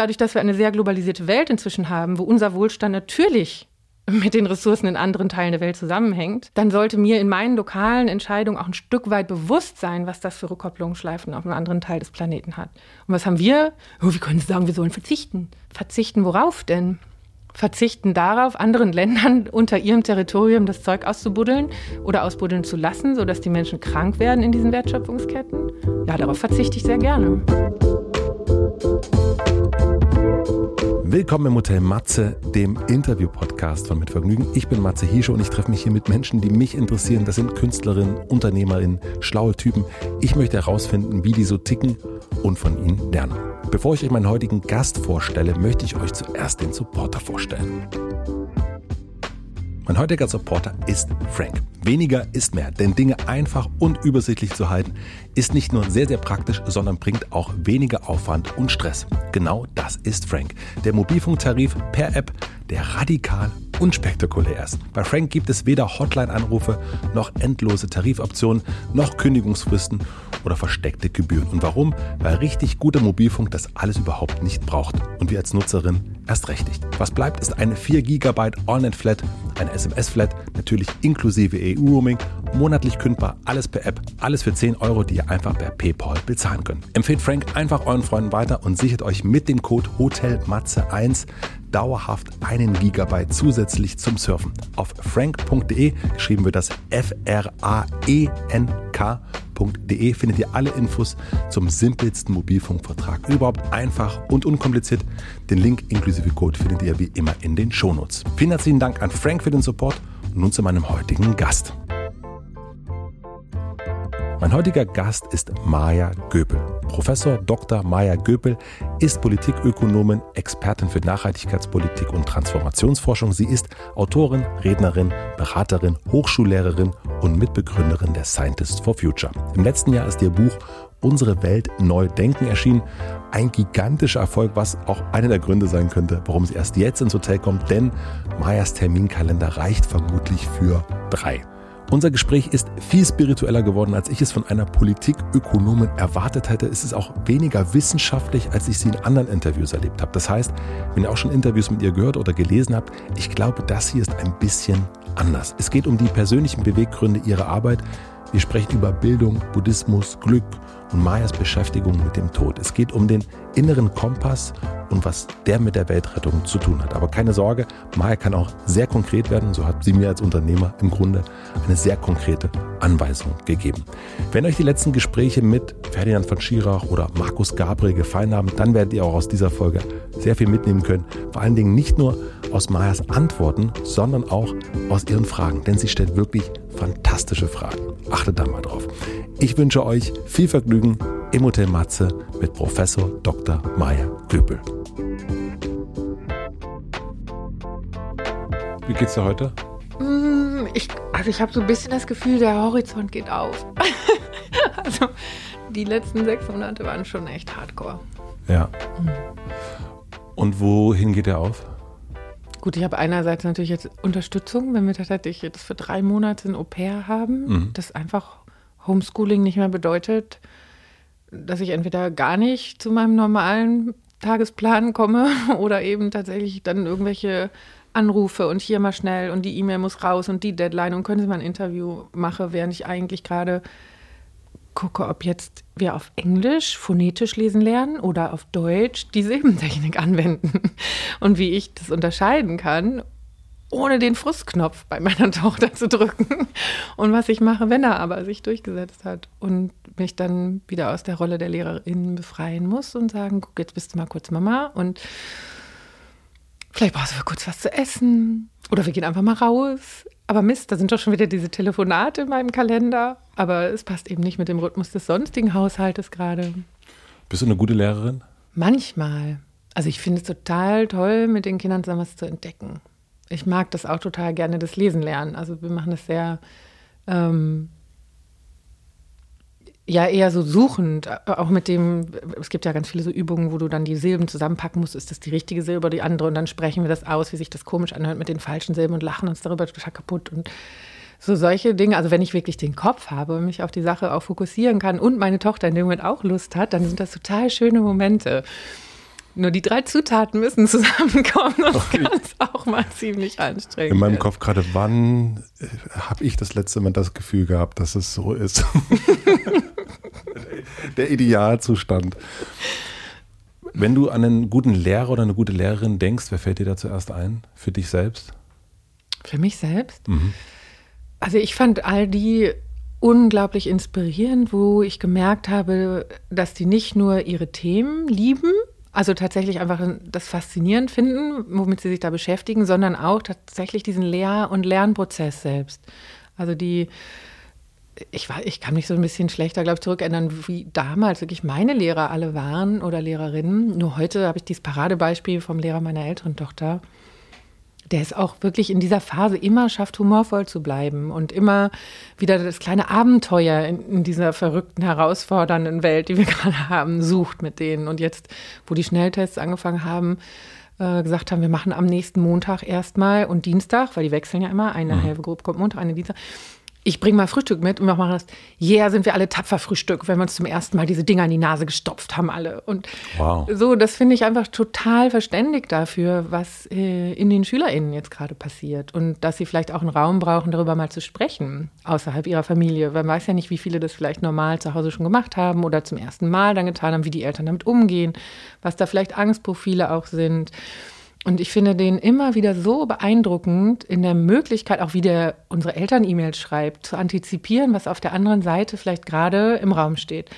dadurch, dass wir eine sehr globalisierte Welt inzwischen haben, wo unser Wohlstand natürlich mit den Ressourcen in anderen Teilen der Welt zusammenhängt, dann sollte mir in meinen lokalen Entscheidungen auch ein Stück weit bewusst sein, was das für Rückkopplungsschleifen auf einem anderen Teil des Planeten hat. Und was haben wir? Oh, wie können sagen, wir sollen verzichten? Verzichten worauf denn? Verzichten darauf, anderen Ländern unter ihrem Territorium das Zeug auszubuddeln oder ausbuddeln zu lassen, sodass die Menschen krank werden in diesen Wertschöpfungsketten? Ja, darauf verzichte ich sehr gerne. Willkommen im Hotel Matze, dem Interview-Podcast von Mit Vergnügen. Ich bin Matze Hiesche und ich treffe mich hier mit Menschen, die mich interessieren. Das sind Künstlerinnen, Unternehmerinnen, schlaue Typen. Ich möchte herausfinden, wie die so ticken und von ihnen lernen. Bevor ich euch meinen heutigen Gast vorstelle, möchte ich euch zuerst den Supporter vorstellen. Mein heutiger Supporter ist Frank. Weniger ist mehr, denn Dinge einfach und übersichtlich zu halten, ist nicht nur sehr, sehr praktisch, sondern bringt auch weniger Aufwand und Stress. Genau das ist Frank. Der Mobilfunktarif per App, der radikal unspektakulär ist. Bei Frank gibt es weder Hotline-Anrufe noch endlose Tarifoptionen noch Kündigungsfristen oder versteckte Gebühren. Und warum? Weil richtig guter Mobilfunk das alles überhaupt nicht braucht. Und wir als Nutzerin erst recht nicht. Was bleibt, ist eine 4 GB AllNet-Flat, eine SMS-Flat, natürlich inklusive EU-Roaming, monatlich kündbar, alles per App, alles für 10 Euro, die ihr einfach per PayPal bezahlen könnt. Empfehlt Frank einfach euren Freunden weiter und sichert euch mit dem Code HOTELMATZE1 dauerhaft einen Gigabyte zusätzlich zum Surfen. Auf frank.de, geschrieben wird das F-R-A-E-N-K.de, findet ihr alle Infos zum simpelsten Mobilfunkvertrag. Überhaupt einfach und unkompliziert. Den Link inklusive Code findet ihr wie immer in den Shownotes. Vielen herzlichen Dank an Frank für den Support und nun zu meinem heutigen Gast. Mein heutiger Gast ist Maja Göpel. Professor Dr. Maja Göpel ist Politikökonomin, Expertin für Nachhaltigkeitspolitik und Transformationsforschung. Sie ist Autorin, Rednerin, Beraterin, Hochschullehrerin und Mitbegründerin der Scientists for Future. Im letzten Jahr ist ihr Buch Unsere Welt neu denken erschienen. Ein gigantischer Erfolg, was auch einer der Gründe sein könnte, warum sie erst jetzt ins Hotel kommt, denn Mayas Terminkalender reicht vermutlich für drei. Unser Gespräch ist viel spiritueller geworden, als ich es von einer Politikökonomin erwartet hätte. Es ist auch weniger wissenschaftlich, als ich sie in anderen Interviews erlebt habe. Das heißt, wenn ihr auch schon Interviews mit ihr gehört oder gelesen habt, ich glaube, das hier ist ein bisschen anders. Es geht um die persönlichen Beweggründe ihrer Arbeit. Wir sprechen über Bildung, Buddhismus, Glück und Mayas Beschäftigung mit dem Tod. Es geht um den inneren Kompass und was der mit der Weltrettung zu tun hat. Aber keine Sorge, Maya kann auch sehr konkret werden. So hat sie mir als Unternehmer im Grunde eine sehr konkrete Anweisung gegeben. Wenn euch die letzten Gespräche mit Ferdinand von Schirach oder Markus Gabriel gefallen haben, dann werdet ihr auch aus dieser Folge sehr viel mitnehmen können. Vor allen Dingen nicht nur aus Mayas Antworten, sondern auch aus ihren Fragen. Denn sie stellt wirklich fantastische Fragen. Achtet da mal drauf. Ich wünsche euch viel Vergnügen im Hotel Matze mit Professor Dr. Maya Göbel. Wie geht's dir heute? Mm, ich, also ich habe so ein bisschen das Gefühl, der Horizont geht auf. also die letzten sechs Monate waren schon echt hardcore. Ja. Und wohin geht er auf? Gut, ich habe einerseits natürlich jetzt Unterstützung, wenn wir tatsächlich jetzt für drei Monate ein Au-pair haben, mhm. das einfach Homeschooling nicht mehr bedeutet, dass ich entweder gar nicht zu meinem normalen Tagesplan komme oder eben tatsächlich dann irgendwelche Anrufe und hier mal schnell und die E-Mail muss raus und die Deadline und können Sie mal ein Interview machen, während ich eigentlich gerade gucke, ob jetzt wir auf Englisch phonetisch lesen lernen oder auf Deutsch die Silbentechnik anwenden und wie ich das unterscheiden kann, ohne den Frustknopf bei meiner Tochter zu drücken und was ich mache, wenn er aber sich durchgesetzt hat und mich dann wieder aus der Rolle der Lehrerin befreien muss und sagen, guck, jetzt bist du mal kurz Mama und vielleicht brauchst du kurz was zu essen oder wir gehen einfach mal raus. Aber Mist, da sind doch schon wieder diese Telefonate in meinem Kalender. Aber es passt eben nicht mit dem Rhythmus des sonstigen Haushaltes gerade. Bist du eine gute Lehrerin? Manchmal. Also ich finde es total toll, mit den Kindern zusammen was zu entdecken. Ich mag das auch total gerne, das Lesen lernen. Also wir machen das sehr ähm, ja eher so suchend, äh, auch mit dem, es gibt ja ganz viele so Übungen, wo du dann die Silben zusammenpacken musst, ist das die richtige Silbe oder die andere und dann sprechen wir das aus, wie sich das komisch anhört mit den falschen Silben und lachen uns darüber total kaputt und so solche Dinge, also wenn ich wirklich den Kopf habe und mich auf die Sache auch fokussieren kann und meine Tochter in dem Moment auch Lust hat, dann sind das total schöne Momente. Nur die drei Zutaten müssen zusammenkommen, sonst okay. kann es auch mal ziemlich anstrengend In meinem Kopf gerade, wann äh, habe ich das letzte Mal das Gefühl gehabt, dass es so ist? Der Idealzustand. Wenn du an einen guten Lehrer oder eine gute Lehrerin denkst, wer fällt dir da zuerst ein? Für dich selbst? Für mich selbst? Mhm. Also ich fand all die unglaublich inspirierend, wo ich gemerkt habe, dass die nicht nur ihre Themen lieben, also tatsächlich einfach das faszinierend finden, womit sie sich da beschäftigen, sondern auch tatsächlich diesen Lehr- und Lernprozess selbst. Also die, ich, war, ich kann mich so ein bisschen schlechter, glaube ich, zurückerinnern, wie damals wirklich meine Lehrer alle waren oder Lehrerinnen. Nur heute habe ich dieses Paradebeispiel vom Lehrer meiner älteren Tochter der es auch wirklich in dieser Phase immer schafft, humorvoll zu bleiben und immer wieder das kleine Abenteuer in, in, dieser verrückten, herausfordernden Welt, die wir gerade haben, sucht mit denen. Und jetzt, wo die Schnelltests angefangen haben, äh, gesagt haben, wir machen am nächsten Montag erstmal und Dienstag, weil die wechseln ja immer, eine mhm. halbe Gruppe kommt Montag, eine Dienstag ich bringe mal Frühstück mit und wir machen das. Yeah, sind wir alle tapfer Frühstück, wenn wir uns zum ersten Mal diese Dinger in die Nase gestopft haben alle. Und wow. so, das finde ich einfach total verständig dafür, was äh, in den SchülerInnen jetzt gerade passiert. Und dass sie vielleicht auch einen Raum brauchen, darüber mal zu sprechen, außerhalb ihrer Familie. Man weiß ja nicht, wie viele das vielleicht normal zu Hause schon gemacht haben oder zum ersten Mal dann getan haben, wie die Eltern damit umgehen, was da vielleicht Angstprofile auch sind. Und ich finde den immer wieder so beeindruckend in der Möglichkeit, auch wie der unsere Eltern-E-Mails schreibt, zu antizipieren, was auf der anderen Seite vielleicht gerade im Raum steht.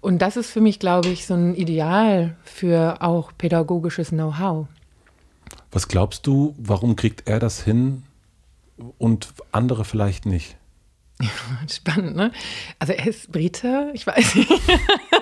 Und das ist für mich, glaube ich, so ein Ideal für auch pädagogisches Know-how. Was glaubst du, warum kriegt er das hin und andere vielleicht nicht? Spannend, ne? Also er ist Brite, ich weiß nicht.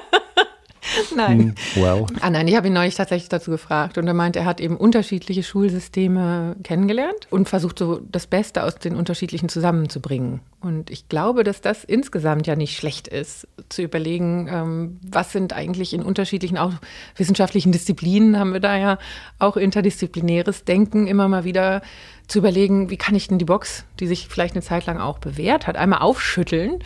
nein. Hm, well. Ah, nein, ich habe ihn neulich tatsächlich dazu gefragt und er meint, er hat eben unterschiedliche Schulsysteme kennengelernt und versucht so das Beste aus den unterschiedlichen zusammenzubringen. Und ich glaube, dass das insgesamt ja nicht schlecht ist, zu überlegen, ähm, was sind eigentlich in unterschiedlichen, auch wissenschaftlichen Disziplinen haben wir da ja auch interdisziplinäres Denken immer mal wieder zu überlegen, wie kann ich denn die Box, die sich vielleicht eine Zeit lang auch bewährt hat, einmal aufschütteln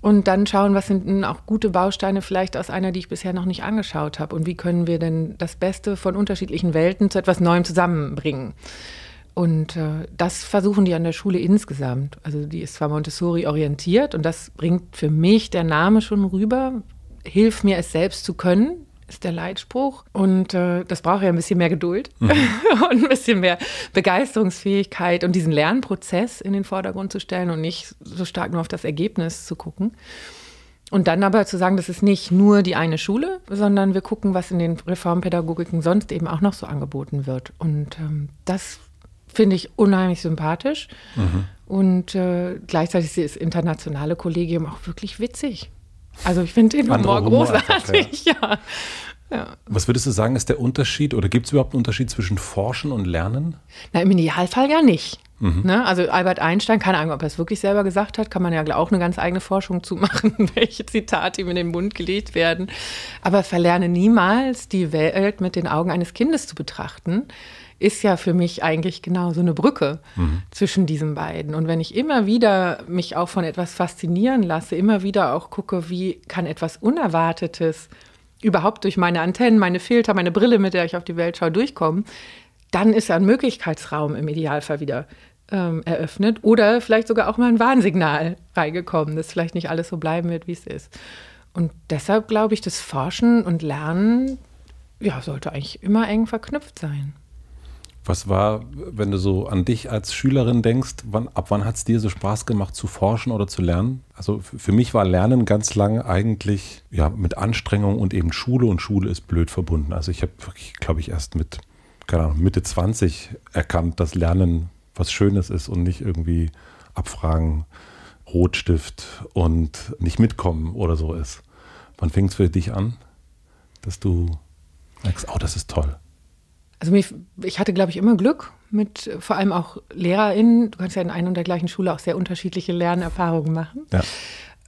und dann schauen, was sind denn auch gute Bausteine vielleicht aus einer, die ich bisher noch nicht angeschaut habe. Und wie können wir denn das Beste von unterschiedlichen Welten zu etwas Neuem zusammenbringen? Und äh, das versuchen die an der Schule insgesamt. Also die ist zwar Montessori orientiert und das bringt für mich der Name schon rüber. Hilf mir es selbst zu können, ist der Leitspruch. Und äh, das braucht ja ein bisschen mehr Geduld mhm. und ein bisschen mehr Begeisterungsfähigkeit und diesen Lernprozess in den Vordergrund zu stellen und nicht so stark nur auf das Ergebnis zu gucken. Und dann aber zu sagen, das ist nicht nur die eine Schule, sondern wir gucken, was in den Reformpädagogiken sonst eben auch noch so angeboten wird. Und ähm, das finde ich unheimlich sympathisch. Mhm. Und äh, gleichzeitig ist das internationale Kollegium auch wirklich witzig. Also ich finde den Humor, großartig, ja. ja. Was würdest du sagen, ist der Unterschied oder gibt es überhaupt einen Unterschied zwischen Forschen und Lernen? Na, im Idealfall ja nicht. Mhm. Ne? Also Albert Einstein, keine Ahnung, ob er es wirklich selber gesagt hat, kann man ja auch eine ganz eigene Forschung zu machen, welche Zitate ihm in den Mund gelegt werden. Aber verlerne niemals die Welt mit den Augen eines Kindes zu betrachten ist ja für mich eigentlich genau so eine Brücke mhm. zwischen diesen beiden. Und wenn ich immer wieder mich auch von etwas faszinieren lasse, immer wieder auch gucke, wie kann etwas Unerwartetes überhaupt durch meine Antennen, meine Filter, meine Brille, mit der ich auf die Welt schaue, durchkommen, dann ist ein Möglichkeitsraum im Idealfall wieder ähm, eröffnet oder vielleicht sogar auch mal ein Warnsignal reingekommen, dass vielleicht nicht alles so bleiben wird, wie es ist. Und deshalb glaube ich, das Forschen und Lernen ja, sollte eigentlich immer eng verknüpft sein. Was war, wenn du so an dich als Schülerin denkst, wann, ab wann hat es dir so Spaß gemacht zu forschen oder zu lernen? Also für mich war Lernen ganz lang eigentlich ja, mit Anstrengung und eben Schule und Schule ist blöd verbunden. Also ich habe wirklich, glaube ich, erst mit Ahnung, Mitte 20 erkannt, dass Lernen was Schönes ist und nicht irgendwie abfragen, Rotstift und nicht mitkommen oder so ist. Wann fing es für dich an, dass du merkst, oh, das ist toll? Also mich, ich hatte, glaube ich, immer Glück mit vor allem auch LehrerInnen. Du kannst ja in einer und der gleichen Schule auch sehr unterschiedliche Lernerfahrungen machen. Ja.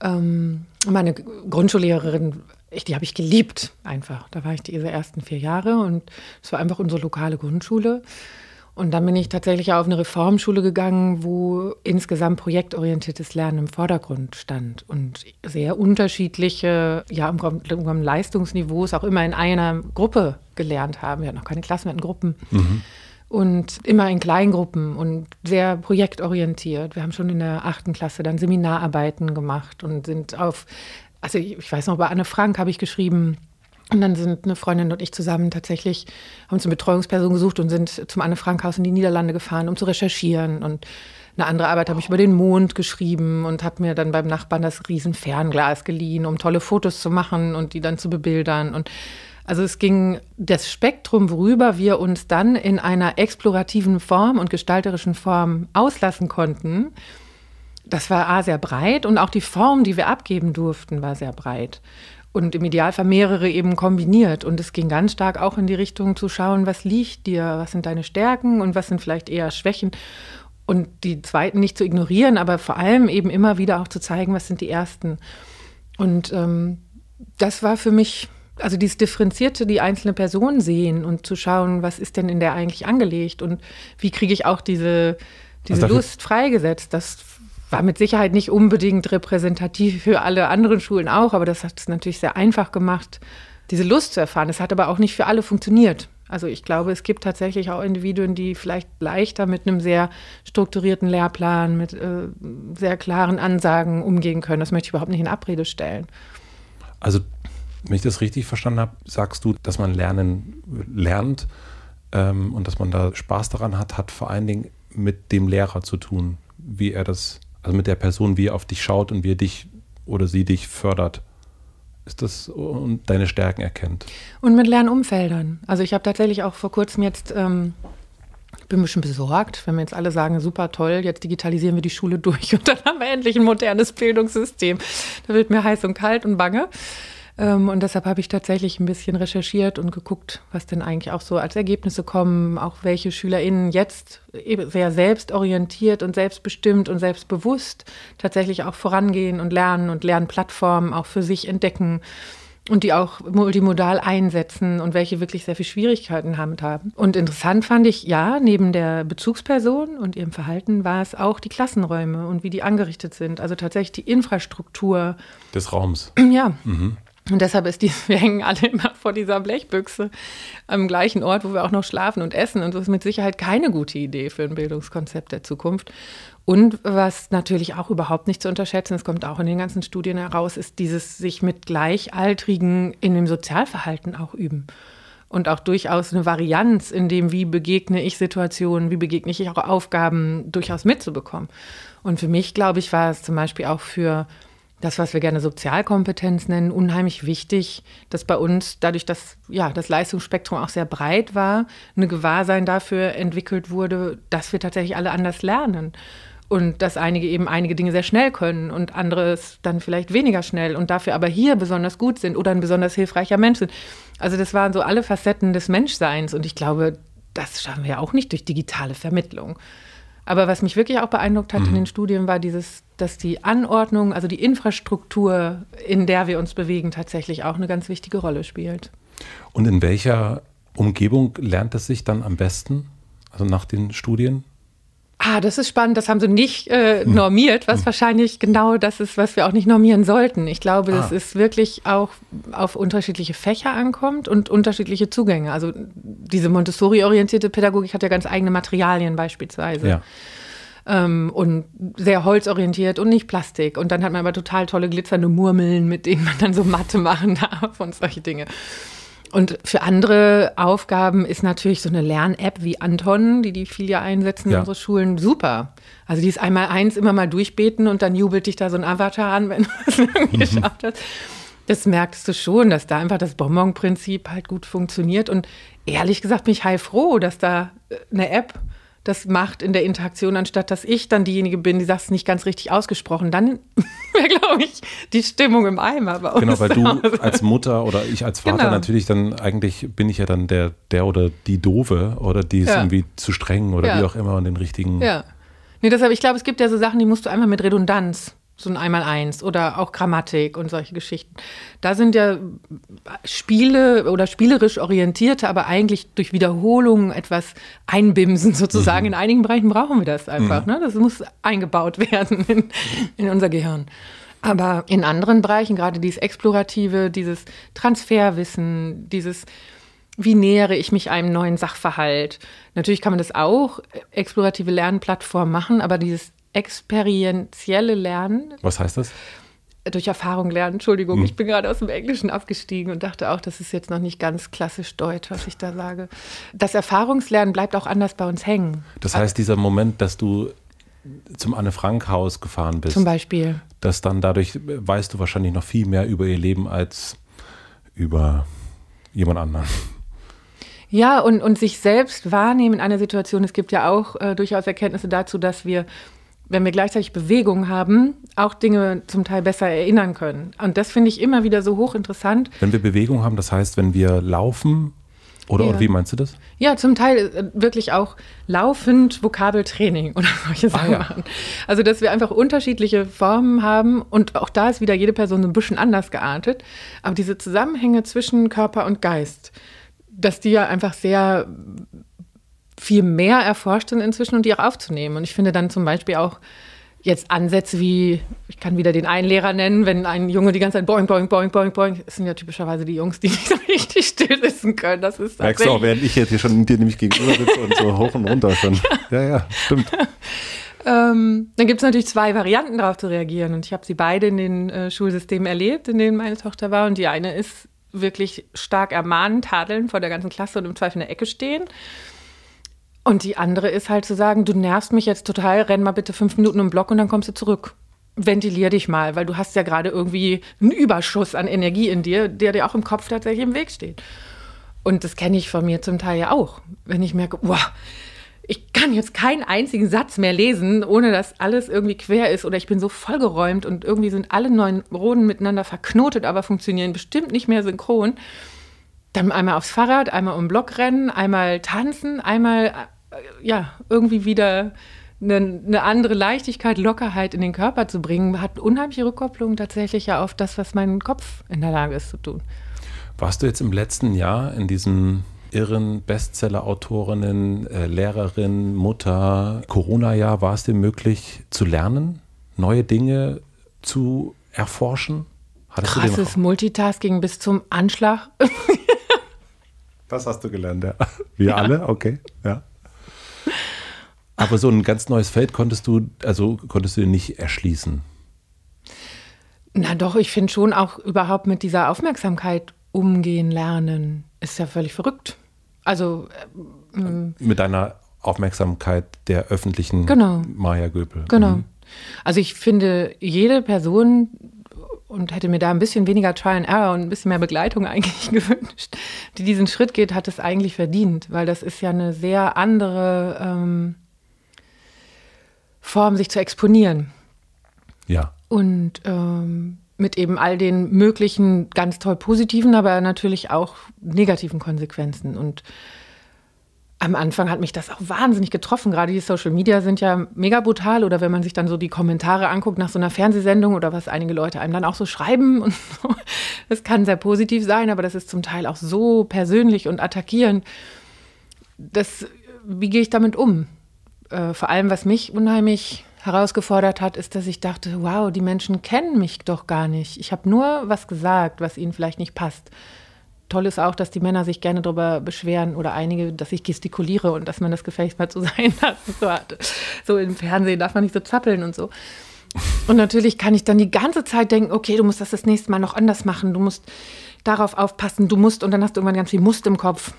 Ähm, meine Grundschullehrerin, ich, die habe ich geliebt einfach. Da war ich diese ersten vier Jahre und es war einfach unsere lokale Grundschule. Und dann bin ich tatsächlich auf eine Reformschule gegangen, wo insgesamt projektorientiertes Lernen im Vordergrund stand und sehr unterschiedliche, ja, im Grunde Leistungsniveaus auch immer in einer Gruppe gelernt haben. Wir hatten noch keine Klassen, wir hatten Gruppen. Mhm. Und immer in Kleingruppen und sehr projektorientiert. Wir haben schon in der achten Klasse dann Seminararbeiten gemacht und sind auf, also ich, ich weiß noch, bei Anne Frank habe ich geschrieben, und dann sind eine Freundin und ich zusammen tatsächlich, haben uns eine Betreuungsperson gesucht und sind zum Anne Frank Haus in die Niederlande gefahren, um zu recherchieren. Und eine andere Arbeit habe ich über den Mond geschrieben und habe mir dann beim Nachbarn das Riesenfernglas geliehen, um tolle Fotos zu machen und die dann zu bebildern. Und also es ging das Spektrum, worüber wir uns dann in einer explorativen Form und gestalterischen Form auslassen konnten. Das war A sehr breit und auch die Form, die wir abgeben durften, war sehr breit und im Idealfall mehrere eben kombiniert. Und es ging ganz stark auch in die Richtung zu schauen, was liegt dir, was sind deine Stärken und was sind vielleicht eher Schwächen. Und die zweiten nicht zu ignorieren, aber vor allem eben immer wieder auch zu zeigen, was sind die ersten. Und ähm, das war für mich, also dieses Differenzierte, die einzelne Person sehen und zu schauen, was ist denn in der eigentlich angelegt und wie kriege ich auch diese, diese also Lust freigesetzt. Das war mit Sicherheit nicht unbedingt repräsentativ für alle anderen Schulen auch, aber das hat es natürlich sehr einfach gemacht, diese Lust zu erfahren. Es hat aber auch nicht für alle funktioniert. Also ich glaube, es gibt tatsächlich auch Individuen, die vielleicht leichter mit einem sehr strukturierten Lehrplan, mit äh, sehr klaren Ansagen umgehen können. Das möchte ich überhaupt nicht in Abrede stellen. Also, wenn ich das richtig verstanden habe, sagst du, dass man lernen lernt ähm, und dass man da Spaß daran hat, hat vor allen Dingen mit dem Lehrer zu tun, wie er das also mit der Person, wie er auf dich schaut und wie er dich oder sie dich fördert. Ist das und deine Stärken erkennt. Und mit Lernumfeldern. Also ich habe tatsächlich auch vor kurzem jetzt, ähm, bin ein bisschen besorgt, wenn wir jetzt alle sagen, super toll, jetzt digitalisieren wir die Schule durch und dann haben wir endlich ein modernes Bildungssystem. Da wird mir heiß und kalt und bange. Ähm, und deshalb habe ich tatsächlich ein bisschen recherchiert und geguckt, was denn eigentlich auch so als Ergebnisse kommen, auch welche SchülerInnen jetzt sehr selbstorientiert und selbstbestimmt und selbstbewusst tatsächlich auch vorangehen und lernen und Lernplattformen auch für sich entdecken und die auch multimodal einsetzen und welche wirklich sehr viel Schwierigkeiten damit haben. Und interessant fand ich, ja, neben der Bezugsperson und ihrem Verhalten war es auch die Klassenräume und wie die angerichtet sind. Also tatsächlich die Infrastruktur. Des Raums. Ja. Mhm. Und deshalb ist die, wir hängen alle immer vor dieser Blechbüchse am gleichen Ort, wo wir auch noch schlafen und essen. Und das ist mit Sicherheit keine gute Idee für ein Bildungskonzept der Zukunft. Und was natürlich auch überhaupt nicht zu unterschätzen, es kommt auch in den ganzen Studien heraus, ist dieses sich mit Gleichaltrigen in dem Sozialverhalten auch üben. Und auch durchaus eine Varianz in dem, wie begegne ich Situationen, wie begegne ich auch Aufgaben, durchaus mitzubekommen. Und für mich, glaube ich, war es zum Beispiel auch für das, was wir gerne Sozialkompetenz nennen, unheimlich wichtig, dass bei uns, dadurch, dass ja, das Leistungsspektrum auch sehr breit war, eine Gewahrsein dafür entwickelt wurde, dass wir tatsächlich alle anders lernen. Und dass einige eben einige Dinge sehr schnell können und andere es dann vielleicht weniger schnell und dafür aber hier besonders gut sind oder ein besonders hilfreicher Mensch sind. Also das waren so alle Facetten des Menschseins und ich glaube, das schaffen wir auch nicht durch digitale Vermittlung. Aber was mich wirklich auch beeindruckt hat mhm. in den Studien, war dieses, dass die Anordnung, also die Infrastruktur, in der wir uns bewegen, tatsächlich auch eine ganz wichtige Rolle spielt. Und in welcher Umgebung lernt es sich dann am besten? Also nach den Studien? Ah, das ist spannend. Das haben sie nicht äh, hm. normiert, was hm. wahrscheinlich genau das ist, was wir auch nicht normieren sollten. Ich glaube, ah. dass es wirklich auch auf unterschiedliche Fächer ankommt und unterschiedliche Zugänge. Also diese Montessori-orientierte Pädagogik hat ja ganz eigene Materialien beispielsweise. Ja. Ähm, und sehr holzorientiert und nicht Plastik. Und dann hat man aber total tolle glitzernde Murmeln, mit denen man dann so Matte machen darf und solche Dinge. Und für andere Aufgaben ist natürlich so eine Lern-App wie Anton, die die viel ja einsetzen in unsere Schulen, super. Also die ist einmal eins, immer mal durchbeten und dann jubelt dich da so ein Avatar an, wenn du es mhm. geschafft hast. Das merkst du schon, dass da einfach das Bonbon-Prinzip halt gut funktioniert. Und ehrlich gesagt bin ich heilfroh, dass da äh, eine App das macht in der Interaktion, anstatt dass ich dann diejenige bin, die sagt es nicht ganz richtig ausgesprochen. Dann wäre, glaube ich, die Stimmung im Eimer bei uns. Genau, weil du als Mutter oder ich als Vater genau. natürlich dann, eigentlich bin ich ja dann der, der oder die Doofe oder die ist ja. irgendwie zu streng oder ja. wie auch immer und den richtigen. Ja. Nee, deshalb, ich glaube, es gibt ja so Sachen, die musst du einfach mit Redundanz so ein Einmal-Eins oder auch Grammatik und solche Geschichten. Da sind ja Spiele oder spielerisch orientierte, aber eigentlich durch Wiederholungen etwas einbimsen sozusagen. Mhm. In einigen Bereichen brauchen wir das einfach. Mhm. Ne? Das muss eingebaut werden in, in unser Gehirn. Aber in anderen Bereichen, gerade dieses Explorative, dieses Transferwissen, dieses wie nähere ich mich einem neuen Sachverhalt? Natürlich kann man das auch, explorative Lernplattform machen, aber dieses experientielle Lernen. Was heißt das? Durch Erfahrung lernen, Entschuldigung, hm. ich bin gerade aus dem Englischen abgestiegen und dachte auch, das ist jetzt noch nicht ganz klassisch deutsch, was ich da sage. Das Erfahrungslernen bleibt auch anders bei uns hängen. Das heißt, dieser Moment, dass du zum Anne-Frank-Haus gefahren bist. Zum Beispiel. Dass dann dadurch weißt du wahrscheinlich noch viel mehr über ihr Leben als über jemand anderen. Ja, und, und sich selbst wahrnehmen in einer Situation. Es gibt ja auch äh, durchaus Erkenntnisse dazu, dass wir wenn wir gleichzeitig Bewegung haben, auch Dinge zum Teil besser erinnern können. Und das finde ich immer wieder so hochinteressant. Wenn wir Bewegung haben, das heißt, wenn wir laufen, oder, ja. oder wie meinst du das? Ja, zum Teil äh, wirklich auch laufend Vokabeltraining oder solche Sachen ah, ja. Also, dass wir einfach unterschiedliche Formen haben und auch da ist wieder jede Person so ein bisschen anders geartet. Aber diese Zusammenhänge zwischen Körper und Geist, dass die ja einfach sehr viel mehr erforscht sind inzwischen und die auch aufzunehmen. Und ich finde dann zum Beispiel auch jetzt Ansätze wie, ich kann wieder den einen Lehrer nennen, wenn ein Junge die ganze Zeit boing, boing, boing, boing, boing, das sind ja typischerweise die Jungs, die nicht so richtig still sitzen können. Das ist Merkst du auch, während ich jetzt hier schon dir nämlich gegenüber sitze und so hoch und runter schon. Ja, ja, stimmt. Ähm, dann gibt es natürlich zwei Varianten darauf zu reagieren und ich habe sie beide in den äh, Schulsystemen erlebt, in denen meine Tochter war und die eine ist wirklich stark ermahnen, tadeln vor der ganzen Klasse und im Zweifel in der Ecke stehen. Und die andere ist halt zu sagen, du nervst mich jetzt total, renn mal bitte fünf Minuten im Block und dann kommst du zurück. Ventilier dich mal, weil du hast ja gerade irgendwie einen Überschuss an Energie in dir, der dir auch im Kopf tatsächlich im Weg steht. Und das kenne ich von mir zum Teil ja auch. Wenn ich merke, wow, ich kann jetzt keinen einzigen Satz mehr lesen, ohne dass alles irgendwie quer ist oder ich bin so vollgeräumt und irgendwie sind alle neun Neuronen miteinander verknotet, aber funktionieren bestimmt nicht mehr synchron dann einmal aufs Fahrrad, einmal um den Block rennen, einmal tanzen, einmal äh, ja, irgendwie wieder eine, eine, andere Leichtigkeit, Lockerheit in den Körper zu bringen, hat unheimliche Rückkopplung tatsächlich ja auf das, was mein Kopf in der Lage ist zu tun. Warst du jetzt im letzten Jahr in diesem irren Bestseller-Autorinnen, äh, Lehrerin, Mutter, Corona-Jahr, war es dir möglich zu lernen, neue Dinge zu erforschen? Hattest Krasses Multitasking bis zum Anschlag. Das hast du gelernt, ja. Wir ja. alle, okay, ja. Aber so ein ganz neues Feld konntest du, also konntest du nicht erschließen. Na doch, ich finde schon auch überhaupt mit dieser Aufmerksamkeit umgehen lernen, ist ja völlig verrückt. Also ähm, mit deiner Aufmerksamkeit der öffentlichen genau. Maya Göpel. Genau. Mhm. Also ich finde, jede Person und hätte mir da ein bisschen weniger Trial and Error und ein bisschen mehr Begleitung eigentlich gewünscht, die diesen Schritt geht, hat es eigentlich verdient, weil das ist ja eine sehr andere ähm, Form, sich zu exponieren. Ja. Und ähm, mit eben all den möglichen ganz toll positiven, aber natürlich auch negativen Konsequenzen. Und am Anfang hat mich das auch wahnsinnig getroffen. Gerade die Social Media sind ja mega brutal. Oder wenn man sich dann so die Kommentare anguckt nach so einer Fernsehsendung oder was einige Leute einem dann auch so schreiben. Und so. Das kann sehr positiv sein, aber das ist zum Teil auch so persönlich und attackierend. Das, wie gehe ich damit um? Äh, vor allem, was mich unheimlich herausgefordert hat, ist, dass ich dachte, wow, die Menschen kennen mich doch gar nicht. Ich habe nur was gesagt, was ihnen vielleicht nicht passt toll ist auch, dass die Männer sich gerne darüber beschweren oder einige, dass ich gestikuliere und dass man das gefälligst mal so sein lassen so, so im Fernsehen darf man nicht so zappeln und so. Und natürlich kann ich dann die ganze Zeit denken, okay, du musst das das nächste Mal noch anders machen, du musst darauf aufpassen, du musst und dann hast du irgendwann ganz viel Must im Kopf.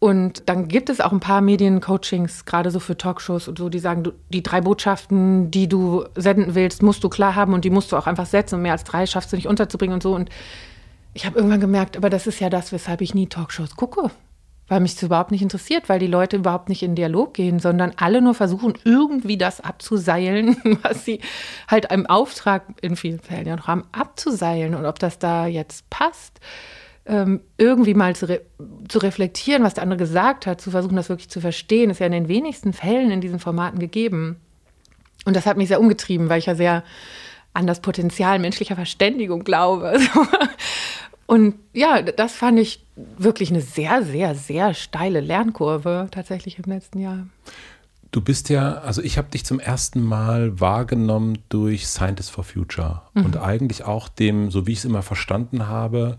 Und dann gibt es auch ein paar Mediencoachings, gerade so für Talkshows und so, die sagen, du, die drei Botschaften, die du senden willst, musst du klar haben und die musst du auch einfach setzen und mehr als drei schaffst du nicht unterzubringen und so. Und ich habe irgendwann gemerkt, aber das ist ja das, weshalb ich nie Talkshows gucke. Weil mich das überhaupt nicht interessiert, weil die Leute überhaupt nicht in Dialog gehen, sondern alle nur versuchen, irgendwie das abzuseilen, was sie halt im Auftrag in vielen Fällen ja noch haben, abzuseilen. Und ob das da jetzt passt, ähm, irgendwie mal zu, re zu reflektieren, was der andere gesagt hat, zu versuchen, das wirklich zu verstehen, ist ja in den wenigsten Fällen in diesen Formaten gegeben. Und das hat mich sehr umgetrieben, weil ich ja sehr an das Potenzial menschlicher Verständigung glaube. Und ja, das fand ich wirklich eine sehr, sehr, sehr steile Lernkurve tatsächlich im letzten Jahr. Du bist ja, also ich habe dich zum ersten Mal wahrgenommen durch Scientists for Future mhm. und eigentlich auch dem, so wie ich es immer verstanden habe,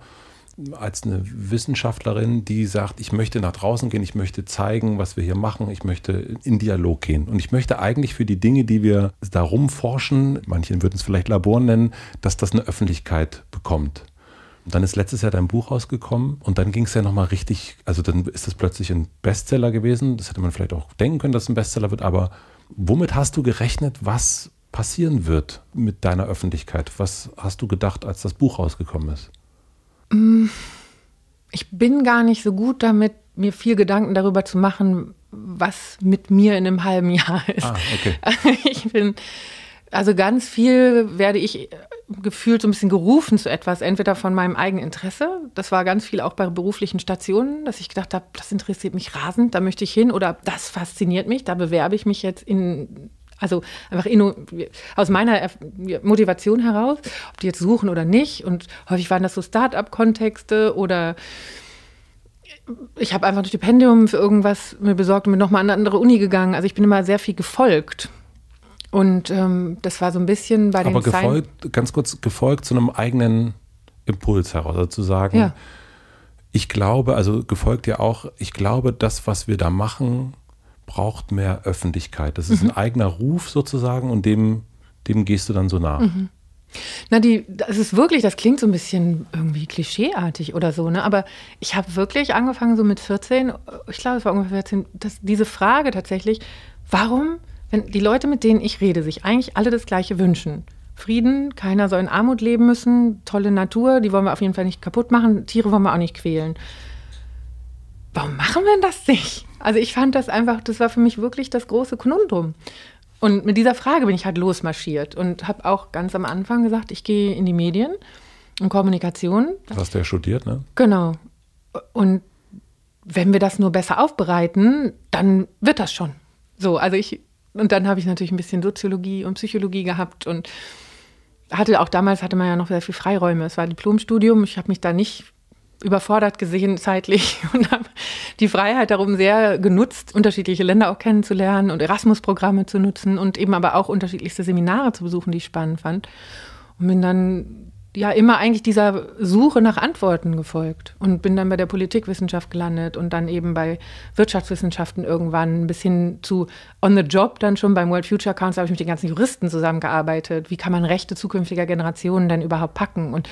als eine Wissenschaftlerin, die sagt, ich möchte nach draußen gehen, ich möchte zeigen, was wir hier machen, ich möchte in Dialog gehen. Und ich möchte eigentlich für die Dinge, die wir darum forschen, manche würden es vielleicht Labor nennen, dass das eine Öffentlichkeit bekommt. Und dann ist letztes Jahr dein Buch rausgekommen und dann ging es ja nochmal richtig, also dann ist das plötzlich ein Bestseller gewesen. Das hätte man vielleicht auch denken können, dass es ein Bestseller wird, aber womit hast du gerechnet, was passieren wird mit deiner Öffentlichkeit? Was hast du gedacht, als das Buch rausgekommen ist? Mm, ich bin gar nicht so gut damit, mir viel Gedanken darüber zu machen, was mit mir in einem halben Jahr ist. Ah, okay. Ich bin, also ganz viel werde ich gefühlt so ein bisschen gerufen zu etwas, entweder von meinem eigenen Interesse. Das war ganz viel auch bei beruflichen Stationen, dass ich gedacht habe, das interessiert mich rasend, da möchte ich hin oder das fasziniert mich, da bewerbe ich mich jetzt in also einfach aus meiner Motivation heraus, ob die jetzt suchen oder nicht. Und häufig waren das so Start-up-Kontexte oder ich habe einfach ein Stipendium für irgendwas mir besorgt und bin nochmal an eine andere Uni gegangen. Also ich bin immer sehr viel gefolgt. Und ähm, das war so ein bisschen bei den Aber gefolgt, Sein ganz kurz, gefolgt zu einem eigenen Impuls heraus, also zu sagen, ja. ich glaube, also gefolgt ja auch, ich glaube, das, was wir da machen, braucht mehr Öffentlichkeit. Das ist mhm. ein eigener Ruf sozusagen und dem, dem gehst du dann so nach. Mhm. Na, die, das ist wirklich, das klingt so ein bisschen irgendwie klischeeartig oder so, ne? Aber ich habe wirklich angefangen, so mit 14, ich glaube, es war ungefähr 14, dass diese Frage tatsächlich, warum, wenn die Leute, mit denen ich rede, sich eigentlich alle das Gleiche wünschen, Frieden, keiner soll in Armut leben müssen, tolle Natur, die wollen wir auf jeden Fall nicht kaputt machen, Tiere wollen wir auch nicht quälen. Warum machen wir das nicht? Also ich fand das einfach, das war für mich wirklich das große Konundrum. Und mit dieser Frage bin ich halt losmarschiert und habe auch ganz am Anfang gesagt, ich gehe in die Medien und Kommunikation. Das hast du ja studiert, ne? Genau. Und wenn wir das nur besser aufbereiten, dann wird das schon. So, also ich, und dann habe ich natürlich ein bisschen Soziologie und Psychologie gehabt und hatte auch damals hatte man ja noch sehr viel Freiräume. Es war Diplomstudium. Ich habe mich da nicht überfordert gesehen zeitlich und habe die Freiheit darum sehr genutzt, unterschiedliche Länder auch kennenzulernen und Erasmus-Programme zu nutzen und eben aber auch unterschiedlichste Seminare zu besuchen, die ich spannend fand. Und bin dann ja immer eigentlich dieser Suche nach Antworten gefolgt und bin dann bei der Politikwissenschaft gelandet und dann eben bei Wirtschaftswissenschaften irgendwann bis hin zu on the job dann schon beim World Future Council habe ich mit den ganzen Juristen zusammengearbeitet. Wie kann man Rechte zukünftiger Generationen denn überhaupt packen und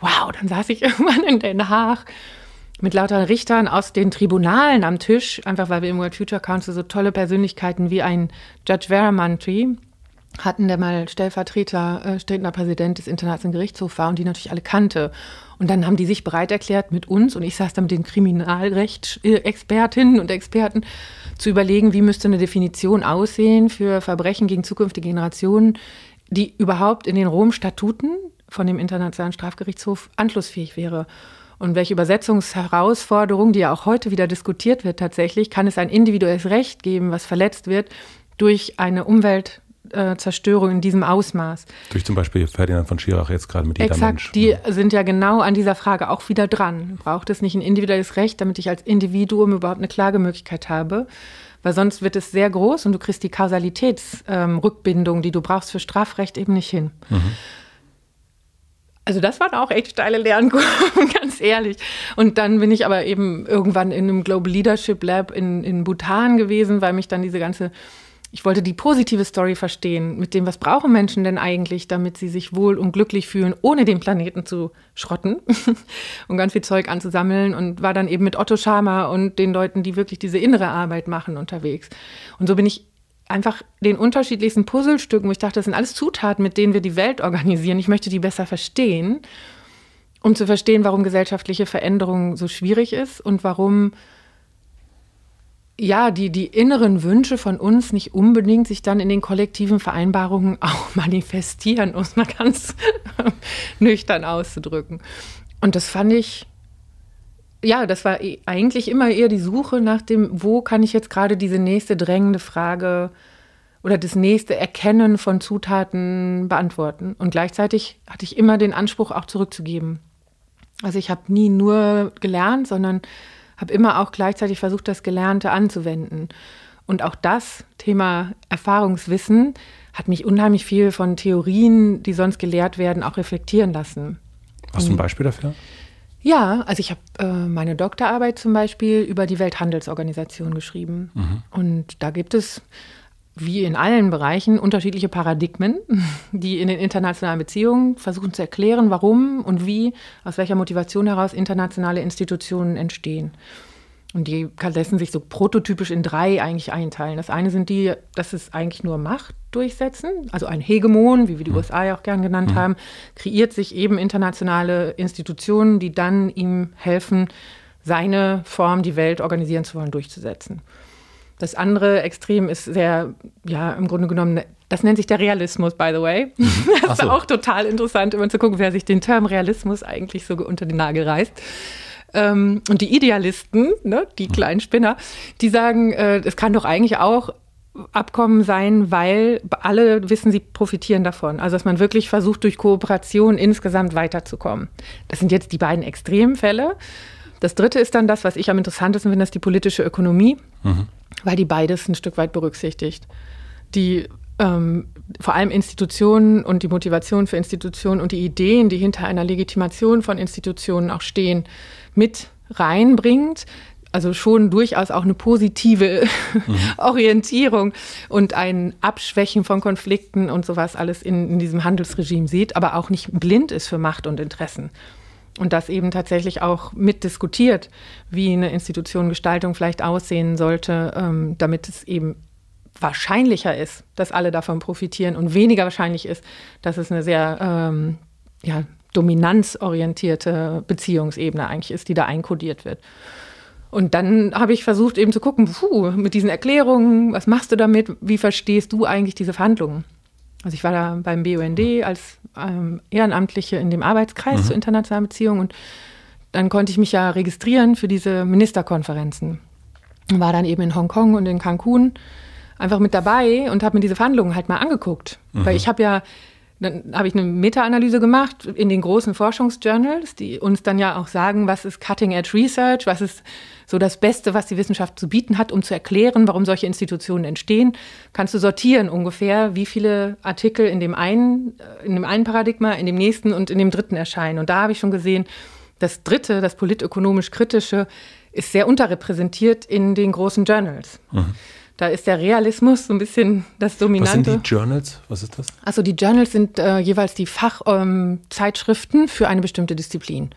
wow, dann saß ich irgendwann in Den Haag mit lauter Richtern aus den Tribunalen am Tisch, einfach weil wir im World Future Council so tolle Persönlichkeiten wie ein Judge Veramantri hatten, der mal Stellvertreter, äh, stellender Präsident des Internationalen Gerichtshofs war und die natürlich alle kannte. Und dann haben die sich bereit erklärt, mit uns, und ich saß da mit den Kriminalrechtsexpertinnen und Experten, zu überlegen, wie müsste eine Definition aussehen für Verbrechen gegen zukünftige Generationen, die überhaupt in den Rom-Statuten von dem Internationalen Strafgerichtshof anschlussfähig wäre. Und welche Übersetzungsherausforderung, die ja auch heute wieder diskutiert wird tatsächlich, kann es ein individuelles Recht geben, was verletzt wird durch eine Umweltzerstörung in diesem Ausmaß. Durch zum Beispiel Ferdinand von Schirach jetzt gerade mit jeder Exakt, Mensch. Die sind ja genau an dieser Frage auch wieder dran. Braucht es nicht ein individuelles Recht, damit ich als Individuum überhaupt eine Klagemöglichkeit habe? Weil sonst wird es sehr groß und du kriegst die Kausalitätsrückbindung, ähm, die du brauchst für Strafrecht, eben nicht hin. Mhm. Also das waren auch echt steile Lernkurven, ganz ehrlich. Und dann bin ich aber eben irgendwann in einem Global Leadership Lab in, in Bhutan gewesen, weil mich dann diese ganze, ich wollte die positive Story verstehen, mit dem, was brauchen Menschen denn eigentlich, damit sie sich wohl und glücklich fühlen, ohne den Planeten zu schrotten und ganz viel Zeug anzusammeln und war dann eben mit Otto Schama und den Leuten, die wirklich diese innere Arbeit machen, unterwegs. Und so bin ich einfach den unterschiedlichsten Puzzlestücken, wo ich dachte, das sind alles Zutaten, mit denen wir die Welt organisieren. Ich möchte die besser verstehen, um zu verstehen, warum gesellschaftliche Veränderung so schwierig ist und warum ja, die, die inneren Wünsche von uns nicht unbedingt sich dann in den kollektiven Vereinbarungen auch manifestieren, um es mal ganz nüchtern auszudrücken. Und das fand ich ja, das war e, eigentlich immer eher die Suche nach dem, wo kann ich jetzt gerade diese nächste drängende Frage oder das nächste Erkennen von Zutaten beantworten. Und gleichzeitig hatte ich immer den Anspruch, auch zurückzugeben. Also ich habe nie nur gelernt, sondern habe immer auch gleichzeitig versucht, das Gelernte anzuwenden. Und auch das Thema Erfahrungswissen hat mich unheimlich viel von Theorien, die sonst gelehrt werden, auch reflektieren lassen. Hast du ein Beispiel dafür? Ja, also ich habe äh, meine Doktorarbeit zum Beispiel über die Welthandelsorganisation geschrieben. Mhm. Und da gibt es, wie in allen Bereichen, unterschiedliche Paradigmen, die in den internationalen Beziehungen versuchen zu erklären, warum und wie, aus welcher Motivation heraus internationale Institutionen entstehen. Und die lassen sich so prototypisch in drei eigentlich einteilen. Das eine sind die, dass es eigentlich nur Macht durchsetzen. Also ein Hegemon, wie wir die mhm. USA ja auch gern genannt mhm. haben, kreiert sich eben internationale Institutionen, die dann ihm helfen, seine Form, die Welt organisieren zu wollen, durchzusetzen. Das andere Extrem ist sehr, ja, im Grunde genommen, das nennt sich der Realismus, by the way. Mhm. Das ist so. auch total interessant, immer zu gucken, wer sich den Term Realismus eigentlich so unter den Nagel reißt. Ähm, und die Idealisten, ne, die mhm. kleinen Spinner, die sagen, äh, es kann doch eigentlich auch Abkommen sein, weil alle wissen, sie profitieren davon. Also dass man wirklich versucht, durch Kooperation insgesamt weiterzukommen. Das sind jetzt die beiden Extremfälle. Das dritte ist dann das, was ich am interessantesten finde, das ist die politische Ökonomie, mhm. weil die beides ein Stück weit berücksichtigt. Die ähm, vor allem Institutionen und die Motivation für Institutionen und die Ideen, die hinter einer Legitimation von Institutionen auch stehen, mit reinbringt. Also schon durchaus auch eine positive mhm. Orientierung und ein Abschwächen von Konflikten und sowas alles in, in diesem Handelsregime sieht, aber auch nicht blind ist für Macht und Interessen und das eben tatsächlich auch mitdiskutiert, wie eine Institutionengestaltung vielleicht aussehen sollte, ähm, damit es eben wahrscheinlicher ist, dass alle davon profitieren und weniger wahrscheinlich ist, dass es eine sehr ähm, ja, dominanzorientierte Beziehungsebene eigentlich ist, die da einkodiert wird. Und dann habe ich versucht eben zu gucken, puh, mit diesen Erklärungen, was machst du damit, wie verstehst du eigentlich diese Verhandlungen? Also ich war da beim BUND als ähm, Ehrenamtliche in dem Arbeitskreis mhm. zu internationalen Beziehungen und dann konnte ich mich ja registrieren für diese Ministerkonferenzen. War dann eben in Hongkong und in Cancun einfach mit dabei und habe mir diese Verhandlungen halt mal angeguckt. Mhm. Weil ich habe ja, dann habe ich eine Meta-Analyse gemacht in den großen Forschungsjournals, die uns dann ja auch sagen, was ist Cutting-Edge Research, was ist so das Beste, was die Wissenschaft zu bieten hat, um zu erklären, warum solche Institutionen entstehen. Kannst du sortieren ungefähr, wie viele Artikel in dem einen, äh, in dem einen Paradigma, in dem nächsten und in dem dritten erscheinen. Und da habe ich schon gesehen, das dritte, das politökonomisch kritische, ist sehr unterrepräsentiert in den großen Journals. Mhm. Da ist der Realismus so ein bisschen das Dominante. Was sind die Journals? Was ist das? Also die Journals sind äh, jeweils die Fachzeitschriften ähm, für eine bestimmte Disziplin.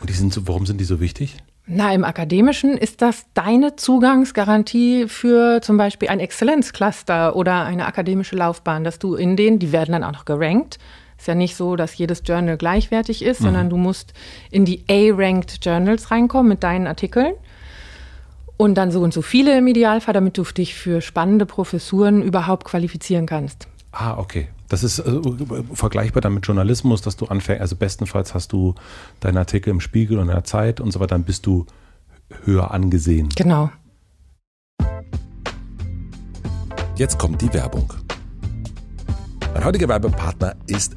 Und die sind so, warum sind die so wichtig? Na, im Akademischen ist das deine Zugangsgarantie für zum Beispiel ein Exzellenzcluster oder eine akademische Laufbahn, dass du in denen, die werden dann auch noch gerankt. Ist ja nicht so, dass jedes Journal gleichwertig ist, mhm. sondern du musst in die A-Ranked Journals reinkommen mit deinen Artikeln. Und dann so und so viele im Idealfall, damit du dich für spannende Professuren überhaupt qualifizieren kannst. Ah, okay. Das ist äh, vergleichbar dann mit Journalismus, dass du anfängst, also bestenfalls hast du deinen Artikel im Spiegel und in der Zeit und so weiter, dann bist du höher angesehen. Genau. Jetzt kommt die Werbung. Mein heutiger Werbepartner ist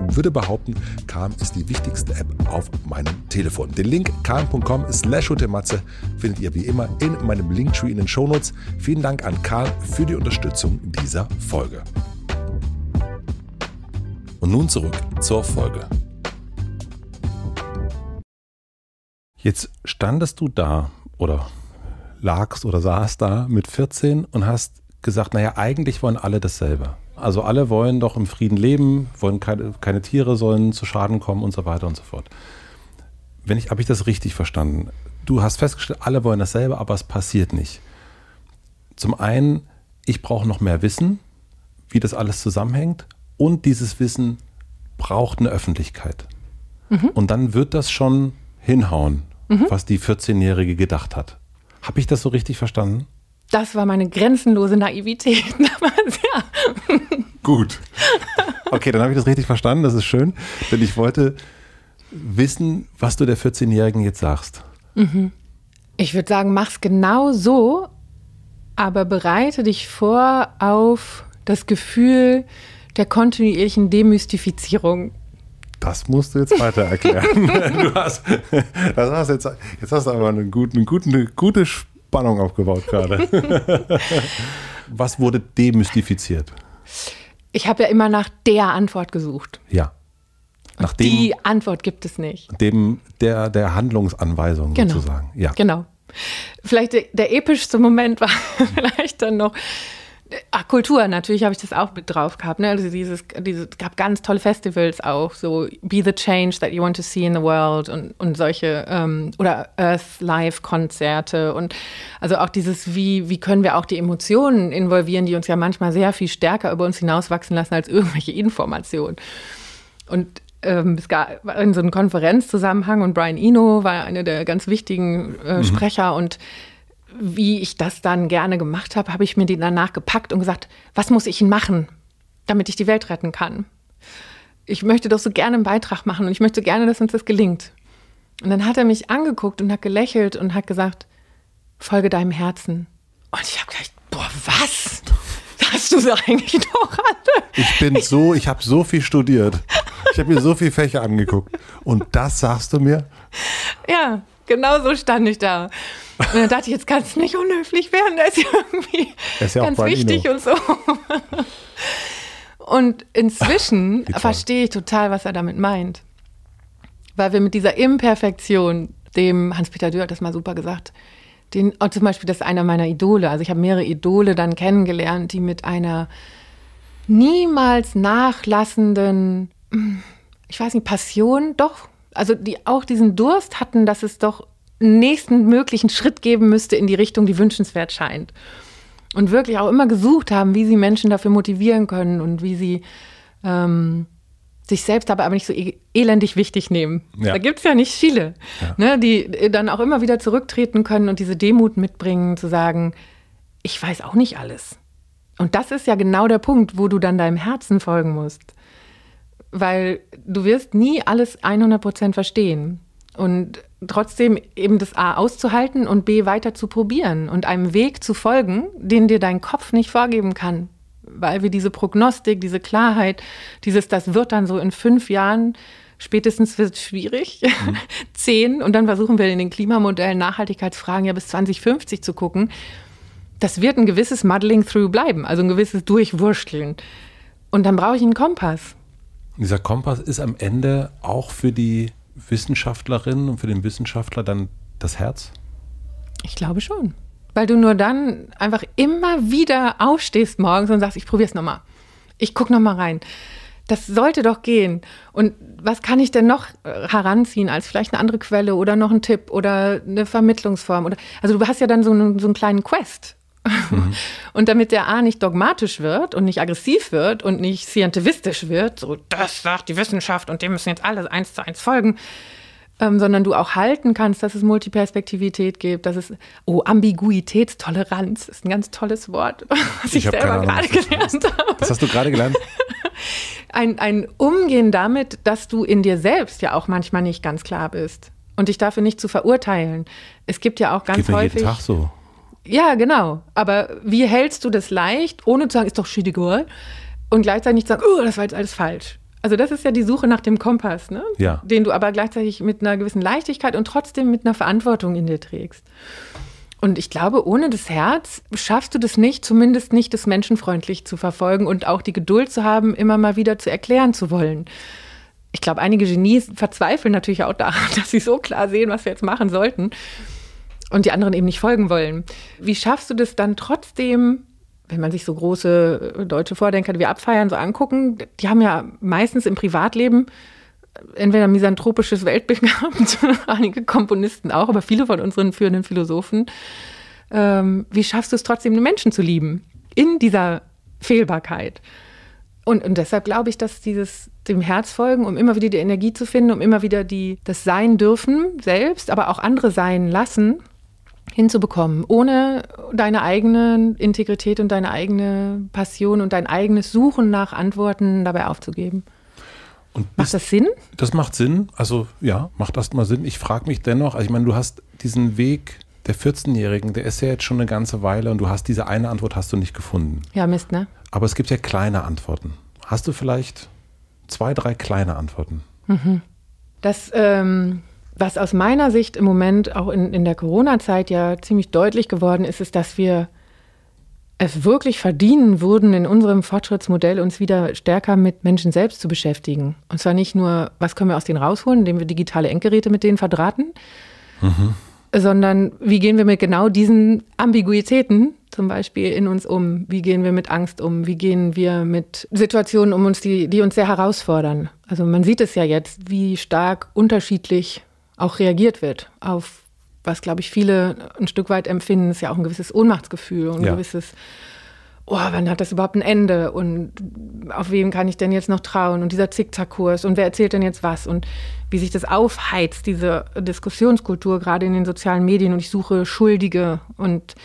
und würde behaupten, Kahn ist die wichtigste App auf meinem Telefon. Den Link kahn.com slash Matze findet ihr wie immer in meinem Linktree in den Shownotes. Vielen Dank an Kahn für die Unterstützung dieser Folge. Und nun zurück zur Folge. Jetzt standest du da oder lagst oder saßt da mit 14 und hast gesagt, naja, eigentlich wollen alle dasselbe. Also alle wollen doch im Frieden leben, wollen keine, keine Tiere sollen zu Schaden kommen und so weiter und so fort. Wenn ich, habe ich das richtig verstanden? Du hast festgestellt, alle wollen dasselbe, aber es passiert nicht. Zum einen, ich brauche noch mehr Wissen, wie das alles zusammenhängt und dieses Wissen braucht eine Öffentlichkeit. Mhm. Und dann wird das schon hinhauen, mhm. was die 14-Jährige gedacht hat. Habe ich das so richtig verstanden? Das war meine grenzenlose Naivität damals, ja. Gut. Okay, dann habe ich das richtig verstanden. Das ist schön. Denn ich wollte wissen, was du der 14-Jährigen jetzt sagst. Mhm. Ich würde sagen, mach's genau so, aber bereite dich vor auf das Gefühl der kontinuierlichen Demystifizierung. Das musst du jetzt weiter erklären. du hast, das hast jetzt, jetzt hast du aber eine gute, eine gute, eine gute Spannung aufgebaut gerade. Was wurde demystifiziert? Ich habe ja immer nach der Antwort gesucht. Ja. Nach dem, die Antwort gibt es nicht. Dem, der, der Handlungsanweisung genau. sozusagen. Ja. Genau. Vielleicht der, der epischste Moment war vielleicht dann noch, Ach, Kultur, natürlich habe ich das auch mit drauf gehabt. Ne? Also dieses, dieses gab ganz tolle Festivals auch, so Be the Change that you want to see in the world und, und solche ähm, oder Earth Live Konzerte und also auch dieses, wie, wie können wir auch die Emotionen involvieren, die uns ja manchmal sehr viel stärker über uns hinauswachsen lassen als irgendwelche Informationen. Und ähm, es gab in so einem Konferenzzusammenhang und Brian Eno war einer der ganz wichtigen äh, mhm. Sprecher und wie ich das dann gerne gemacht habe, habe ich mir die danach gepackt und gesagt, was muss ich machen, damit ich die Welt retten kann? Ich möchte doch so gerne einen Beitrag machen und ich möchte gerne, dass uns das gelingt. Und dann hat er mich angeguckt und hat gelächelt und hat gesagt, folge deinem Herzen. Und ich habe gedacht, boah, was? Hast du so eigentlich noch alle? Ich bin so, ich habe so viel studiert. Ich habe mir so viele Fächer angeguckt. Und das sagst du mir? Ja, genau so stand ich da. Und dann dachte ich, jetzt kann es nicht unhöflich werden, der ist ja irgendwie ist ja ganz wichtig und so. Und inzwischen verstehe ich total, was er damit meint. Weil wir mit dieser Imperfektion, dem Hans-Peter Dürr hat das mal super gesagt, den, oh, zum Beispiel, das ist einer meiner Idole. Also ich habe mehrere Idole dann kennengelernt, die mit einer niemals nachlassenden, ich weiß nicht, Passion, doch, also die auch diesen Durst hatten, dass es doch nächsten möglichen Schritt geben müsste in die Richtung, die wünschenswert scheint. Und wirklich auch immer gesucht haben, wie sie Menschen dafür motivieren können und wie sie ähm, sich selbst aber, aber nicht so e elendig wichtig nehmen. Ja. Da gibt es ja nicht viele, ja. ne, die dann auch immer wieder zurücktreten können und diese Demut mitbringen, zu sagen, ich weiß auch nicht alles. Und das ist ja genau der Punkt, wo du dann deinem Herzen folgen musst. Weil du wirst nie alles 100 Prozent verstehen. Und trotzdem eben das A auszuhalten und B weiter zu probieren und einem Weg zu folgen, den dir dein Kopf nicht vorgeben kann. Weil wir diese Prognostik, diese Klarheit, dieses, das wird dann so in fünf Jahren, spätestens wird es schwierig, mhm. zehn, und dann versuchen wir in den Klimamodellen Nachhaltigkeitsfragen ja bis 2050 zu gucken. Das wird ein gewisses Muddling through bleiben, also ein gewisses Durchwurschteln. Und dann brauche ich einen Kompass. Dieser Kompass ist am Ende auch für die Wissenschaftlerin und für den Wissenschaftler dann das Herz? Ich glaube schon. Weil du nur dann einfach immer wieder aufstehst morgens und sagst, ich probiere es nochmal. Ich gucke nochmal rein. Das sollte doch gehen. Und was kann ich denn noch äh, heranziehen als vielleicht eine andere Quelle oder noch ein Tipp oder eine Vermittlungsform? Oder, also du hast ja dann so einen, so einen kleinen Quest. Mhm. Und damit der A nicht dogmatisch wird und nicht aggressiv wird und nicht scientifistisch wird, so das sagt die Wissenschaft und dem müssen jetzt alle eins zu eins folgen, ähm, sondern du auch halten kannst, dass es Multiperspektivität gibt, dass es, oh, Ambiguitätstoleranz ist ein ganz tolles Wort, was ich, ich selber gerade gelernt habe. Was hast du gerade gelernt? ein, ein Umgehen damit, dass du in dir selbst ja auch manchmal nicht ganz klar bist und dich dafür nicht zu verurteilen. Es gibt ja auch ganz Geht häufig. Jeden Tag so. Ja, genau. Aber wie hältst du das leicht, ohne zu sagen, ist doch shit egal, und gleichzeitig nicht zu sagen, oh, das war jetzt alles falsch. Also das ist ja die Suche nach dem Kompass, ne? Ja. den du aber gleichzeitig mit einer gewissen Leichtigkeit und trotzdem mit einer Verantwortung in dir trägst. Und ich glaube, ohne das Herz schaffst du das nicht, zumindest nicht, das menschenfreundlich zu verfolgen und auch die Geduld zu haben, immer mal wieder zu erklären zu wollen. Ich glaube, einige Genies verzweifeln natürlich auch daran, dass sie so klar sehen, was wir jetzt machen sollten und die anderen eben nicht folgen wollen. Wie schaffst du das dann trotzdem, wenn man sich so große deutsche Vordenker wie Abfeiern so angucken, die haben ja meistens im Privatleben entweder ein misanthropisches Weltbild gehabt, einige Komponisten auch, aber viele von unseren führenden Philosophen. Ähm, wie schaffst du es trotzdem, den Menschen zu lieben in dieser Fehlbarkeit? Und, und deshalb glaube ich, dass dieses dem Herz folgen, um immer wieder die Energie zu finden, um immer wieder die, das Sein dürfen selbst, aber auch andere sein lassen, hinzubekommen, ohne deine eigene Integrität und deine eigene Passion und dein eigenes Suchen nach Antworten dabei aufzugeben. Und macht das Sinn? Das macht Sinn. Also ja, macht erstmal Sinn. Ich frage mich dennoch, also ich meine, du hast diesen Weg der 14-Jährigen, der ist ja jetzt schon eine ganze Weile und du hast diese eine Antwort hast du nicht gefunden. Ja, Mist, ne? Aber es gibt ja kleine Antworten. Hast du vielleicht zwei, drei kleine Antworten? Mhm. Das, ähm, was aus meiner Sicht im Moment auch in, in der Corona-Zeit ja ziemlich deutlich geworden ist, ist, dass wir es wirklich verdienen würden, in unserem Fortschrittsmodell uns wieder stärker mit Menschen selbst zu beschäftigen. Und zwar nicht nur, was können wir aus denen rausholen, indem wir digitale Endgeräte mit denen verdrahten, mhm. sondern wie gehen wir mit genau diesen Ambiguitäten zum Beispiel in uns um? Wie gehen wir mit Angst um? Wie gehen wir mit Situationen um uns, die, die uns sehr herausfordern? Also man sieht es ja jetzt, wie stark unterschiedlich auch reagiert wird auf was, glaube ich, viele ein Stück weit empfinden, ist ja auch ein gewisses Ohnmachtsgefühl und ein ja. gewisses, oh, wann hat das überhaupt ein Ende und auf wem kann ich denn jetzt noch trauen und dieser Zickzackkurs und wer erzählt denn jetzt was und wie sich das aufheizt, diese Diskussionskultur gerade in den sozialen Medien und ich suche Schuldige und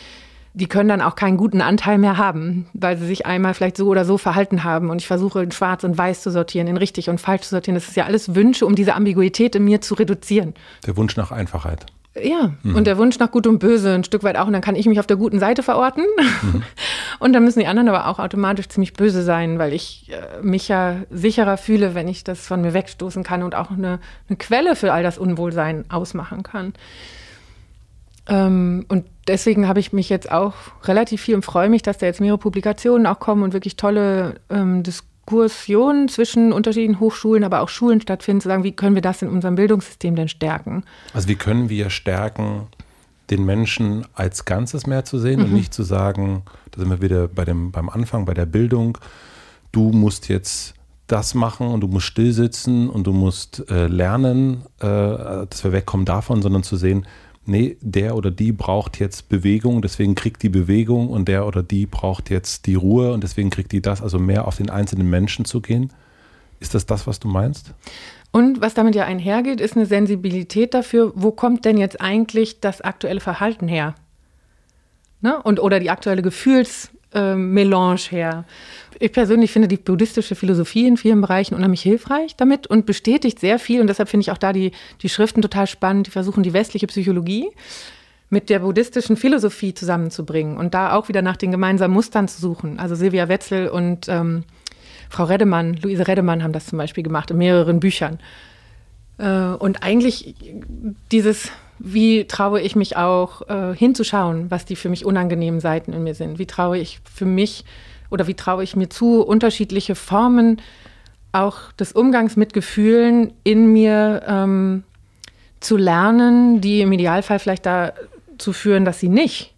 die können dann auch keinen guten Anteil mehr haben, weil sie sich einmal vielleicht so oder so verhalten haben. Und ich versuche in Schwarz und Weiß zu sortieren, in richtig und falsch zu sortieren. Das ist ja alles Wünsche, um diese Ambiguität in mir zu reduzieren. Der Wunsch nach Einfachheit. Ja, mhm. und der Wunsch nach Gut und Böse ein Stück weit auch. Und dann kann ich mich auf der guten Seite verorten. Mhm. Und dann müssen die anderen aber auch automatisch ziemlich böse sein, weil ich äh, mich ja sicherer fühle, wenn ich das von mir wegstoßen kann und auch eine, eine Quelle für all das Unwohlsein ausmachen kann. Ähm, und deswegen habe ich mich jetzt auch relativ viel und freue mich, dass da jetzt mehrere Publikationen auch kommen und wirklich tolle ähm, Diskussionen Exkursionen zwischen unterschiedlichen Hochschulen, aber auch Schulen stattfinden, zu sagen, wie können wir das in unserem Bildungssystem denn stärken? Also wie können wir stärken, den Menschen als Ganzes mehr zu sehen mhm. und nicht zu sagen, da sind wir wieder bei dem, beim Anfang, bei der Bildung, du musst jetzt das machen und du musst still sitzen und du musst äh, lernen, äh, dass wir wegkommen davon, sondern zu sehen, nee, der oder die braucht jetzt Bewegung, deswegen kriegt die Bewegung und der oder die braucht jetzt die Ruhe und deswegen kriegt die das, also mehr auf den einzelnen Menschen zu gehen. Ist das das, was du meinst? Und was damit ja einhergeht, ist eine Sensibilität dafür, wo kommt denn jetzt eigentlich das aktuelle Verhalten her? Ne? Und, oder die aktuelle Gefühls, Melange her. Ich persönlich finde die buddhistische Philosophie in vielen Bereichen unheimlich hilfreich damit und bestätigt sehr viel. Und deshalb finde ich auch da die, die Schriften total spannend. Die versuchen die westliche Psychologie mit der buddhistischen Philosophie zusammenzubringen und da auch wieder nach den gemeinsamen Mustern zu suchen. Also Silvia Wetzel und ähm, Frau Reddemann, Luise Reddemann haben das zum Beispiel gemacht in mehreren Büchern. Äh, und eigentlich dieses wie traue ich mich auch äh, hinzuschauen, was die für mich unangenehmen Seiten in mir sind? Wie traue ich für mich oder wie traue ich mir zu, unterschiedliche Formen auch des Umgangs mit Gefühlen in mir ähm, zu lernen, die im Idealfall vielleicht dazu führen, dass sie nicht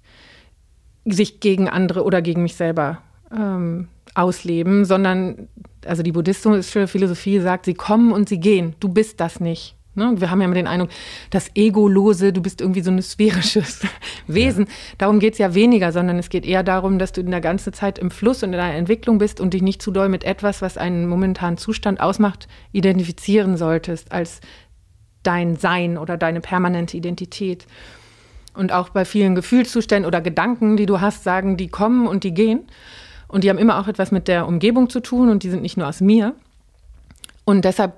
sich gegen andere oder gegen mich selber ähm, ausleben, sondern also die buddhistische Philosophie sagt, sie kommen und sie gehen. Du bist das nicht. Ne? Wir haben ja immer den Eindruck, das Egolose, du bist irgendwie so ein sphärisches Wesen. Ja. Darum geht es ja weniger, sondern es geht eher darum, dass du in der ganzen Zeit im Fluss und in deiner Entwicklung bist und dich nicht zu doll mit etwas, was einen momentanen Zustand ausmacht, identifizieren solltest als dein Sein oder deine permanente Identität. Und auch bei vielen Gefühlszuständen oder Gedanken, die du hast, sagen, die kommen und die gehen. Und die haben immer auch etwas mit der Umgebung zu tun und die sind nicht nur aus mir. Und deshalb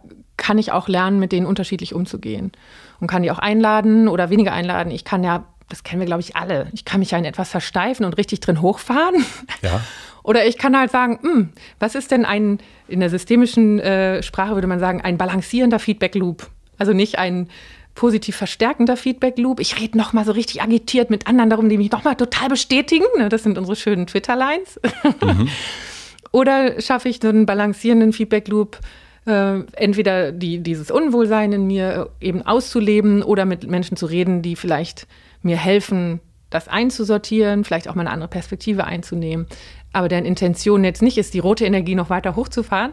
kann ich auch lernen, mit denen unterschiedlich umzugehen. Und kann die auch einladen oder weniger einladen. Ich kann ja, das kennen wir, glaube ich, alle, ich kann mich ja in etwas versteifen und richtig drin hochfahren. Ja. Oder ich kann halt sagen, hm, was ist denn ein, in der systemischen äh, Sprache würde man sagen, ein balancierender Feedback-Loop. Also nicht ein positiv verstärkender Feedback-Loop. Ich rede nochmal so richtig agitiert mit anderen darum, die mich nochmal total bestätigen. Ne, das sind unsere schönen Twitter-Lines. Mhm. Oder schaffe ich so einen balancierenden Feedback-Loop, äh, entweder die, dieses Unwohlsein in mir äh, eben auszuleben oder mit Menschen zu reden, die vielleicht mir helfen, das einzusortieren, vielleicht auch mal eine andere Perspektive einzunehmen. Aber deren Intention jetzt nicht ist, die rote Energie noch weiter hochzufahren,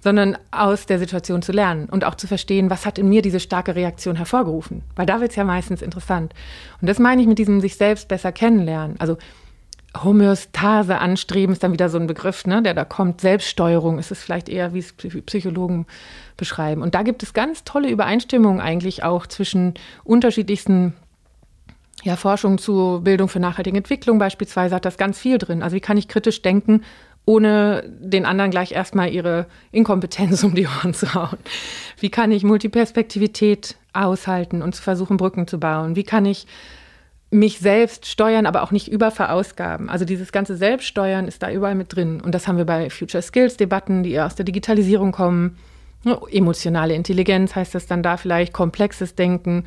sondern aus der Situation zu lernen und auch zu verstehen, was hat in mir diese starke Reaktion hervorgerufen. Weil da wird es ja meistens interessant. Und das meine ich mit diesem sich selbst besser kennenlernen. Also Homöostase anstreben ist dann wieder so ein Begriff, ne, der da kommt. Selbststeuerung ist es vielleicht eher, wie es Psychologen beschreiben. Und da gibt es ganz tolle Übereinstimmungen eigentlich auch zwischen unterschiedlichsten ja, Forschung zu Bildung für nachhaltige Entwicklung beispielsweise hat das ganz viel drin. Also wie kann ich kritisch denken, ohne den anderen gleich erstmal ihre Inkompetenz um die Ohren zu hauen? Wie kann ich Multiperspektivität aushalten und zu versuchen, Brücken zu bauen? Wie kann ich mich selbst steuern, aber auch nicht überverausgaben. Also dieses ganze Selbststeuern ist da überall mit drin. Und das haben wir bei Future Skills Debatten, die eher aus der Digitalisierung kommen. Emotionale Intelligenz heißt das dann da vielleicht, komplexes Denken.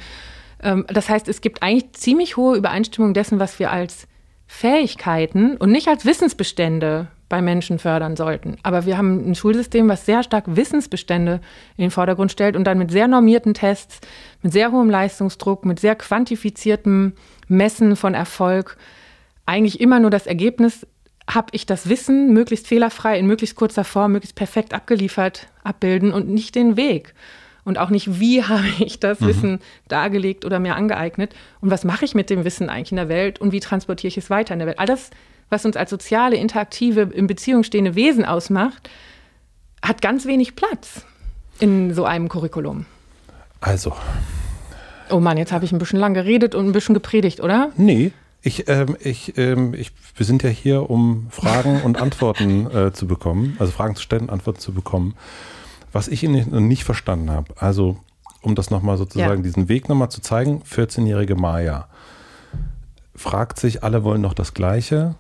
Ähm, das heißt, es gibt eigentlich ziemlich hohe Übereinstimmung dessen, was wir als Fähigkeiten und nicht als Wissensbestände bei Menschen fördern sollten. Aber wir haben ein Schulsystem, was sehr stark Wissensbestände in den Vordergrund stellt und dann mit sehr normierten Tests, mit sehr hohem Leistungsdruck, mit sehr quantifiziertem Messen von Erfolg eigentlich immer nur das Ergebnis, habe ich das Wissen möglichst fehlerfrei in möglichst kurzer Form, möglichst perfekt abgeliefert, abbilden und nicht den Weg. Und auch nicht, wie habe ich das mhm. Wissen dargelegt oder mir angeeignet und was mache ich mit dem Wissen eigentlich in der Welt und wie transportiere ich es weiter in der Welt. All das was uns als soziale, interaktive, in Beziehung stehende Wesen ausmacht, hat ganz wenig Platz in so einem Curriculum. Also. Oh Mann, jetzt habe ich ein bisschen lang geredet und ein bisschen gepredigt, oder? Nee. Ich, ähm, ich, ähm, ich, wir sind ja hier, um Fragen und Antworten äh, zu bekommen, also Fragen zu stellen, Antworten zu bekommen. Was ich nicht, nicht verstanden habe, also um das nochmal sozusagen, ja. diesen Weg nochmal zu zeigen, 14-jährige Maya fragt sich, alle wollen noch das Gleiche,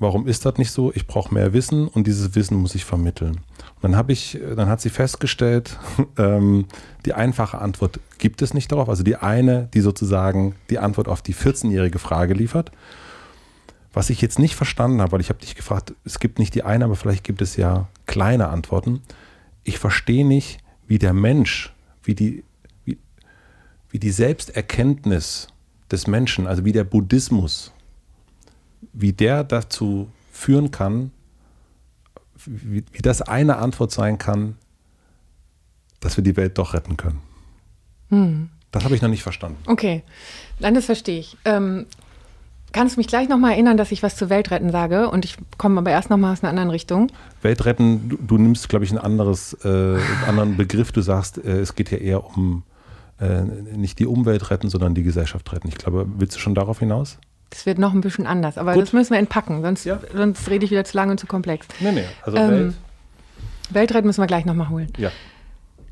warum ist das nicht so? Ich brauche mehr Wissen und dieses Wissen muss ich vermitteln. Und dann habe ich, dann hat sie festgestellt, ähm, die einfache Antwort gibt es nicht darauf. Also die eine, die sozusagen die Antwort auf die 14-jährige Frage liefert. Was ich jetzt nicht verstanden habe, weil ich habe dich gefragt, es gibt nicht die eine, aber vielleicht gibt es ja kleine Antworten. Ich verstehe nicht, wie der Mensch, wie die, wie, wie die Selbsterkenntnis des Menschen, also wie der Buddhismus wie der dazu führen kann, wie, wie das eine Antwort sein kann, dass wir die Welt doch retten können. Hm. Das habe ich noch nicht verstanden. Okay, dann das verstehe ich. Ähm, kannst du mich gleich nochmal erinnern, dass ich was zu Weltretten sage? Und ich komme aber erst nochmal aus einer anderen Richtung. Weltretten, du, du nimmst, glaube ich, ein anderes, äh, einen anderen Begriff. Du sagst, äh, es geht ja eher um äh, nicht die Umwelt retten, sondern die Gesellschaft retten. Ich glaube, willst du schon darauf hinaus? Das wird noch ein bisschen anders, aber Gut. das müssen wir entpacken, sonst, ja. sonst rede ich wieder zu lang und zu komplex. Nee, nee, also ähm, Welt. Weltretten müssen wir gleich nochmal holen. Ja.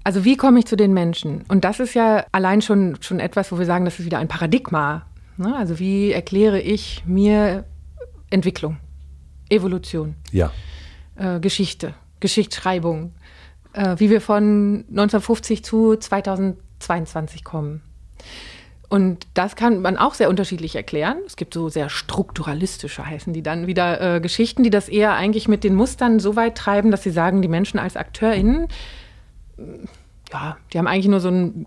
Also wie komme ich zu den Menschen? Und das ist ja allein schon, schon etwas, wo wir sagen, das ist wieder ein Paradigma. Ne? Also wie erkläre ich mir Entwicklung, Evolution, ja. äh, Geschichte, Geschichtsschreibung, äh, wie wir von 1950 zu 2022 kommen. Und das kann man auch sehr unterschiedlich erklären. Es gibt so sehr strukturalistische, heißen die dann wieder äh, Geschichten, die das eher eigentlich mit den Mustern so weit treiben, dass sie sagen, die Menschen als AkteurInnen, äh, ja, die haben eigentlich nur so einen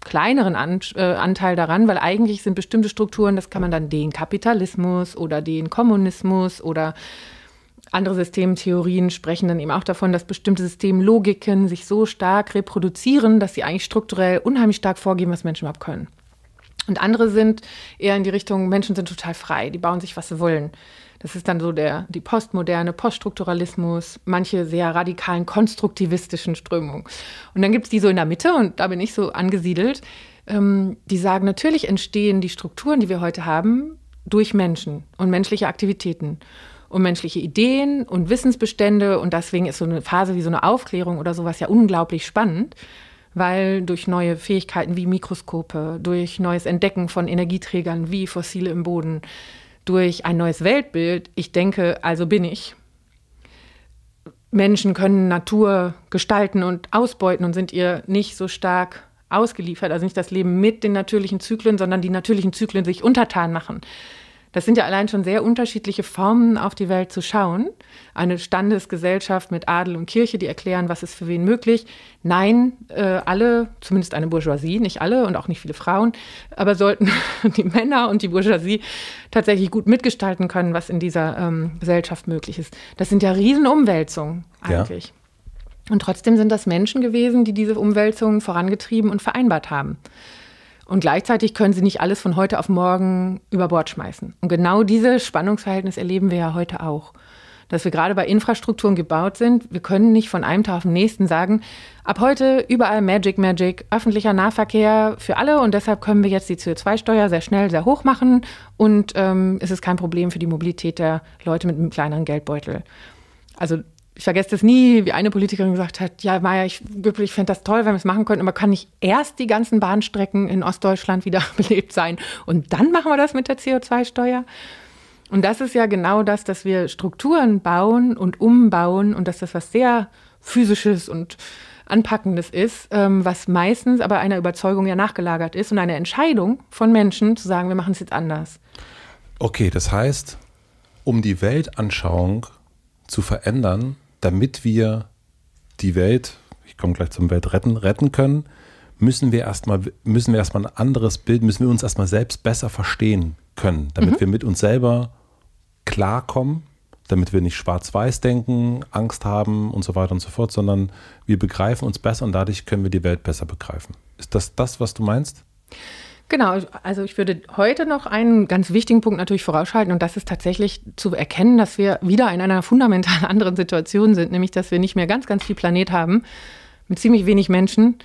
kleineren An äh, Anteil daran, weil eigentlich sind bestimmte Strukturen, das kann man dann den Kapitalismus oder den Kommunismus oder andere Systemtheorien sprechen dann eben auch davon, dass bestimmte Systemlogiken sich so stark reproduzieren, dass sie eigentlich strukturell unheimlich stark vorgeben, was Menschen überhaupt können. Und andere sind eher in die Richtung, Menschen sind total frei, die bauen sich, was sie wollen. Das ist dann so der, die postmoderne Poststrukturalismus, manche sehr radikalen konstruktivistischen Strömungen. Und dann gibt es die so in der Mitte, und da bin ich so angesiedelt, ähm, die sagen, natürlich entstehen die Strukturen, die wir heute haben, durch Menschen und menschliche Aktivitäten. um menschliche Ideen und Wissensbestände. Und deswegen ist so eine Phase wie so eine Aufklärung oder sowas ja unglaublich spannend, weil durch neue Fähigkeiten wie Mikroskope, durch neues Entdecken von Energieträgern wie Fossile im Boden, durch ein neues Weltbild, ich denke, also bin ich. Menschen können Natur gestalten und ausbeuten und sind ihr nicht so stark ausgeliefert. Also nicht das Leben mit den natürlichen Zyklen, sondern die natürlichen Zyklen sich untertan machen. Das sind ja allein schon sehr unterschiedliche Formen, auf die Welt zu schauen. Eine Standesgesellschaft mit Adel und Kirche, die erklären, was ist für wen möglich. Nein, äh, alle, zumindest eine Bourgeoisie, nicht alle und auch nicht viele Frauen, aber sollten die Männer und die Bourgeoisie tatsächlich gut mitgestalten können, was in dieser ähm, Gesellschaft möglich ist. Das sind ja Riesenumwälzungen eigentlich. Ja. Und trotzdem sind das Menschen gewesen, die diese Umwälzungen vorangetrieben und vereinbart haben. Und gleichzeitig können sie nicht alles von heute auf morgen über Bord schmeißen. Und genau dieses Spannungsverhältnis erleben wir ja heute auch. Dass wir gerade bei Infrastrukturen gebaut sind. Wir können nicht von einem Tag auf den nächsten sagen, ab heute überall Magic, Magic, öffentlicher Nahverkehr für alle und deshalb können wir jetzt die CO2-Steuer sehr schnell, sehr hoch machen und ähm, es ist kein Problem für die Mobilität der Leute mit einem kleineren Geldbeutel. Also ich vergesse das nie, wie eine Politikerin gesagt hat, ja, Maja, ich, ich fände das toll, wenn wir es machen könnten, aber kann nicht erst die ganzen Bahnstrecken in Ostdeutschland wieder belebt sein und dann machen wir das mit der CO2-Steuer? Und das ist ja genau das, dass wir Strukturen bauen und umbauen und dass das was sehr physisches und Anpackendes ist, ähm, was meistens aber einer Überzeugung ja nachgelagert ist und eine Entscheidung von Menschen zu sagen, wir machen es jetzt anders. Okay, das heißt, um die Weltanschauung zu verändern, damit wir die Welt, ich komme gleich zum Weltretten, retten können, müssen wir erstmal, müssen wir erstmal ein anderes Bild, müssen wir uns erstmal selbst besser verstehen können, damit mhm. wir mit uns selber klarkommen, damit wir nicht schwarz-weiß denken, Angst haben und so weiter und so fort, sondern wir begreifen uns besser und dadurch können wir die Welt besser begreifen. Ist das das, was du meinst? Genau, also ich würde heute noch einen ganz wichtigen Punkt natürlich vorausschalten und das ist tatsächlich zu erkennen, dass wir wieder in einer fundamental anderen Situation sind, nämlich dass wir nicht mehr ganz, ganz viel Planet haben mit ziemlich wenig Menschen,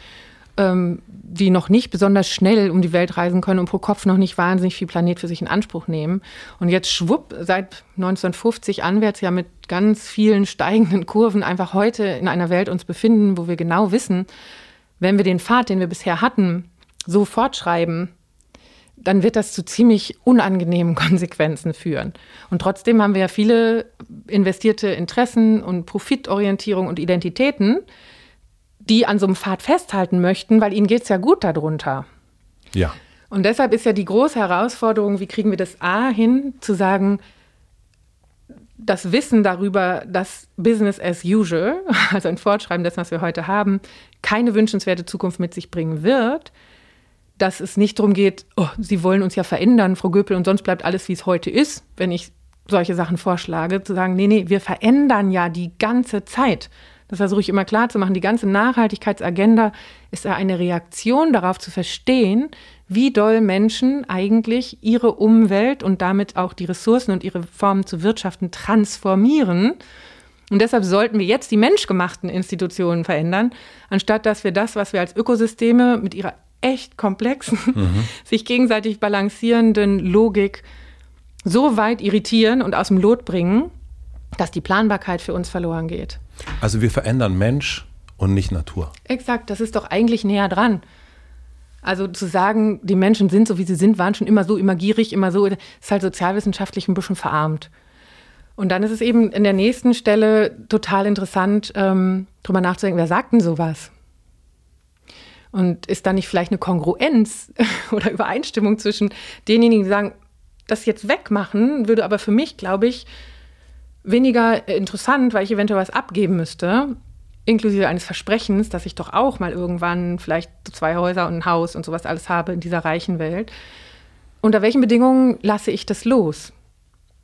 ähm, die noch nicht besonders schnell um die Welt reisen können und pro Kopf noch nicht wahnsinnig viel Planet für sich in Anspruch nehmen. Und jetzt schwupp, seit 1950 anwärts ja mit ganz vielen steigenden Kurven einfach heute in einer Welt uns befinden, wo wir genau wissen, wenn wir den Pfad, den wir bisher hatten, so fortschreiben, dann wird das zu ziemlich unangenehmen Konsequenzen führen. Und trotzdem haben wir ja viele investierte Interessen und Profitorientierung und Identitäten, die an so einem Pfad festhalten möchten, weil ihnen geht es ja gut darunter. Ja. Und deshalb ist ja die große Herausforderung, wie kriegen wir das A hin, zu sagen, das Wissen darüber, dass Business as usual, also ein Fortschreiben dessen, was wir heute haben, keine wünschenswerte Zukunft mit sich bringen wird, dass es nicht darum geht, oh, Sie wollen uns ja verändern, Frau Göpel, und sonst bleibt alles, wie es heute ist, wenn ich solche Sachen vorschlage, zu sagen, nee, nee, wir verändern ja die ganze Zeit. Das versuche ich immer klar zu machen. Die ganze Nachhaltigkeitsagenda ist ja eine Reaktion darauf zu verstehen, wie doll Menschen eigentlich ihre Umwelt und damit auch die Ressourcen und ihre Formen zu wirtschaften transformieren. Und deshalb sollten wir jetzt die menschgemachten Institutionen verändern, anstatt dass wir das, was wir als Ökosysteme mit ihrer echt komplexen, mhm. sich gegenseitig balancierenden Logik so weit irritieren und aus dem Lot bringen, dass die Planbarkeit für uns verloren geht. Also wir verändern Mensch und nicht Natur. Exakt, das ist doch eigentlich näher dran. Also zu sagen, die Menschen sind so, wie sie sind, waren schon immer so, immer gierig, immer so, ist halt sozialwissenschaftlich ein bisschen verarmt. Und dann ist es eben in der nächsten Stelle total interessant, ähm, drüber nachzudenken, wer sagt denn sowas? Und ist da nicht vielleicht eine Kongruenz oder Übereinstimmung zwischen denjenigen, die sagen, das jetzt wegmachen, würde aber für mich, glaube ich, weniger interessant, weil ich eventuell was abgeben müsste, inklusive eines Versprechens, dass ich doch auch mal irgendwann vielleicht zwei Häuser und ein Haus und sowas alles habe in dieser reichen Welt. Unter welchen Bedingungen lasse ich das los?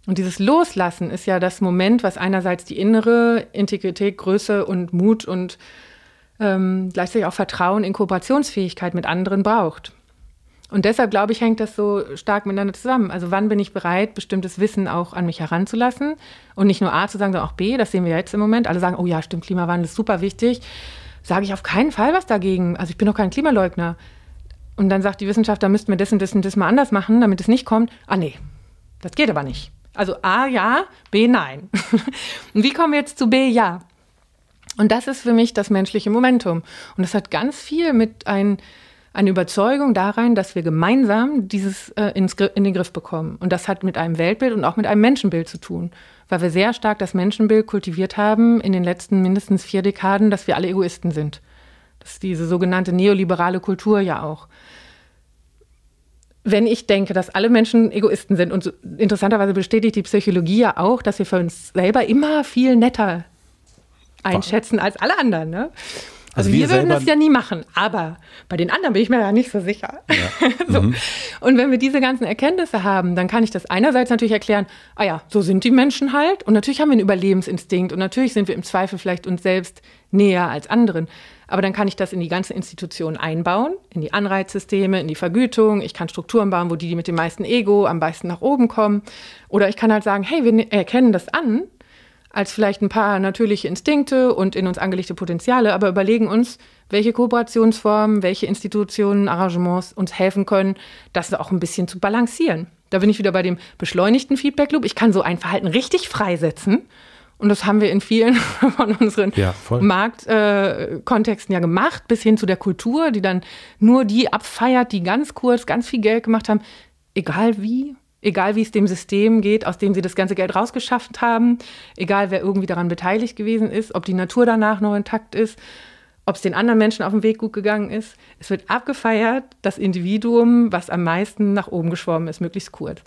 Und dieses Loslassen ist ja das Moment, was einerseits die innere Integrität, Größe und Mut und ähm, gleichzeitig auch Vertrauen in Kooperationsfähigkeit mit anderen braucht. Und deshalb, glaube ich, hängt das so stark miteinander zusammen. Also wann bin ich bereit, bestimmtes Wissen auch an mich heranzulassen und nicht nur A zu sagen, sondern auch B, das sehen wir jetzt im Moment. Alle sagen, oh ja, stimmt, Klimawandel ist super wichtig. Sage ich auf keinen Fall was dagegen. Also ich bin doch kein Klimaleugner. Und dann sagt die Wissenschaft, da müssten wir das und das und das mal anders machen, damit es nicht kommt. Ah nee, das geht aber nicht. Also A ja, B nein. Und wie kommen wir jetzt zu B ja? Und das ist für mich das menschliche Momentum. Und das hat ganz viel mit ein, einer Überzeugung darein, dass wir gemeinsam dieses äh, ins, in den Griff bekommen. Und das hat mit einem Weltbild und auch mit einem Menschenbild zu tun. Weil wir sehr stark das Menschenbild kultiviert haben in den letzten mindestens vier Dekaden, dass wir alle Egoisten sind. Das ist diese sogenannte neoliberale Kultur ja auch wenn ich denke, dass alle Menschen Egoisten sind und interessanterweise bestätigt die Psychologie ja auch, dass wir für uns selber immer viel netter einschätzen als alle anderen. Ne? Also, also wir, wir würden das ja nie machen, aber bei den anderen bin ich mir da nicht so sicher. Ja. so. mhm. Und wenn wir diese ganzen Erkenntnisse haben, dann kann ich das einerseits natürlich erklären, ah ja, so sind die Menschen halt und natürlich haben wir einen Überlebensinstinkt und natürlich sind wir im Zweifel vielleicht uns selbst näher als anderen. Aber dann kann ich das in die ganze Institution einbauen, in die Anreizsysteme, in die Vergütung. Ich kann Strukturen bauen, wo die, die mit dem meisten Ego am meisten nach oben kommen. Oder ich kann halt sagen, hey, wir ne-, erkennen das an als vielleicht ein paar natürliche Instinkte und in uns angelegte Potenziale, aber überlegen uns, welche Kooperationsformen, welche Institutionen, Arrangements uns helfen können, das auch ein bisschen zu balancieren. Da bin ich wieder bei dem beschleunigten Feedback Loop. Ich kann so ein Verhalten richtig freisetzen und das haben wir in vielen von unseren ja, Marktkontexten äh, ja gemacht, bis hin zu der Kultur, die dann nur die abfeiert, die ganz kurz ganz viel Geld gemacht haben, egal wie, egal wie es dem System geht, aus dem sie das ganze Geld rausgeschafft haben, egal wer irgendwie daran beteiligt gewesen ist, ob die Natur danach noch intakt ist, ob es den anderen Menschen auf dem Weg gut gegangen ist. Es wird abgefeiert, das Individuum, was am meisten nach oben geschwommen ist, möglichst kurz.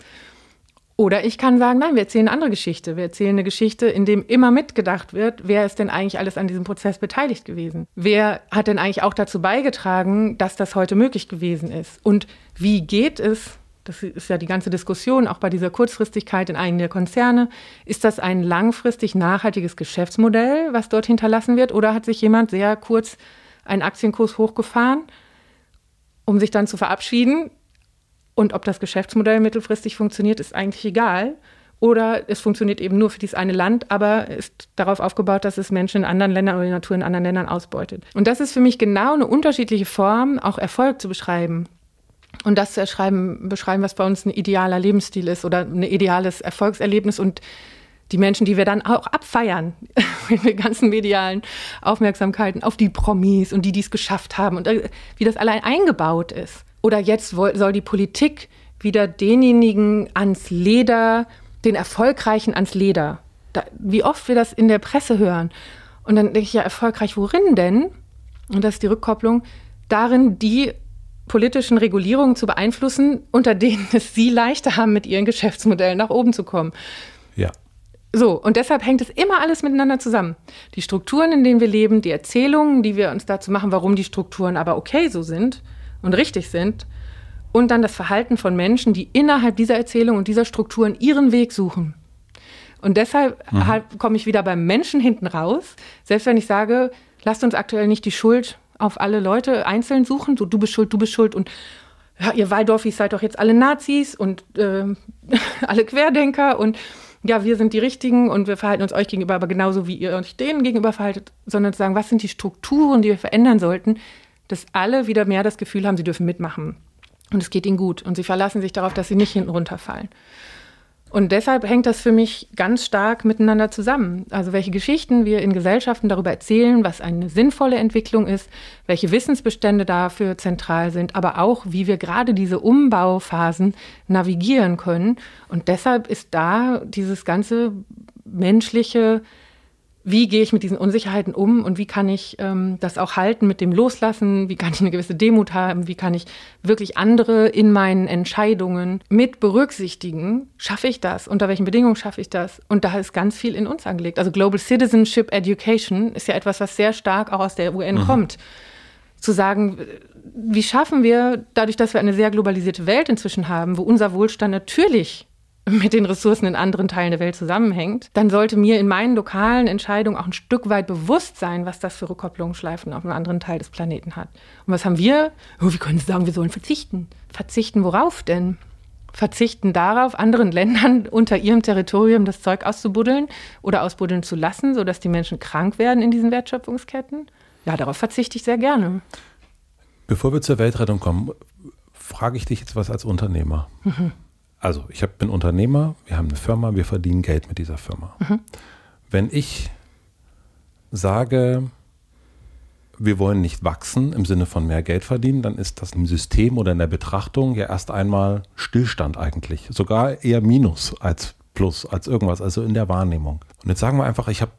Oder ich kann sagen, nein, wir erzählen eine andere Geschichte. Wir erzählen eine Geschichte, in dem immer mitgedacht wird, wer ist denn eigentlich alles an diesem Prozess beteiligt gewesen? Wer hat denn eigentlich auch dazu beigetragen, dass das heute möglich gewesen ist? Und wie geht es, das ist ja die ganze Diskussion, auch bei dieser Kurzfristigkeit in einigen der Konzerne, ist das ein langfristig nachhaltiges Geschäftsmodell, was dort hinterlassen wird? Oder hat sich jemand sehr kurz einen Aktienkurs hochgefahren, um sich dann zu verabschieden? Und ob das Geschäftsmodell mittelfristig funktioniert, ist eigentlich egal. Oder es funktioniert eben nur für dieses eine Land, aber ist darauf aufgebaut, dass es Menschen in anderen Ländern oder die Natur in anderen Ländern ausbeutet. Und das ist für mich genau eine unterschiedliche Form, auch Erfolg zu beschreiben. Und das zu erschreiben, beschreiben, was bei uns ein idealer Lebensstil ist oder ein ideales Erfolgserlebnis und die Menschen, die wir dann auch abfeiern mit den ganzen medialen Aufmerksamkeiten auf die Promis und die, die es geschafft haben und äh, wie das allein eingebaut ist. Oder jetzt soll die Politik wieder denjenigen ans Leder, den Erfolgreichen ans Leder. Da, wie oft wir das in der Presse hören. Und dann denke ich ja, erfolgreich worin denn? Und das ist die Rückkopplung, darin die politischen Regulierungen zu beeinflussen, unter denen es sie leichter haben, mit ihren Geschäftsmodellen nach oben zu kommen. Ja. So, und deshalb hängt es immer alles miteinander zusammen. Die Strukturen, in denen wir leben, die Erzählungen, die wir uns dazu machen, warum die Strukturen aber okay so sind, und richtig sind. Und dann das Verhalten von Menschen, die innerhalb dieser Erzählung und dieser Strukturen ihren Weg suchen. Und deshalb mhm. komme ich wieder beim Menschen hinten raus. Selbst wenn ich sage, lasst uns aktuell nicht die Schuld auf alle Leute einzeln suchen, so du bist schuld, du bist schuld und ja, ihr Waldorfis seid doch jetzt alle Nazis und äh, alle Querdenker und ja, wir sind die Richtigen und wir verhalten uns euch gegenüber aber genauso, wie ihr euch denen gegenüber verhaltet, sondern zu sagen, was sind die Strukturen, die wir verändern sollten, dass alle wieder mehr das Gefühl haben, sie dürfen mitmachen. Und es geht ihnen gut. Und sie verlassen sich darauf, dass sie nicht hinten runterfallen. Und deshalb hängt das für mich ganz stark miteinander zusammen. Also welche Geschichten wir in Gesellschaften darüber erzählen, was eine sinnvolle Entwicklung ist, welche Wissensbestände dafür zentral sind, aber auch, wie wir gerade diese Umbauphasen navigieren können. Und deshalb ist da dieses ganze menschliche wie gehe ich mit diesen Unsicherheiten um und wie kann ich ähm, das auch halten mit dem Loslassen, wie kann ich eine gewisse Demut haben, wie kann ich wirklich andere in meinen Entscheidungen mit berücksichtigen, schaffe ich das, unter welchen Bedingungen schaffe ich das und da ist ganz viel in uns angelegt. Also Global Citizenship Education ist ja etwas, was sehr stark auch aus der UN mhm. kommt. Zu sagen, wie schaffen wir, dadurch, dass wir eine sehr globalisierte Welt inzwischen haben, wo unser Wohlstand natürlich mit den Ressourcen in anderen Teilen der Welt zusammenhängt, dann sollte mir in meinen lokalen Entscheidungen auch ein Stück weit bewusst sein, was das für Rückkopplungsschleifen auf einem anderen Teil des Planeten hat. Und was haben wir? Oh, wie können Sie sagen, wir sollen verzichten? Verzichten worauf denn? Verzichten darauf, anderen Ländern unter ihrem Territorium das Zeug auszubuddeln oder ausbuddeln zu lassen, sodass die Menschen krank werden in diesen Wertschöpfungsketten? Ja, darauf verzichte ich sehr gerne. Bevor wir zur Weltrettung kommen, frage ich dich jetzt was als Unternehmer. Mhm. Also, ich hab, bin Unternehmer, wir haben eine Firma, wir verdienen Geld mit dieser Firma. Mhm. Wenn ich sage, wir wollen nicht wachsen im Sinne von mehr Geld verdienen, dann ist das im System oder in der Betrachtung ja erst einmal Stillstand eigentlich. Sogar eher Minus als Plus, als irgendwas, also in der Wahrnehmung. Und jetzt sagen wir einfach, ich habe,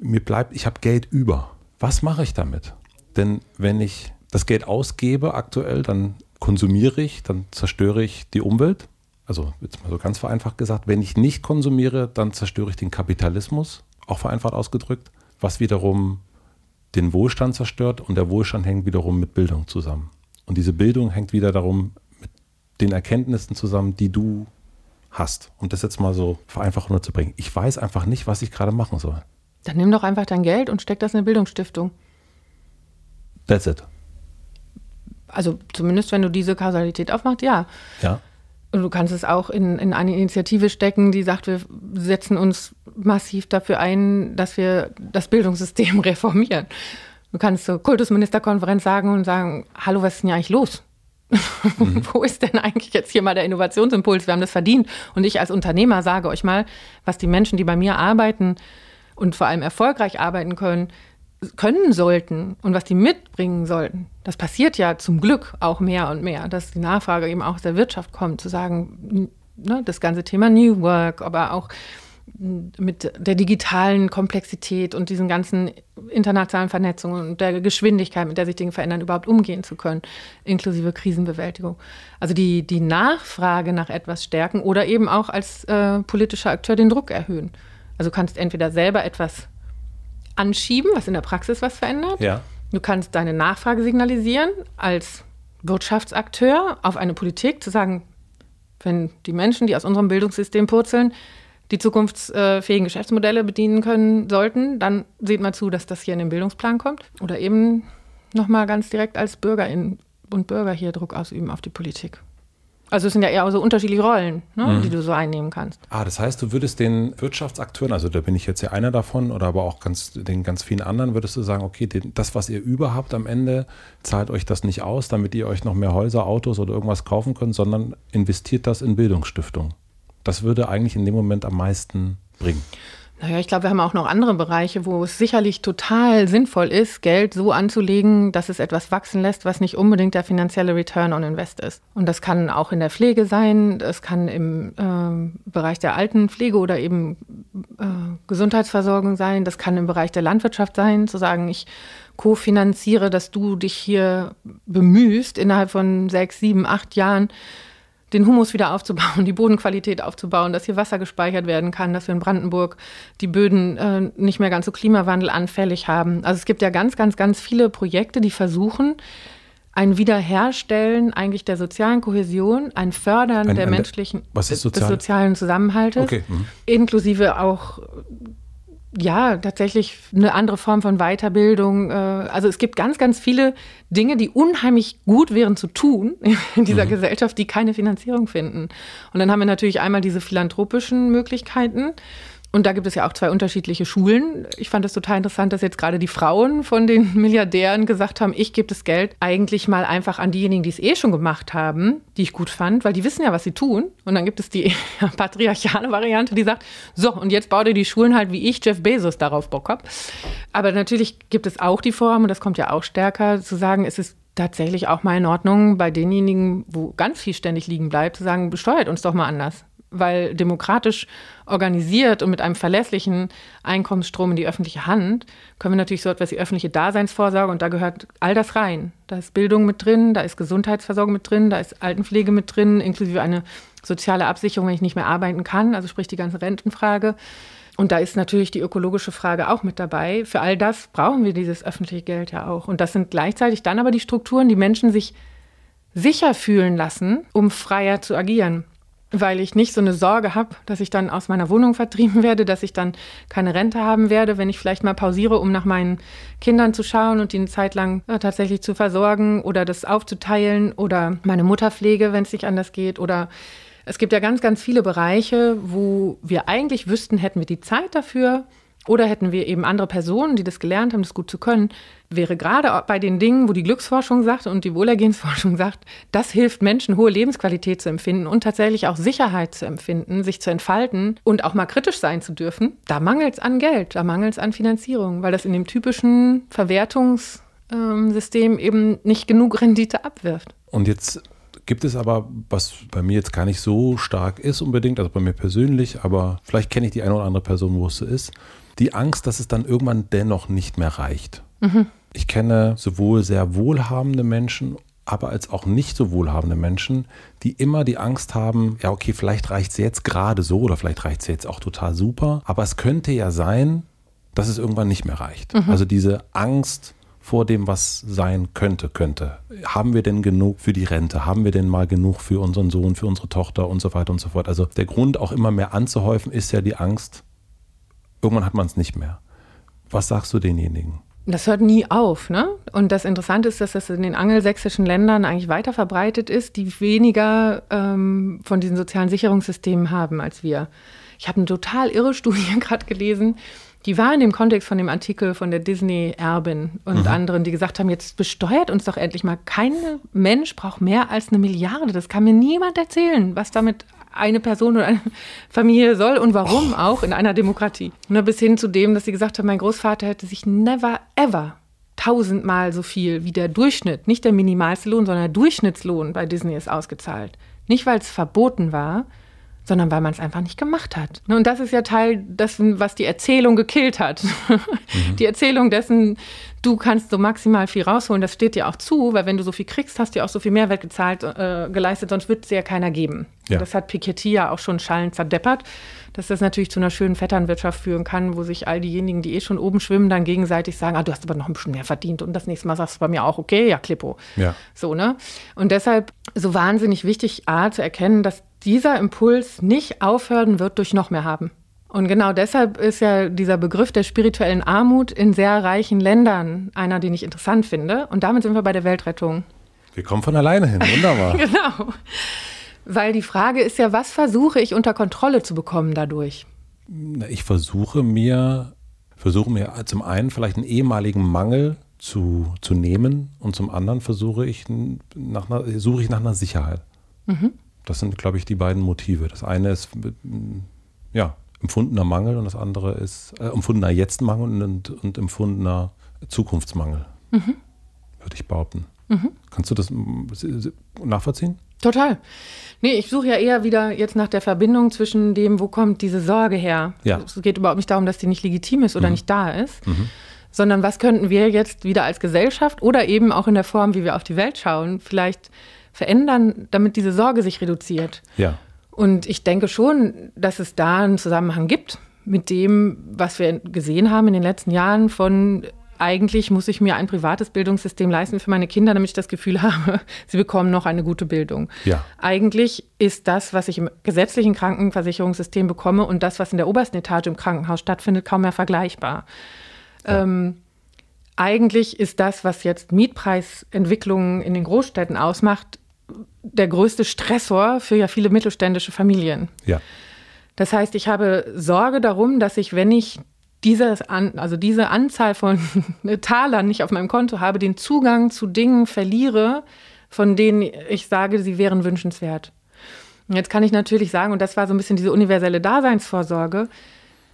mir bleibt, ich habe Geld über. Was mache ich damit? Denn wenn ich das Geld ausgebe aktuell, dann konsumiere ich, dann zerstöre ich die Umwelt. Also jetzt mal so ganz vereinfacht gesagt, wenn ich nicht konsumiere, dann zerstöre ich den Kapitalismus, auch vereinfacht ausgedrückt, was wiederum den Wohlstand zerstört und der Wohlstand hängt wiederum mit Bildung zusammen. Und diese Bildung hängt wieder darum mit den Erkenntnissen zusammen, die du hast. Um das jetzt mal so vereinfacht runterzubringen. Ich weiß einfach nicht, was ich gerade machen soll. Dann nimm doch einfach dein Geld und steck das in eine Bildungsstiftung. That's it. Also zumindest, wenn du diese Kausalität aufmachst, ja. Ja. Du kannst es auch in, in eine Initiative stecken, die sagt, wir setzen uns massiv dafür ein, dass wir das Bildungssystem reformieren. Du kannst zur Kultusministerkonferenz sagen und sagen, hallo, was ist denn hier eigentlich los? Mhm. Wo ist denn eigentlich jetzt hier mal der Innovationsimpuls? Wir haben das verdient. Und ich als Unternehmer sage euch mal, was die Menschen, die bei mir arbeiten und vor allem erfolgreich arbeiten können, können sollten und was die mitbringen sollten. Das passiert ja zum Glück auch mehr und mehr, dass die Nachfrage eben auch aus der Wirtschaft kommt, zu sagen, ne, das ganze Thema New Work, aber auch mit der digitalen Komplexität und diesen ganzen internationalen Vernetzungen und der Geschwindigkeit, mit der sich Dinge verändern, überhaupt umgehen zu können, inklusive Krisenbewältigung. Also die, die Nachfrage nach etwas stärken oder eben auch als äh, politischer Akteur den Druck erhöhen. Also du kannst entweder selber etwas anschieben, was in der Praxis was verändert. Ja. Du kannst deine Nachfrage signalisieren als Wirtschaftsakteur auf eine Politik, zu sagen, wenn die Menschen, die aus unserem Bildungssystem purzeln, die zukunftsfähigen Geschäftsmodelle bedienen können sollten, dann seht mal zu, dass das hier in den Bildungsplan kommt. Oder eben nochmal ganz direkt als Bürgerin und Bürger hier Druck ausüben auf die Politik. Also es sind ja eher so unterschiedliche Rollen, ne, mhm. die du so einnehmen kannst. Ah, das heißt, du würdest den Wirtschaftsakteuren, also da bin ich jetzt ja einer davon, oder aber auch ganz, den ganz vielen anderen, würdest du sagen, okay, den, das, was ihr überhaupt am Ende, zahlt euch das nicht aus, damit ihr euch noch mehr Häuser, Autos oder irgendwas kaufen könnt, sondern investiert das in Bildungsstiftung. Das würde eigentlich in dem Moment am meisten bringen. Naja, ich glaube, wir haben auch noch andere Bereiche, wo es sicherlich total sinnvoll ist, Geld so anzulegen, dass es etwas wachsen lässt, was nicht unbedingt der finanzielle Return on Invest ist. Und das kann auch in der Pflege sein, das kann im äh, Bereich der Altenpflege oder eben äh, Gesundheitsversorgung sein, das kann im Bereich der Landwirtschaft sein, zu sagen, ich kofinanziere, dass du dich hier bemühst, innerhalb von sechs, sieben, acht Jahren den Humus wieder aufzubauen, die Bodenqualität aufzubauen, dass hier Wasser gespeichert werden kann, dass wir in Brandenburg die Böden äh, nicht mehr ganz so klimawandelanfällig haben. Also es gibt ja ganz, ganz, ganz viele Projekte, die versuchen, ein Wiederherstellen eigentlich der sozialen Kohäsion, ein Fördern ein, der ein, menschlichen, sozial? des sozialen Zusammenhaltes, okay. mhm. inklusive auch ja, tatsächlich eine andere Form von Weiterbildung. Äh, also es gibt ganz, ganz viele Dinge, die unheimlich gut wären zu tun in dieser mhm. Gesellschaft, die keine Finanzierung finden. Und dann haben wir natürlich einmal diese philanthropischen Möglichkeiten. Und da gibt es ja auch zwei unterschiedliche Schulen. Ich fand es total interessant, dass jetzt gerade die Frauen von den Milliardären gesagt haben, ich gebe das Geld eigentlich mal einfach an diejenigen, die es eh schon gemacht haben, die ich gut fand, weil die wissen ja, was sie tun. Und dann gibt es die patriarchale Variante, die sagt, so, und jetzt baut ihr die Schulen halt, wie ich, Jeff Bezos, darauf Bock habe. Aber natürlich gibt es auch die Form, und das kommt ja auch stärker, zu sagen, es ist tatsächlich auch mal in Ordnung, bei denjenigen, wo ganz viel ständig liegen bleibt, zu sagen, besteuert uns doch mal anders weil demokratisch organisiert und mit einem verlässlichen Einkommensstrom in die öffentliche Hand können wir natürlich so etwas wie öffentliche Daseinsvorsorge und da gehört all das rein. Da ist Bildung mit drin, da ist Gesundheitsversorgung mit drin, da ist Altenpflege mit drin, inklusive eine soziale Absicherung, wenn ich nicht mehr arbeiten kann, also sprich die ganze Rentenfrage. Und da ist natürlich die ökologische Frage auch mit dabei. Für all das brauchen wir dieses öffentliche Geld ja auch. Und das sind gleichzeitig dann aber die Strukturen, die Menschen sich sicher fühlen lassen, um freier zu agieren weil ich nicht so eine Sorge habe, dass ich dann aus meiner Wohnung vertrieben werde, dass ich dann keine Rente haben werde, wenn ich vielleicht mal pausiere, um nach meinen Kindern zu schauen und die eine Zeit lang äh, tatsächlich zu versorgen oder das aufzuteilen oder meine Mutterpflege, wenn es nicht anders geht. Oder es gibt ja ganz, ganz viele Bereiche, wo wir eigentlich wüssten, hätten wir die Zeit dafür, oder hätten wir eben andere Personen, die das gelernt haben, das gut zu können, wäre gerade bei den Dingen, wo die Glücksforschung sagt und die Wohlergehensforschung sagt, das hilft Menschen, hohe Lebensqualität zu empfinden und tatsächlich auch Sicherheit zu empfinden, sich zu entfalten und auch mal kritisch sein zu dürfen. Da mangelt es an Geld, da mangelt es an Finanzierung, weil das in dem typischen Verwertungssystem eben nicht genug Rendite abwirft. Und jetzt gibt es aber, was bei mir jetzt gar nicht so stark ist unbedingt, also bei mir persönlich, aber vielleicht kenne ich die eine oder andere Person, wo es so ist, die Angst, dass es dann irgendwann dennoch nicht mehr reicht. Mhm. Ich kenne sowohl sehr wohlhabende Menschen, aber als auch nicht so wohlhabende Menschen, die immer die Angst haben, ja, okay, vielleicht reicht es jetzt gerade so oder vielleicht reicht es jetzt auch total super, aber es könnte ja sein, dass es irgendwann nicht mehr reicht. Mhm. Also diese Angst vor dem, was sein könnte, könnte. Haben wir denn genug für die Rente? Haben wir denn mal genug für unseren Sohn, für unsere Tochter und so weiter und so fort? Also der Grund, auch immer mehr anzuhäufen, ist ja die Angst, irgendwann hat man es nicht mehr. Was sagst du denjenigen? Das hört nie auf, ne? Und das Interessante ist, dass das in den angelsächsischen Ländern eigentlich weiter verbreitet ist, die weniger ähm, von diesen sozialen Sicherungssystemen haben als wir. Ich habe eine total irre Studie gerade gelesen, die war in dem Kontext von dem Artikel von der Disney-Erbin und mhm. anderen, die gesagt haben, jetzt besteuert uns doch endlich mal. Kein Mensch braucht mehr als eine Milliarde. Das kann mir niemand erzählen, was damit eine Person oder eine Familie soll und warum oh. auch in einer Demokratie. Und bis hin zu dem, dass sie gesagt haben, mein Großvater hätte sich never ever tausendmal so viel wie der Durchschnitt, nicht der minimalste Lohn, sondern der Durchschnittslohn bei Disney ist ausgezahlt. Nicht, weil es verboten war, sondern weil man es einfach nicht gemacht hat. Und das ist ja Teil dessen, was die Erzählung gekillt hat. Mhm. Die Erzählung dessen, du kannst so maximal viel rausholen, das steht dir auch zu, weil wenn du so viel kriegst, hast du ja auch so viel Mehrwert gezahlt, äh, geleistet, sonst wird es dir ja keiner geben. Ja. Das hat Piketty ja auch schon schallend verdeppert, dass das natürlich zu einer schönen Vetternwirtschaft führen kann, wo sich all diejenigen, die eh schon oben schwimmen, dann gegenseitig sagen, ah, du hast aber noch ein bisschen mehr verdient und das nächste Mal sagst du bei mir auch, okay, ja, Klippo. Ja. So, ne? Und deshalb so wahnsinnig wichtig, A, zu erkennen, dass dieser Impuls nicht aufhören wird durch noch mehr haben. Und genau deshalb ist ja dieser Begriff der spirituellen Armut in sehr reichen Ländern einer, den ich interessant finde. Und damit sind wir bei der Weltrettung. Wir kommen von alleine hin, wunderbar. genau. Weil die Frage ist ja, was versuche ich unter Kontrolle zu bekommen dadurch? Ich versuche mir, versuche mir zum einen vielleicht einen ehemaligen Mangel zu, zu nehmen und zum anderen versuche ich nach einer, suche ich nach einer Sicherheit. Mhm. Das sind, glaube ich, die beiden Motive. Das eine ist ja, empfundener Mangel und das andere ist äh, empfundener Jetztmangel und, und empfundener Zukunftsmangel, mhm. würde ich behaupten. Mhm. Kannst du das nachvollziehen? Total. Nee, ich suche ja eher wieder jetzt nach der Verbindung zwischen dem, wo kommt diese Sorge her. Ja. Es geht überhaupt nicht darum, dass die nicht legitim ist oder mhm. nicht da ist, mhm. sondern was könnten wir jetzt wieder als Gesellschaft oder eben auch in der Form, wie wir auf die Welt schauen, vielleicht verändern, damit diese Sorge sich reduziert. Ja. Und ich denke schon, dass es da einen Zusammenhang gibt mit dem, was wir gesehen haben in den letzten Jahren von eigentlich muss ich mir ein privates Bildungssystem leisten für meine Kinder, damit ich das Gefühl habe, sie bekommen noch eine gute Bildung. Ja. Eigentlich ist das, was ich im gesetzlichen Krankenversicherungssystem bekomme und das, was in der obersten Etage im Krankenhaus stattfindet, kaum mehr vergleichbar. Ja. Ähm, eigentlich ist das, was jetzt Mietpreisentwicklungen in den Großstädten ausmacht, der größte Stressor für ja viele mittelständische Familien. Ja. Das heißt, ich habe Sorge darum, dass ich, wenn ich dieses an, also diese Anzahl von Talern nicht auf meinem Konto habe, den Zugang zu Dingen verliere, von denen ich sage, sie wären wünschenswert. Und jetzt kann ich natürlich sagen, und das war so ein bisschen diese universelle Daseinsvorsorge,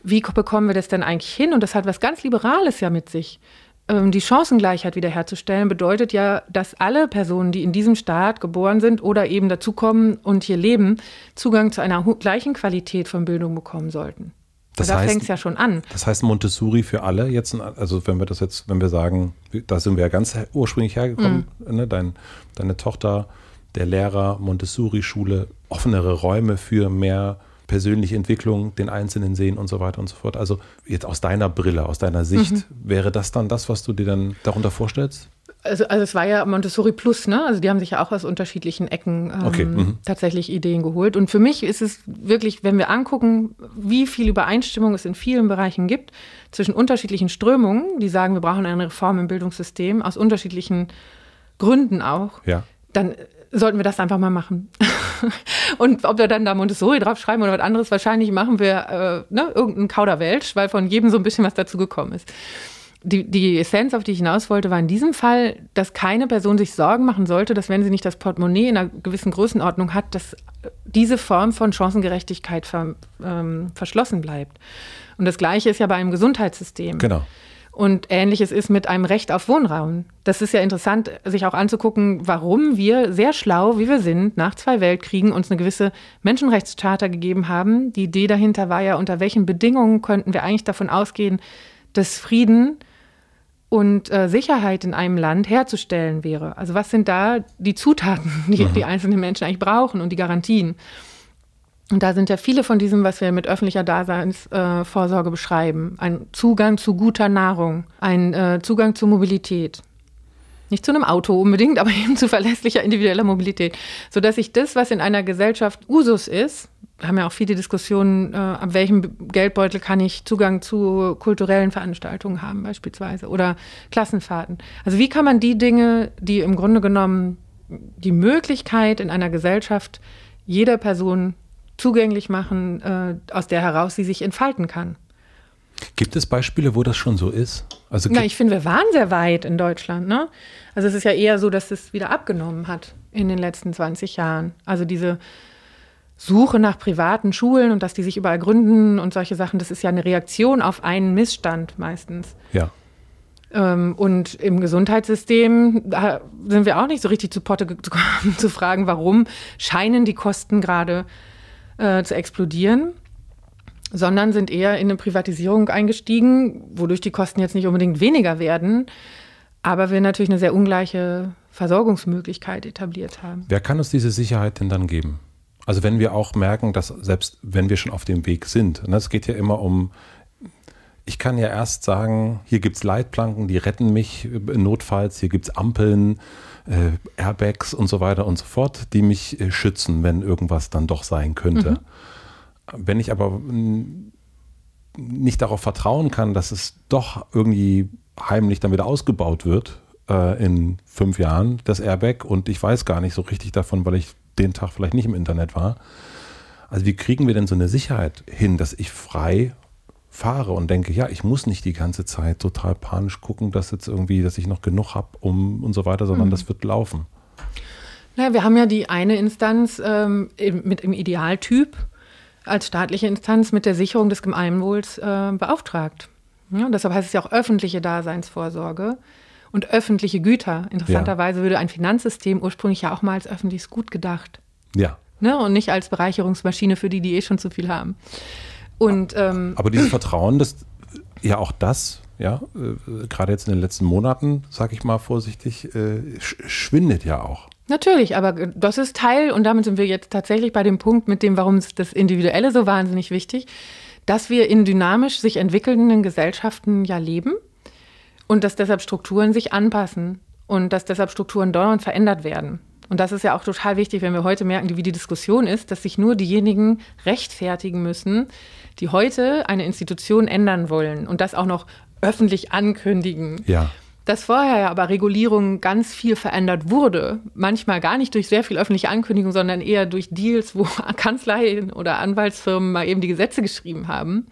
wie bekommen wir das denn eigentlich hin? Und das hat was ganz Liberales ja mit sich. Ähm, die Chancengleichheit wiederherzustellen, bedeutet ja, dass alle Personen, die in diesem Staat geboren sind oder eben dazukommen und hier leben, Zugang zu einer gleichen Qualität von Bildung bekommen sollten. Das da fängt es ja schon an. Das heißt Montessori für alle jetzt, also wenn wir das jetzt, wenn wir sagen, da sind wir ja ganz ursprünglich hergekommen, mhm. ne, dein, deine Tochter, der Lehrer, Montessori-Schule, offenere Räume für mehr persönliche Entwicklung, den Einzelnen sehen und so weiter und so fort. Also jetzt aus deiner Brille, aus deiner Sicht, mhm. wäre das dann das, was du dir dann darunter vorstellst? Also, also es war ja Montessori Plus, ne? Also die haben sich ja auch aus unterschiedlichen Ecken ähm, okay. mhm. tatsächlich Ideen geholt. Und für mich ist es wirklich, wenn wir angucken, wie viel Übereinstimmung es in vielen Bereichen gibt zwischen unterschiedlichen Strömungen, die sagen, wir brauchen eine Reform im Bildungssystem, aus unterschiedlichen Gründen auch, ja. dann sollten wir das einfach mal machen. Und ob wir dann da Montessori draufschreiben oder was anderes, wahrscheinlich machen wir äh, ne, irgendeinen Kauderwelsch, weil von jedem so ein bisschen was dazu gekommen ist. Die, die Essenz, auf die ich hinaus wollte, war in diesem Fall, dass keine Person sich Sorgen machen sollte, dass wenn sie nicht das Portemonnaie in einer gewissen Größenordnung hat, dass diese Form von Chancengerechtigkeit ver, ähm, verschlossen bleibt. Und das Gleiche ist ja bei einem Gesundheitssystem. Genau. Und ähnliches ist mit einem Recht auf Wohnraum. Das ist ja interessant, sich auch anzugucken, warum wir sehr schlau, wie wir sind, nach zwei Weltkriegen uns eine gewisse Menschenrechtscharta gegeben haben. Die Idee dahinter war ja, unter welchen Bedingungen könnten wir eigentlich davon ausgehen, dass Frieden und äh, Sicherheit in einem Land herzustellen wäre. Also was sind da die Zutaten, die mhm. die einzelnen Menschen eigentlich brauchen und die Garantien? Und da sind ja viele von diesem, was wir mit öffentlicher Daseinsvorsorge äh, beschreiben. Ein Zugang zu guter Nahrung, ein äh, Zugang zu Mobilität. Nicht zu einem Auto unbedingt, aber eben zu verlässlicher individueller Mobilität. Sodass sich das, was in einer Gesellschaft Usus ist, haben ja auch viele Diskussionen, äh, ab welchem Geldbeutel kann ich Zugang zu kulturellen Veranstaltungen haben, beispielsweise, oder Klassenfahrten. Also wie kann man die Dinge, die im Grunde genommen die Möglichkeit in einer Gesellschaft jeder Person zugänglich machen, äh, aus der heraus sie sich entfalten kann. Gibt es Beispiele, wo das schon so ist? Also Na, ich finde, wir waren sehr weit in Deutschland. Ne? Also es ist ja eher so, dass es wieder abgenommen hat in den letzten 20 Jahren. Also diese Suche nach privaten Schulen und dass die sich überall gründen und solche Sachen, das ist ja eine Reaktion auf einen Missstand meistens. Ja. Ähm, und im Gesundheitssystem sind wir auch nicht so richtig zu Potte gekommen, zu fragen, warum scheinen die Kosten gerade äh, zu explodieren, sondern sind eher in eine Privatisierung eingestiegen, wodurch die Kosten jetzt nicht unbedingt weniger werden, aber wir natürlich eine sehr ungleiche Versorgungsmöglichkeit etabliert haben. Wer kann uns diese Sicherheit denn dann geben? Also wenn wir auch merken, dass selbst wenn wir schon auf dem Weg sind, ne, es geht ja immer um, ich kann ja erst sagen, hier gibt es Leitplanken, die retten mich notfalls, hier gibt es Ampeln, äh, Airbags und so weiter und so fort, die mich äh, schützen, wenn irgendwas dann doch sein könnte. Mhm. Wenn ich aber nicht darauf vertrauen kann, dass es doch irgendwie heimlich dann wieder ausgebaut wird äh, in fünf Jahren, das Airbag, und ich weiß gar nicht so richtig davon, weil ich den Tag vielleicht nicht im Internet war. Also wie kriegen wir denn so eine Sicherheit hin, dass ich frei fahre und denke, ja, ich muss nicht die ganze Zeit total panisch gucken, dass jetzt irgendwie, dass ich noch genug habe um und so weiter, sondern mhm. das wird laufen. Naja, wir haben ja die eine Instanz ähm, mit dem Idealtyp als staatliche Instanz mit der Sicherung des Gemeinwohls äh, beauftragt. Ja, deshalb heißt es ja auch öffentliche Daseinsvorsorge und öffentliche Güter. Interessanterweise ja. würde ein Finanzsystem ursprünglich ja auch mal als öffentliches Gut gedacht. Ja. Ne? Und nicht als Bereicherungsmaschine für die, die eh schon zu viel haben. Und, ähm, Aber dieses Vertrauen, das ja auch das, ja, äh, gerade jetzt in den letzten Monaten, sage ich mal vorsichtig, äh, sch schwindet ja auch. Natürlich, aber das ist Teil, und damit sind wir jetzt tatsächlich bei dem Punkt, mit dem, warum ist das Individuelle so wahnsinnig wichtig, dass wir in dynamisch sich entwickelnden Gesellschaften ja leben und dass deshalb Strukturen sich anpassen und dass deshalb Strukturen dauernd verändert werden. Und das ist ja auch total wichtig, wenn wir heute merken, wie die Diskussion ist, dass sich nur diejenigen rechtfertigen müssen, die heute eine Institution ändern wollen und das auch noch öffentlich ankündigen. Ja. Dass vorher ja aber Regulierung ganz viel verändert wurde, manchmal gar nicht durch sehr viel öffentliche Ankündigung, sondern eher durch Deals, wo Kanzleien oder Anwaltsfirmen mal eben die Gesetze geschrieben haben.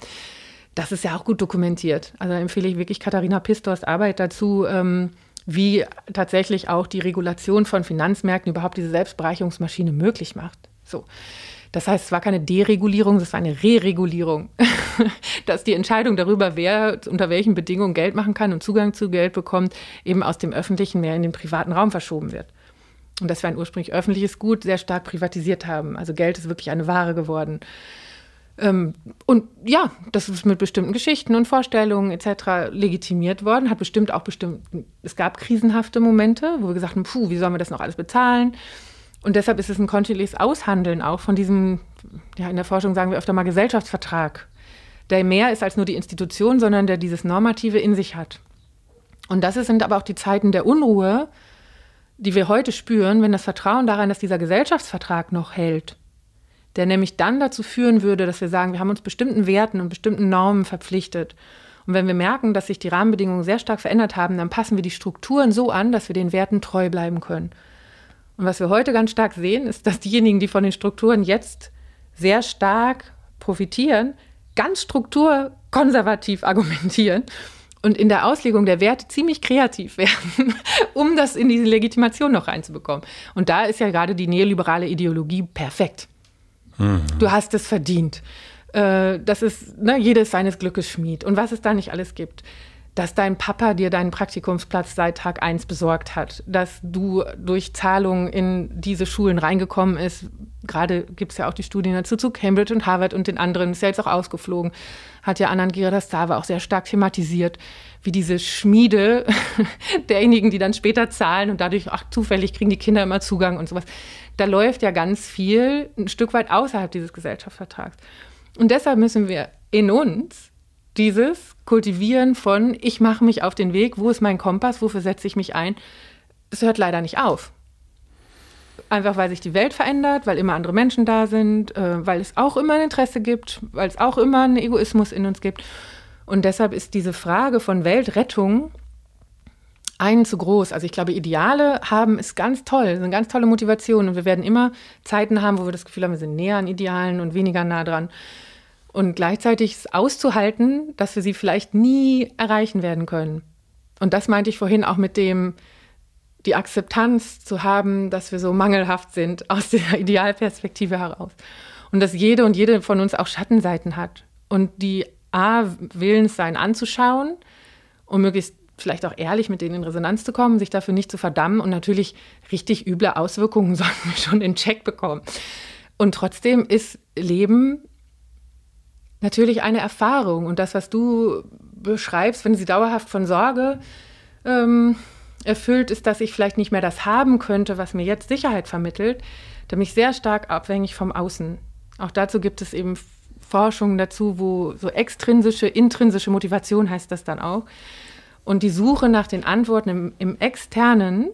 Das ist ja auch gut dokumentiert. Also empfehle ich wirklich Katharina Pistors Arbeit dazu, ähm, wie tatsächlich auch die Regulation von Finanzmärkten überhaupt diese Selbstbereicherungsmaschine möglich macht. So. Das heißt, es war keine Deregulierung, es war eine Reregulierung. Dass die Entscheidung darüber, wer unter welchen Bedingungen Geld machen kann und Zugang zu Geld bekommt, eben aus dem öffentlichen mehr in den privaten Raum verschoben wird. Und dass wir ein ursprünglich öffentliches Gut sehr stark privatisiert haben. Also Geld ist wirklich eine Ware geworden. Ähm, und ja, das ist mit bestimmten Geschichten und Vorstellungen etc. legitimiert worden, hat bestimmt auch bestimmt, es gab krisenhafte Momente, wo wir gesagt haben, puh, wie sollen wir das noch alles bezahlen? Und deshalb ist es ein kontinuierliches Aushandeln auch von diesem, ja, in der Forschung sagen wir öfter mal Gesellschaftsvertrag, der mehr ist als nur die Institution, sondern der dieses Normative in sich hat. Und das sind aber auch die Zeiten der Unruhe, die wir heute spüren, wenn das Vertrauen daran, dass dieser Gesellschaftsvertrag noch hält, der nämlich dann dazu führen würde, dass wir sagen, wir haben uns bestimmten Werten und bestimmten Normen verpflichtet. Und wenn wir merken, dass sich die Rahmenbedingungen sehr stark verändert haben, dann passen wir die Strukturen so an, dass wir den Werten treu bleiben können. Und was wir heute ganz stark sehen, ist, dass diejenigen, die von den Strukturen jetzt sehr stark profitieren, ganz strukturkonservativ argumentieren und in der Auslegung der Werte ziemlich kreativ werden, um das in diese Legitimation noch reinzubekommen. Und da ist ja gerade die neoliberale Ideologie perfekt. Mhm. Du hast es verdient. Äh, das ist, ne, jedes seines Glückes Schmied. Und was es da nicht alles gibt dass dein Papa dir deinen Praktikumsplatz seit Tag 1 besorgt hat, dass du durch Zahlungen in diese Schulen reingekommen ist. Gerade gibt es ja auch die Studien dazu zu Cambridge und Harvard und den anderen, ist ja jetzt auch ausgeflogen, hat ja Anand Giradastava auch sehr stark thematisiert, wie diese Schmiede derjenigen, die dann später zahlen und dadurch, ach, zufällig kriegen die Kinder immer Zugang und sowas. Da läuft ja ganz viel ein Stück weit außerhalb dieses Gesellschaftsvertrags. Und deshalb müssen wir in uns dieses Kultivieren von, ich mache mich auf den Weg, wo ist mein Kompass, wofür setze ich mich ein, das hört leider nicht auf. Einfach weil sich die Welt verändert, weil immer andere Menschen da sind, äh, weil es auch immer ein Interesse gibt, weil es auch immer einen Egoismus in uns gibt. Und deshalb ist diese Frage von Weltrettung einen zu groß. Also ich glaube, Ideale haben ist ganz toll, sind ganz tolle Motivation. Und wir werden immer Zeiten haben, wo wir das Gefühl haben, wir sind näher an Idealen und weniger nah dran und gleichzeitig auszuhalten, dass wir sie vielleicht nie erreichen werden können. Und das meinte ich vorhin auch mit dem, die Akzeptanz zu haben, dass wir so mangelhaft sind aus der Idealperspektive heraus. Und dass jede und jede von uns auch Schattenseiten hat. Und die A, willens sein anzuschauen und möglichst vielleicht auch ehrlich mit denen in Resonanz zu kommen, sich dafür nicht zu verdammen und natürlich richtig üble Auswirkungen sollten wir schon in Check bekommen. Und trotzdem ist Leben natürlich eine Erfahrung. Und das, was du beschreibst, wenn sie dauerhaft von Sorge ähm, erfüllt ist, dass ich vielleicht nicht mehr das haben könnte, was mir jetzt Sicherheit vermittelt, da bin ich sehr stark abhängig vom Außen. Auch dazu gibt es eben Forschungen dazu, wo so extrinsische, intrinsische Motivation heißt das dann auch. Und die Suche nach den Antworten im, im Externen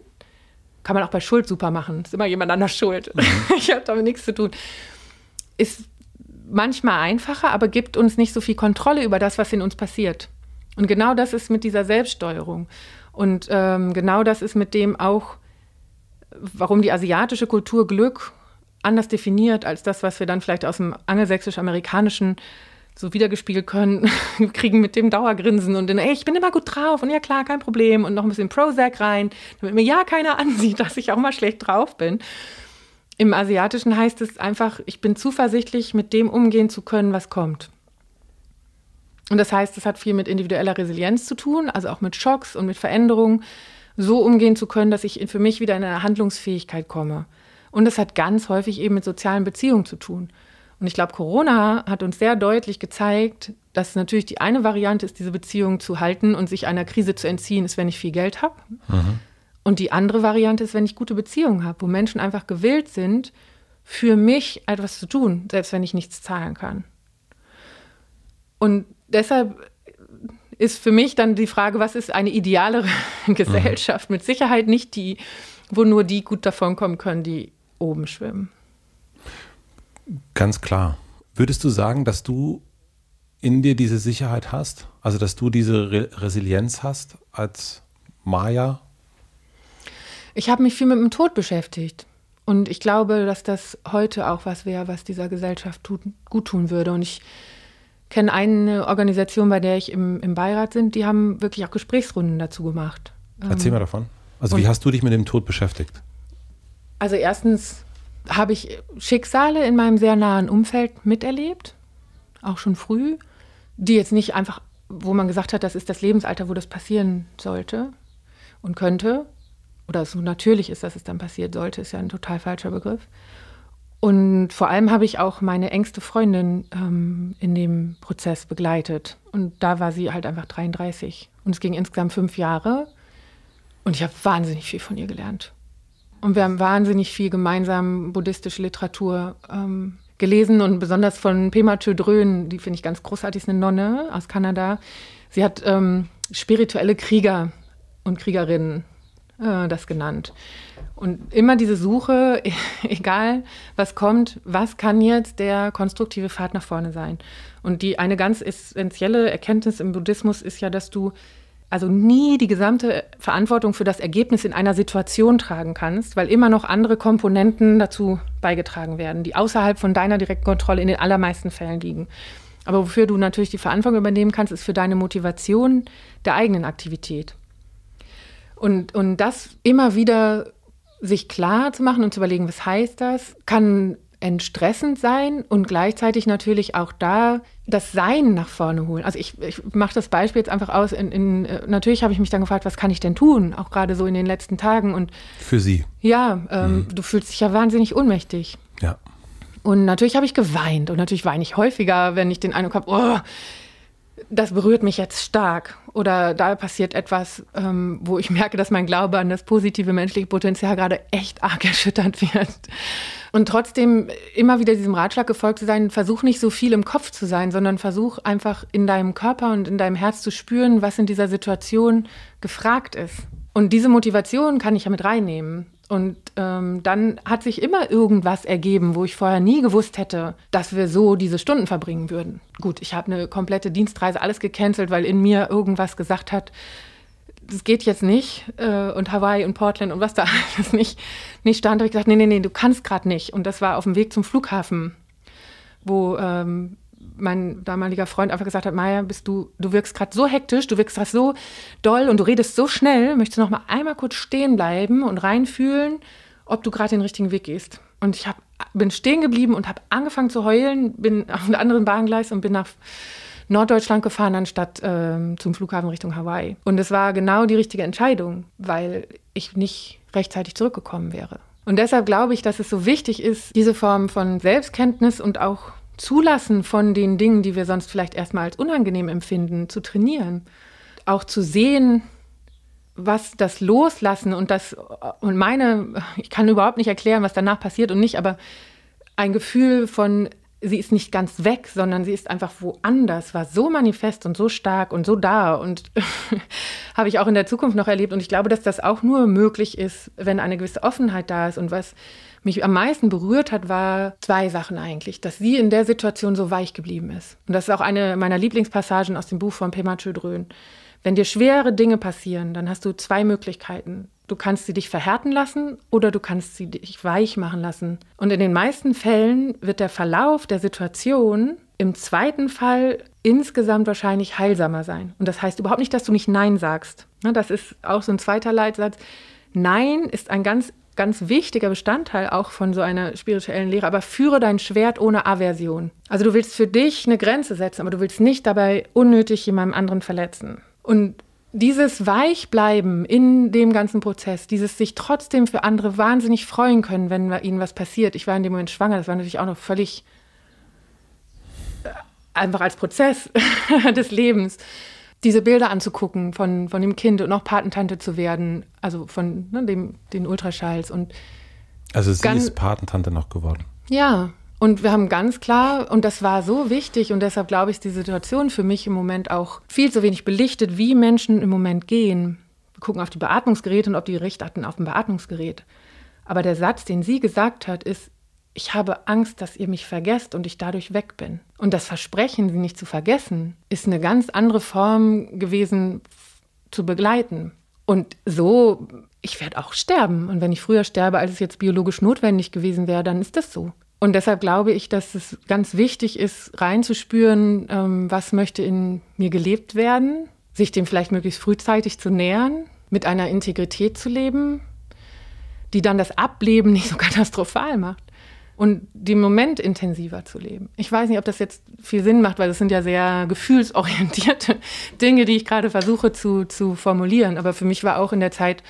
kann man auch bei Schuld super machen. Ist immer jemand anders schuld. Mhm. ich habe damit nichts zu tun. Ist manchmal einfacher, aber gibt uns nicht so viel Kontrolle über das, was in uns passiert. Und genau das ist mit dieser Selbststeuerung. Und ähm, genau das ist mit dem auch, warum die asiatische Kultur Glück anders definiert als das, was wir dann vielleicht aus dem angelsächsisch-amerikanischen so wiedergespiegelt können, kriegen mit dem Dauergrinsen und dann, ey, ich bin immer gut drauf und ja klar, kein Problem und noch ein bisschen Prozac rein, damit mir ja keiner ansieht, dass ich auch mal schlecht drauf bin. Im Asiatischen heißt es einfach, ich bin zuversichtlich, mit dem umgehen zu können, was kommt. Und das heißt, es hat viel mit individueller Resilienz zu tun, also auch mit Schocks und mit Veränderungen, so umgehen zu können, dass ich für mich wieder in eine Handlungsfähigkeit komme. Und es hat ganz häufig eben mit sozialen Beziehungen zu tun. Und ich glaube, Corona hat uns sehr deutlich gezeigt, dass natürlich die eine Variante ist, diese Beziehung zu halten und sich einer Krise zu entziehen, ist, wenn ich viel Geld habe. Mhm. Und die andere Variante ist, wenn ich gute Beziehungen habe, wo Menschen einfach gewillt sind, für mich etwas zu tun, selbst wenn ich nichts zahlen kann. Und deshalb ist für mich dann die Frage, was ist eine idealere Gesellschaft? Mit Sicherheit nicht die, wo nur die gut davon kommen können, die oben schwimmen. Ganz klar. Würdest du sagen, dass du in dir diese Sicherheit hast? Also, dass du diese Re Resilienz hast als Maya ich habe mich viel mit dem Tod beschäftigt. Und ich glaube, dass das heute auch was wäre, was dieser Gesellschaft tut, gut tun würde. Und ich kenne eine Organisation, bei der ich im, im Beirat bin, die haben wirklich auch Gesprächsrunden dazu gemacht. Erzähl mal davon. Also wie hast du dich mit dem Tod beschäftigt? Also erstens habe ich Schicksale in meinem sehr nahen Umfeld miterlebt, auch schon früh, die jetzt nicht einfach, wo man gesagt hat, das ist das Lebensalter, wo das passieren sollte und könnte, oder so natürlich ist, dass es dann passiert sollte, ist ja ein total falscher Begriff. Und vor allem habe ich auch meine engste Freundin ähm, in dem Prozess begleitet. Und da war sie halt einfach 33. Und es ging insgesamt fünf Jahre. Und ich habe wahnsinnig viel von ihr gelernt. Und wir haben wahnsinnig viel gemeinsam buddhistische Literatur ähm, gelesen und besonders von Pema Chodrön, die finde ich ganz großartig, ist eine Nonne aus Kanada. Sie hat ähm, spirituelle Krieger und Kriegerinnen äh, das genannt. Und immer diese Suche, egal was kommt, was kann jetzt der konstruktive Pfad nach vorne sein? Und die eine ganz essentielle Erkenntnis im Buddhismus ist ja, dass du also nie die gesamte Verantwortung für das Ergebnis in einer Situation tragen kannst, weil immer noch andere Komponenten dazu beigetragen werden, die außerhalb von deiner direkten Kontrolle in den allermeisten Fällen liegen. Aber wofür du natürlich die Verantwortung übernehmen kannst, ist für deine Motivation der eigenen Aktivität. Und, und das immer wieder sich klar zu machen und zu überlegen, was heißt das, kann entstressend sein und gleichzeitig natürlich auch da das Sein nach vorne holen. Also ich, ich mache das Beispiel jetzt einfach aus. In, in, äh, natürlich habe ich mich dann gefragt, was kann ich denn tun, auch gerade so in den letzten Tagen. Und für Sie. Ja, ähm, mhm. du fühlst dich ja wahnsinnig ohnmächtig. Ja. Und natürlich habe ich geweint und natürlich weine ich häufiger, wenn ich den Eindruck habe, oh, das berührt mich jetzt stark oder da passiert etwas, ähm, wo ich merke, dass mein Glaube an das positive menschliche Potenzial gerade echt arg erschüttert wird. Und trotzdem immer wieder diesem Ratschlag gefolgt zu sein, versuch nicht so viel im Kopf zu sein, sondern versuch einfach in deinem Körper und in deinem Herz zu spüren, was in dieser Situation gefragt ist. Und diese Motivation kann ich ja mit reinnehmen. Und ähm, dann hat sich immer irgendwas ergeben, wo ich vorher nie gewusst hätte, dass wir so diese Stunden verbringen würden. Gut, ich habe eine komplette Dienstreise, alles gecancelt, weil in mir irgendwas gesagt hat, das geht jetzt nicht. Äh, und Hawaii und Portland und was da alles nicht, nicht stand, habe ich gesagt, nee, nee, nee, du kannst gerade nicht. Und das war auf dem Weg zum Flughafen, wo ähm, mein damaliger Freund einfach gesagt hat, Maja, bist du, du wirkst gerade so hektisch, du wirkst gerade so doll und du redest so schnell, möchtest du noch mal einmal kurz stehen bleiben und reinfühlen, ob du gerade den richtigen Weg gehst. Und ich hab, bin stehen geblieben und habe angefangen zu heulen, bin auf einem anderen Bahngleis und bin nach Norddeutschland gefahren, anstatt ähm, zum Flughafen Richtung Hawaii. Und es war genau die richtige Entscheidung, weil ich nicht rechtzeitig zurückgekommen wäre. Und deshalb glaube ich, dass es so wichtig ist, diese Form von Selbstkenntnis und auch Zulassen von den Dingen, die wir sonst vielleicht erstmal als unangenehm empfinden, zu trainieren. Auch zu sehen, was das Loslassen und das und meine, ich kann überhaupt nicht erklären, was danach passiert und nicht, aber ein Gefühl von, sie ist nicht ganz weg, sondern sie ist einfach woanders, war so manifest und so stark und so da und habe ich auch in der Zukunft noch erlebt. Und ich glaube, dass das auch nur möglich ist, wenn eine gewisse Offenheit da ist und was mich am meisten berührt hat, war zwei Sachen eigentlich. Dass sie in der Situation so weich geblieben ist. Und das ist auch eine meiner Lieblingspassagen aus dem Buch von Pema Chödrön. Wenn dir schwere Dinge passieren, dann hast du zwei Möglichkeiten. Du kannst sie dich verhärten lassen oder du kannst sie dich weich machen lassen. Und in den meisten Fällen wird der Verlauf der Situation im zweiten Fall insgesamt wahrscheinlich heilsamer sein. Und das heißt überhaupt nicht, dass du nicht Nein sagst. Das ist auch so ein zweiter Leitsatz. Nein ist ein ganz ganz wichtiger Bestandteil auch von so einer spirituellen Lehre, aber führe dein Schwert ohne Aversion. Also du willst für dich eine Grenze setzen, aber du willst nicht dabei unnötig jemandem anderen verletzen. Und dieses Weichbleiben in dem ganzen Prozess, dieses sich trotzdem für andere wahnsinnig freuen können, wenn ihnen was passiert. Ich war in dem Moment schwanger, das war natürlich auch noch völlig äh, einfach als Prozess des Lebens diese Bilder anzugucken von, von dem Kind und auch Patentante zu werden, also von ne, dem, den Ultraschalls und Also sie ist Patentante noch geworden. Ja, und wir haben ganz klar, und das war so wichtig, und deshalb glaube ich, ist die Situation für mich im Moment auch viel zu wenig belichtet, wie Menschen im Moment gehen. Wir gucken auf die Beatmungsgeräte und ob die Recht hatten auf dem Beatmungsgerät. Aber der Satz, den sie gesagt hat, ist, ich habe Angst, dass ihr mich vergesst und ich dadurch weg bin. Und das Versprechen, sie nicht zu vergessen, ist eine ganz andere Form gewesen zu begleiten. Und so, ich werde auch sterben. Und wenn ich früher sterbe, als es jetzt biologisch notwendig gewesen wäre, dann ist das so. Und deshalb glaube ich, dass es ganz wichtig ist, reinzuspüren, ähm, was möchte in mir gelebt werden, sich dem vielleicht möglichst frühzeitig zu nähern, mit einer Integrität zu leben, die dann das Ableben nicht so katastrophal macht und den Moment intensiver zu leben. Ich weiß nicht, ob das jetzt viel Sinn macht, weil das sind ja sehr gefühlsorientierte Dinge, die ich gerade versuche zu, zu formulieren. Aber für mich war auch in der Zeit,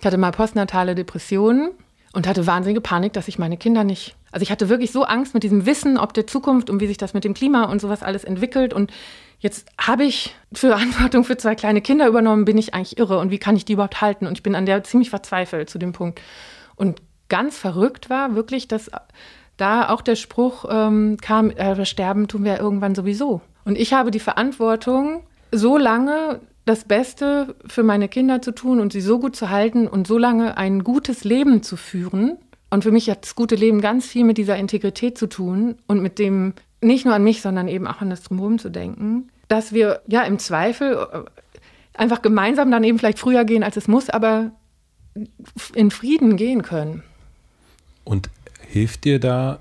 ich hatte mal postnatale Depressionen und hatte wahnsinnige Panik, dass ich meine Kinder nicht. Also ich hatte wirklich so Angst mit diesem Wissen, ob der Zukunft und wie sich das mit dem Klima und sowas alles entwickelt. Und jetzt habe ich Verantwortung für zwei kleine Kinder übernommen, bin ich eigentlich irre und wie kann ich die überhaupt halten? Und ich bin an der ziemlich verzweifelt zu dem Punkt. Und ganz verrückt war, wirklich, dass da auch der Spruch ähm, kam, äh, sterben tun wir irgendwann sowieso. Und ich habe die Verantwortung, so lange das Beste für meine Kinder zu tun und sie so gut zu halten und so lange ein gutes Leben zu führen. Und für mich hat das gute Leben ganz viel mit dieser Integrität zu tun und mit dem nicht nur an mich, sondern eben auch an das Drumherum zu denken, dass wir ja im Zweifel einfach gemeinsam dann eben vielleicht früher gehen, als es muss, aber in Frieden gehen können. Und hilft dir da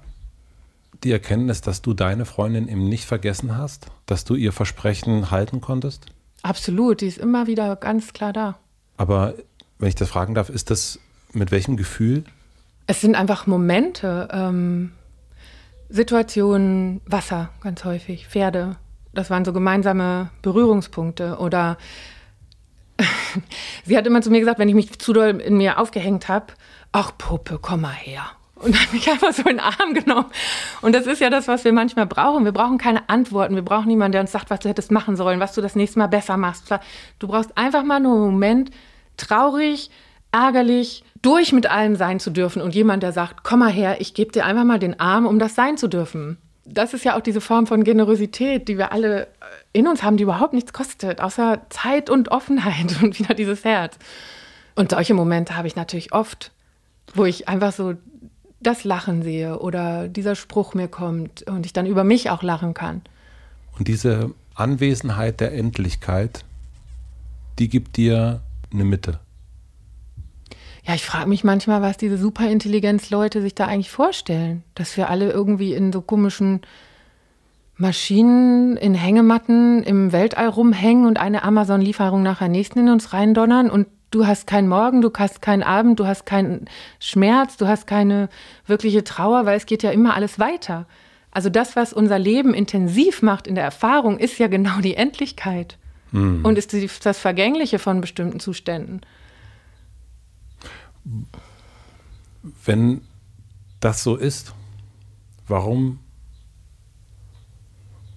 die Erkenntnis, dass du deine Freundin eben nicht vergessen hast, dass du ihr Versprechen halten konntest? Absolut, die ist immer wieder ganz klar da. Aber wenn ich das fragen darf, ist das mit welchem Gefühl? Es sind einfach Momente, ähm, Situationen, Wasser ganz häufig, Pferde. Das waren so gemeinsame Berührungspunkte. Oder sie hat immer zu mir gesagt, wenn ich mich zu doll in mir aufgehängt habe, ach Puppe, komm mal her. Und hat mich einfach so in den Arm genommen. Und das ist ja das, was wir manchmal brauchen. Wir brauchen keine Antworten. Wir brauchen niemanden, der uns sagt, was du hättest machen sollen, was du das nächste Mal besser machst. Du brauchst einfach mal nur einen Moment, traurig, ärgerlich, durch mit allem sein zu dürfen und jemand, der sagt, komm mal her, ich gebe dir einfach mal den Arm, um das sein zu dürfen. Das ist ja auch diese Form von Generosität, die wir alle in uns haben, die überhaupt nichts kostet, außer Zeit und Offenheit und wieder dieses Herz. Und solche Momente habe ich natürlich oft, wo ich einfach so das Lachen sehe oder dieser Spruch mir kommt und ich dann über mich auch lachen kann. Und diese Anwesenheit der Endlichkeit, die gibt dir eine Mitte. Ja, ich frage mich manchmal, was diese Superintelligenz-Leute sich da eigentlich vorstellen. Dass wir alle irgendwie in so komischen Maschinen in Hängematten im Weltall rumhängen und eine Amazon-Lieferung nach der nächsten in uns reindonnern und du hast keinen Morgen, du hast keinen Abend, du hast keinen Schmerz, du hast keine wirkliche Trauer, weil es geht ja immer alles weiter. Also das, was unser Leben intensiv macht in der Erfahrung, ist ja genau die Endlichkeit mhm. und ist das Vergängliche von bestimmten Zuständen. Wenn das so ist, warum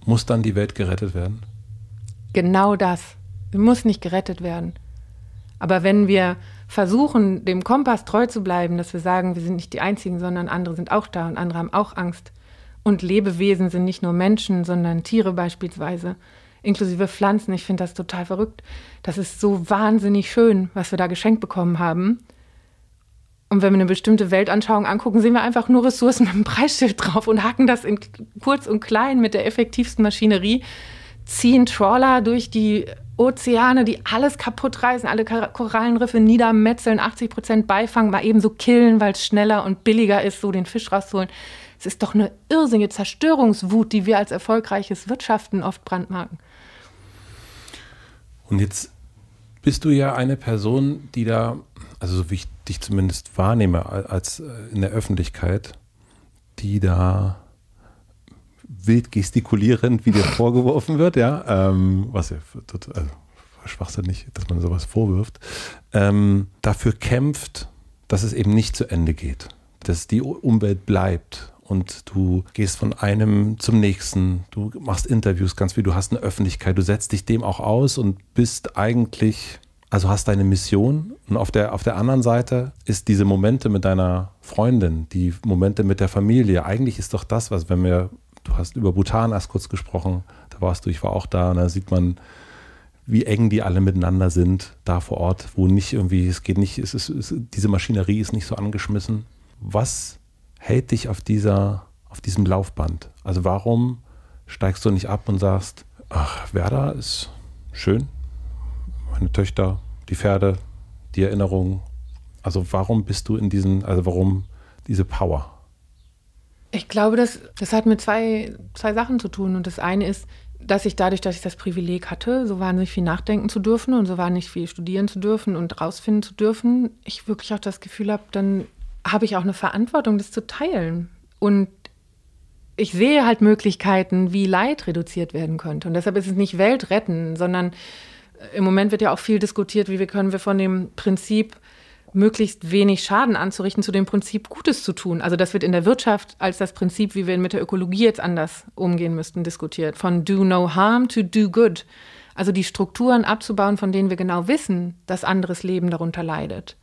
muss dann die Welt gerettet werden? Genau das. Sie muss nicht gerettet werden. Aber wenn wir versuchen, dem Kompass treu zu bleiben, dass wir sagen, wir sind nicht die Einzigen, sondern andere sind auch da und andere haben auch Angst. Und Lebewesen sind nicht nur Menschen, sondern Tiere beispielsweise, inklusive Pflanzen. Ich finde das total verrückt. Das ist so wahnsinnig schön, was wir da geschenkt bekommen haben. Und wenn wir eine bestimmte Weltanschauung angucken, sehen wir einfach nur Ressourcen mit einem Preisschild drauf und hacken das in kurz und klein mit der effektivsten Maschinerie, ziehen Trawler durch die Ozeane, die alles kaputt reißen, alle Korallenriffe niedermetzeln, 80 Prozent Beifang mal eben so killen, weil es schneller und billiger ist, so den Fisch rauszuholen. Es ist doch eine irrsinnige Zerstörungswut, die wir als erfolgreiches Wirtschaften oft brandmarken. Und jetzt bist du ja eine Person, die da, also so wie ich dich zumindest wahrnehme als äh, in der Öffentlichkeit, die da wild gestikulierend, wie dir vorgeworfen wird, ja, ähm, was ja total also, schwachsinnig, dass man sowas vorwirft, ähm, dafür kämpft, dass es eben nicht zu Ende geht, dass die Umwelt bleibt und du gehst von einem zum nächsten, du machst Interviews ganz viel, du hast eine Öffentlichkeit, du setzt dich dem auch aus und bist eigentlich also hast deine Mission. Und auf der, auf der anderen Seite ist diese Momente mit deiner Freundin, die Momente mit der Familie. Eigentlich ist doch das, was, wenn wir, du hast über Bhutan erst kurz gesprochen, da warst du, ich war auch da und da sieht man, wie eng die alle miteinander sind, da vor Ort, wo nicht irgendwie, es geht nicht, es ist, es, diese Maschinerie ist nicht so angeschmissen. Was hält dich auf dieser, auf diesem Laufband? Also warum steigst du nicht ab und sagst, ach, Werder ist schön, meine Töchter, die Pferde, die Erinnerungen. Also warum bist du in diesen, also warum diese Power? Ich glaube, das, das hat mit zwei, zwei Sachen zu tun. Und das eine ist, dass ich dadurch, dass ich das Privileg hatte, so wahnsinnig viel nachdenken zu dürfen und so wahnsinnig viel studieren zu dürfen und rausfinden zu dürfen, ich wirklich auch das Gefühl habe, dann habe ich auch eine Verantwortung, das zu teilen. Und ich sehe halt Möglichkeiten, wie Leid reduziert werden könnte. Und deshalb ist es nicht Welt retten, sondern im Moment wird ja auch viel diskutiert, wie wir können wir von dem Prinzip möglichst wenig Schaden anzurichten, zu dem Prinzip Gutes zu tun. Also das wird in der Wirtschaft als das Prinzip, wie wir mit der Ökologie jetzt anders umgehen müssten, diskutiert. Von do no harm to do good. Also die Strukturen abzubauen, von denen wir genau wissen, dass anderes Leben darunter leidet.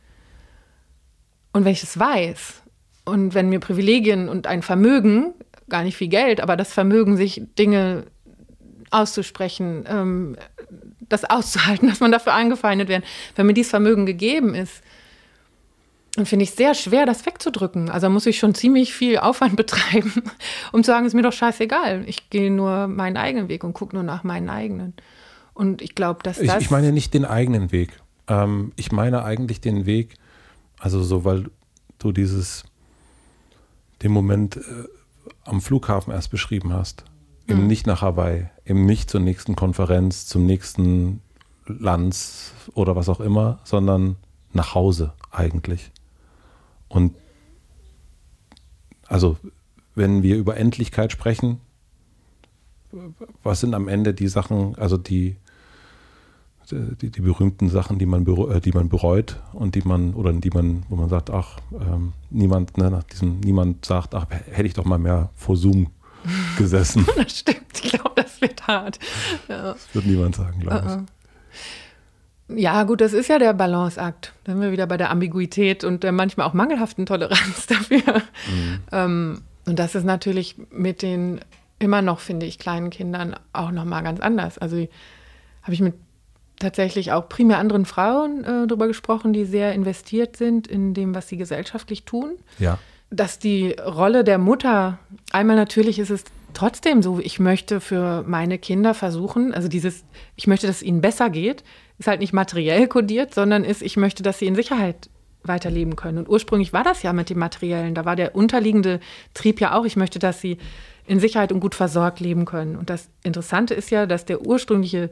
Und wenn ich es weiß und wenn mir Privilegien und ein Vermögen, gar nicht viel Geld, aber das Vermögen, sich Dinge auszusprechen, ähm, das auszuhalten, dass man dafür angefeindet wird. Wenn mir dieses Vermögen gegeben ist, finde ich es sehr schwer, das wegzudrücken. Also muss ich schon ziemlich viel Aufwand betreiben, um zu sagen, ist mir doch scheißegal. Ich gehe nur meinen eigenen Weg und gucke nur nach meinen eigenen. Und ich glaube, dass das. Ich, ich meine nicht den eigenen Weg. Ähm, ich meine eigentlich den Weg, also so, weil du dieses, den Moment äh, am Flughafen erst beschrieben hast. Eben mhm. nicht nach Hawaii, eben nicht zur nächsten Konferenz, zum nächsten Lands oder was auch immer, sondern nach Hause eigentlich. Und also, wenn wir über Endlichkeit sprechen, was sind am Ende die Sachen, also die, die, die berühmten Sachen, die man, äh, die man bereut und die man, oder die man, wo man sagt, ach, ähm, niemand, ne, nach diesem, niemand sagt, ach, hätte ich doch mal mehr vor Zoom gesessen. das stimmt, ich glaube, das wird hart. Ja. Das wird niemand sagen, glaube ich. Uh -uh. Ja, gut, das ist ja der Balanceakt. Dann sind wir wieder bei der Ambiguität und der manchmal auch mangelhaften Toleranz dafür. Mhm. Ähm, und das ist natürlich mit den immer noch, finde ich, kleinen Kindern auch nochmal ganz anders. Also habe ich mit tatsächlich auch primär anderen Frauen äh, darüber gesprochen, die sehr investiert sind in dem, was sie gesellschaftlich tun. Ja. Dass die Rolle der Mutter, einmal natürlich ist es trotzdem so, ich möchte für meine Kinder versuchen, also dieses, ich möchte, dass es ihnen besser geht, ist halt nicht materiell kodiert, sondern ist, ich möchte, dass sie in Sicherheit weiterleben können. Und ursprünglich war das ja mit dem Materiellen. Da war der unterliegende Trieb ja auch, ich möchte, dass sie in Sicherheit und gut versorgt leben können. Und das Interessante ist ja, dass der ursprüngliche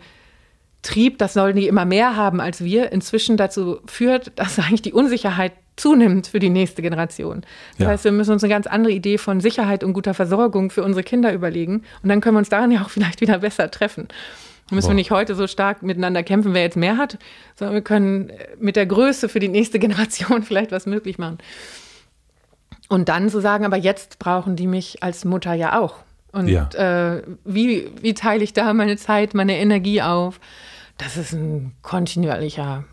Trieb, das sollen die immer mehr haben als wir, inzwischen dazu führt, dass eigentlich die Unsicherheit zunimmt für die nächste Generation. Das ja. heißt, wir müssen uns eine ganz andere Idee von Sicherheit und guter Versorgung für unsere Kinder überlegen. Und dann können wir uns daran ja auch vielleicht wieder besser treffen. Müssen Boah. wir nicht heute so stark miteinander kämpfen, wer jetzt mehr hat, sondern wir können mit der Größe für die nächste Generation vielleicht was möglich machen. Und dann zu sagen, aber jetzt brauchen die mich als Mutter ja auch. Und ja. äh, wie, wie teile ich da meine Zeit, meine Energie auf? Das ist ein kontinuierlicher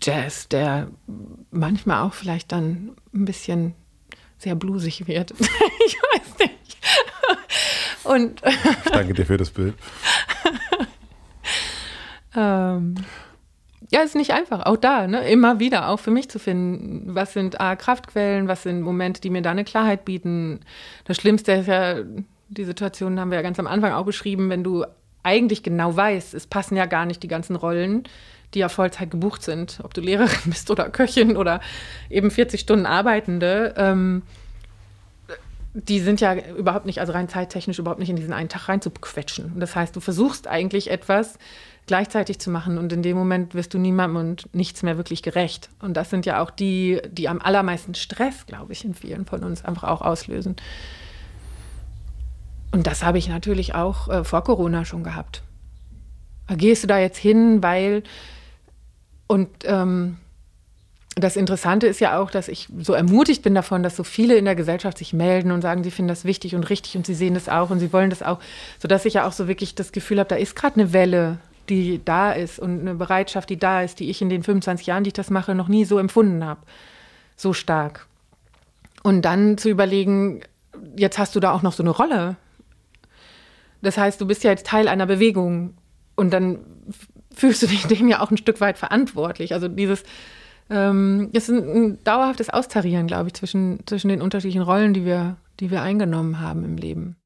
Jazz, der manchmal auch vielleicht dann ein bisschen sehr blusig wird. ich weiß nicht. Und ich danke dir für das Bild. ähm, ja, ist nicht einfach. Auch da, ne? immer wieder, auch für mich zu finden, was sind A, Kraftquellen, was sind Momente, die mir da eine Klarheit bieten. Das Schlimmste ist ja, die Situation haben wir ja ganz am Anfang auch beschrieben, wenn du eigentlich genau weißt, es passen ja gar nicht die ganzen Rollen, die ja Vollzeit gebucht sind, ob du Lehrerin bist oder Köchin oder eben 40 Stunden Arbeitende. Ähm, die sind ja überhaupt nicht, also rein zeittechnisch überhaupt nicht in diesen einen Tag reinzuquetschen. Das heißt, du versuchst eigentlich etwas gleichzeitig zu machen und in dem Moment wirst du niemandem und nichts mehr wirklich gerecht. Und das sind ja auch die, die am allermeisten Stress, glaube ich, in vielen von uns einfach auch auslösen. Und das habe ich natürlich auch äh, vor Corona schon gehabt. Gehst du da jetzt hin, weil und ähm, das Interessante ist ja auch, dass ich so ermutigt bin davon, dass so viele in der Gesellschaft sich melden und sagen, sie finden das wichtig und richtig und sie sehen das auch und sie wollen das auch, sodass ich ja auch so wirklich das Gefühl habe, da ist gerade eine Welle, die da ist und eine Bereitschaft, die da ist, die ich in den 25 Jahren, die ich das mache, noch nie so empfunden habe. So stark. Und dann zu überlegen, jetzt hast du da auch noch so eine Rolle. Das heißt, du bist ja jetzt Teil einer Bewegung und dann fühlst du dich dem ja auch ein Stück weit verantwortlich. Also dieses, ähm, ist ein, ein dauerhaftes Austarieren, glaube ich, zwischen, zwischen den unterschiedlichen Rollen, die wir, die wir eingenommen haben im Leben.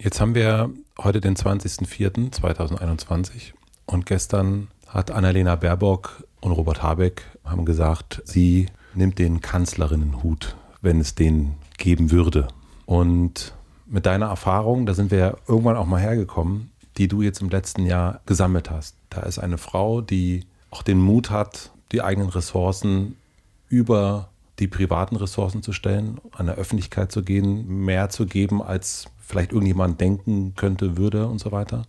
Jetzt haben wir heute den 20.04.2021 und gestern hat Annalena Baerbock und Robert Habeck haben gesagt, sie nimmt den Kanzlerinnenhut, wenn es den geben würde. Und mit deiner Erfahrung, da sind wir ja irgendwann auch mal hergekommen, die du jetzt im letzten Jahr gesammelt hast. Da ist eine Frau, die auch den Mut hat, die eigenen Ressourcen über die privaten Ressourcen zu stellen, an der Öffentlichkeit zu gehen, mehr zu geben, als vielleicht irgendjemand denken könnte, würde und so weiter.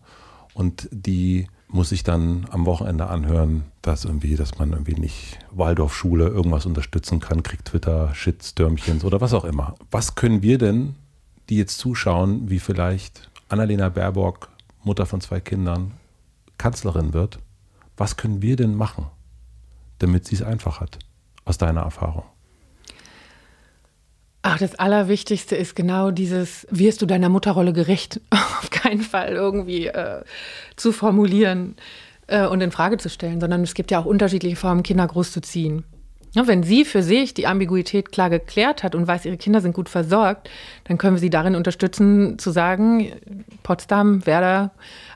Und die muss ich dann am Wochenende anhören, dass irgendwie, dass man irgendwie nicht Waldorfschule irgendwas unterstützen kann, kriegt Twitter Shitstürmchens oder was auch immer. Was können wir denn, die jetzt zuschauen, wie vielleicht Annalena Baerbock, Mutter von zwei Kindern, Kanzlerin wird, was können wir denn machen? Damit sie es einfach hat, aus deiner Erfahrung? Ach, das Allerwichtigste ist genau dieses, wirst du deiner Mutterrolle gerecht, auf keinen Fall irgendwie äh, zu formulieren äh, und in Frage zu stellen, sondern es gibt ja auch unterschiedliche Formen, Kinder großzuziehen. Ja, wenn sie für sich die Ambiguität klar geklärt hat und weiß, ihre Kinder sind gut versorgt, dann können wir sie darin unterstützen, zu sagen, Potsdam, Werder,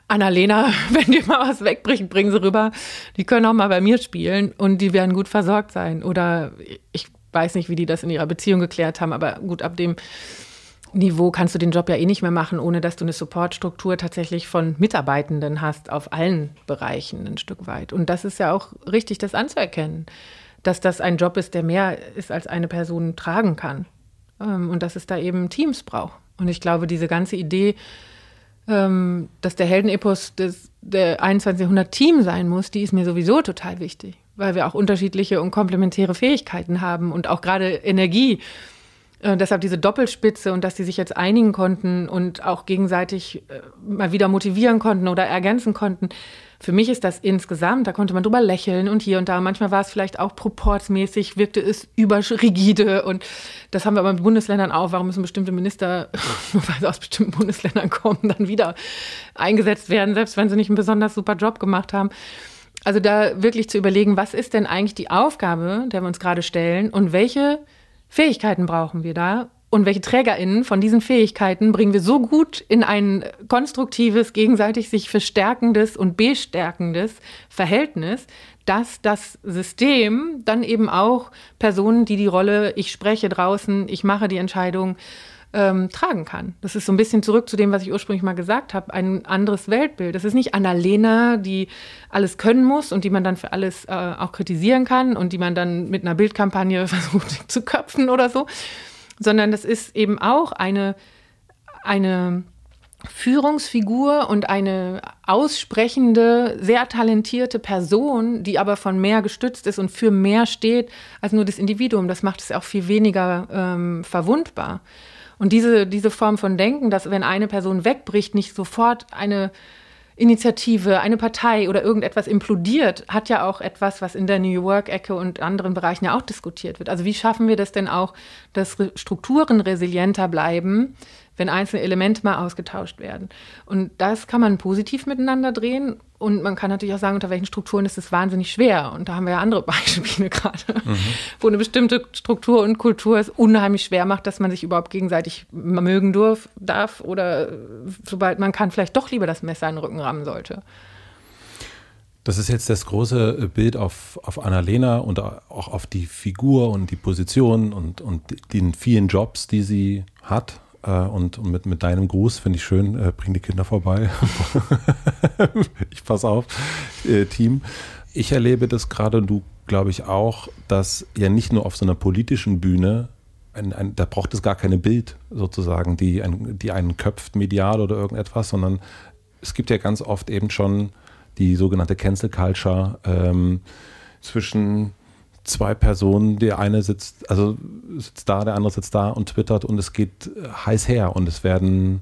Annalena, wenn dir mal was wegbricht, bringen sie rüber. Die können auch mal bei mir spielen und die werden gut versorgt sein. Oder ich weiß nicht, wie die das in ihrer Beziehung geklärt haben, aber gut, ab dem Niveau kannst du den Job ja eh nicht mehr machen, ohne dass du eine Supportstruktur tatsächlich von Mitarbeitenden hast auf allen Bereichen ein Stück weit. Und das ist ja auch richtig, das anzuerkennen, dass das ein Job ist, der mehr ist, als eine Person tragen kann. Ähm, und dass es da eben Teams braucht. Und ich glaube, diese ganze Idee, ähm, dass der Heldenepos des, der 21. Jahrhundert Team sein muss, die ist mir sowieso total wichtig, weil wir auch unterschiedliche und komplementäre Fähigkeiten haben und auch gerade Energie. Äh, deshalb diese Doppelspitze und dass sie sich jetzt einigen konnten und auch gegenseitig äh, mal wieder motivieren konnten oder ergänzen konnten. Für mich ist das insgesamt, da konnte man drüber lächeln und hier und da. Manchmal war es vielleicht auch proportsmäßig, wirkte es überrigide. Und das haben wir aber mit Bundesländern auch. Warum müssen bestimmte Minister, weil sie aus bestimmten Bundesländern kommen, dann wieder eingesetzt werden, selbst wenn sie nicht einen besonders super Job gemacht haben? Also da wirklich zu überlegen, was ist denn eigentlich die Aufgabe, der wir uns gerade stellen und welche Fähigkeiten brauchen wir da und welche TrägerInnen von diesen Fähigkeiten bringen wir so gut in ein konstruktives, gegenseitig sich verstärkendes und bestärkendes Verhältnis, dass das System dann eben auch Personen, die die Rolle, ich spreche draußen, ich mache die Entscheidung, ähm, tragen kann. Das ist so ein bisschen zurück zu dem, was ich ursprünglich mal gesagt habe, ein anderes Weltbild. Das ist nicht Annalena, die alles können muss und die man dann für alles äh, auch kritisieren kann und die man dann mit einer Bildkampagne versucht zu köpfen oder so, sondern das ist eben auch eine, eine Führungsfigur und eine aussprechende, sehr talentierte Person, die aber von mehr gestützt ist und für mehr steht als nur das Individuum. Das macht es auch viel weniger ähm, verwundbar. Und diese, diese Form von Denken, dass wenn eine Person wegbricht, nicht sofort eine Initiative, eine Partei oder irgendetwas implodiert, hat ja auch etwas, was in der New Work-Ecke und anderen Bereichen ja auch diskutiert wird. Also wie schaffen wir das denn auch, dass Strukturen resilienter bleiben, wenn einzelne Elemente mal ausgetauscht werden. Und das kann man positiv miteinander drehen. Und man kann natürlich auch sagen, unter welchen Strukturen ist es wahnsinnig schwer. Und da haben wir ja andere Beispiele gerade, mhm. wo eine bestimmte Struktur und Kultur es unheimlich schwer macht, dass man sich überhaupt gegenseitig mögen durf, darf oder sobald man kann, vielleicht doch lieber das Messer in den Rücken rammen sollte. Das ist jetzt das große Bild auf, auf Annalena und auch auf die Figur und die Position und, und den vielen Jobs, die sie hat. Äh, und, und mit, mit deinem Gruß finde ich schön, äh, bring die Kinder vorbei. ich pass auf, äh, Team. Ich erlebe das gerade du, glaube ich, auch, dass ja nicht nur auf so einer politischen Bühne, ein, ein, da braucht es gar keine Bild sozusagen, die, ein, die einen köpft medial oder irgendetwas, sondern es gibt ja ganz oft eben schon die sogenannte Cancel Culture ähm, zwischen zwei Personen, der eine sitzt, also sitzt da, der andere sitzt da und twittert und es geht heiß her und es werden,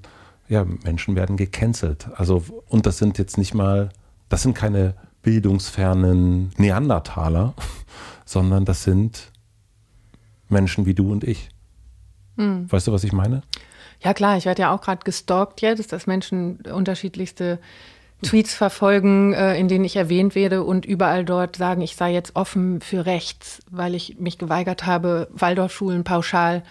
ja, Menschen werden gecancelt. Also, und das sind jetzt nicht mal, das sind keine bildungsfernen Neandertaler, sondern das sind Menschen wie du und ich. Hm. Weißt du, was ich meine? Ja, klar, ich werde ja auch gerade gestalkt jetzt, dass Menschen unterschiedlichste Tweets verfolgen, äh, in denen ich erwähnt werde und überall dort sagen, ich sei jetzt offen für rechts, weil ich mich geweigert habe, Waldorfschulen pauschal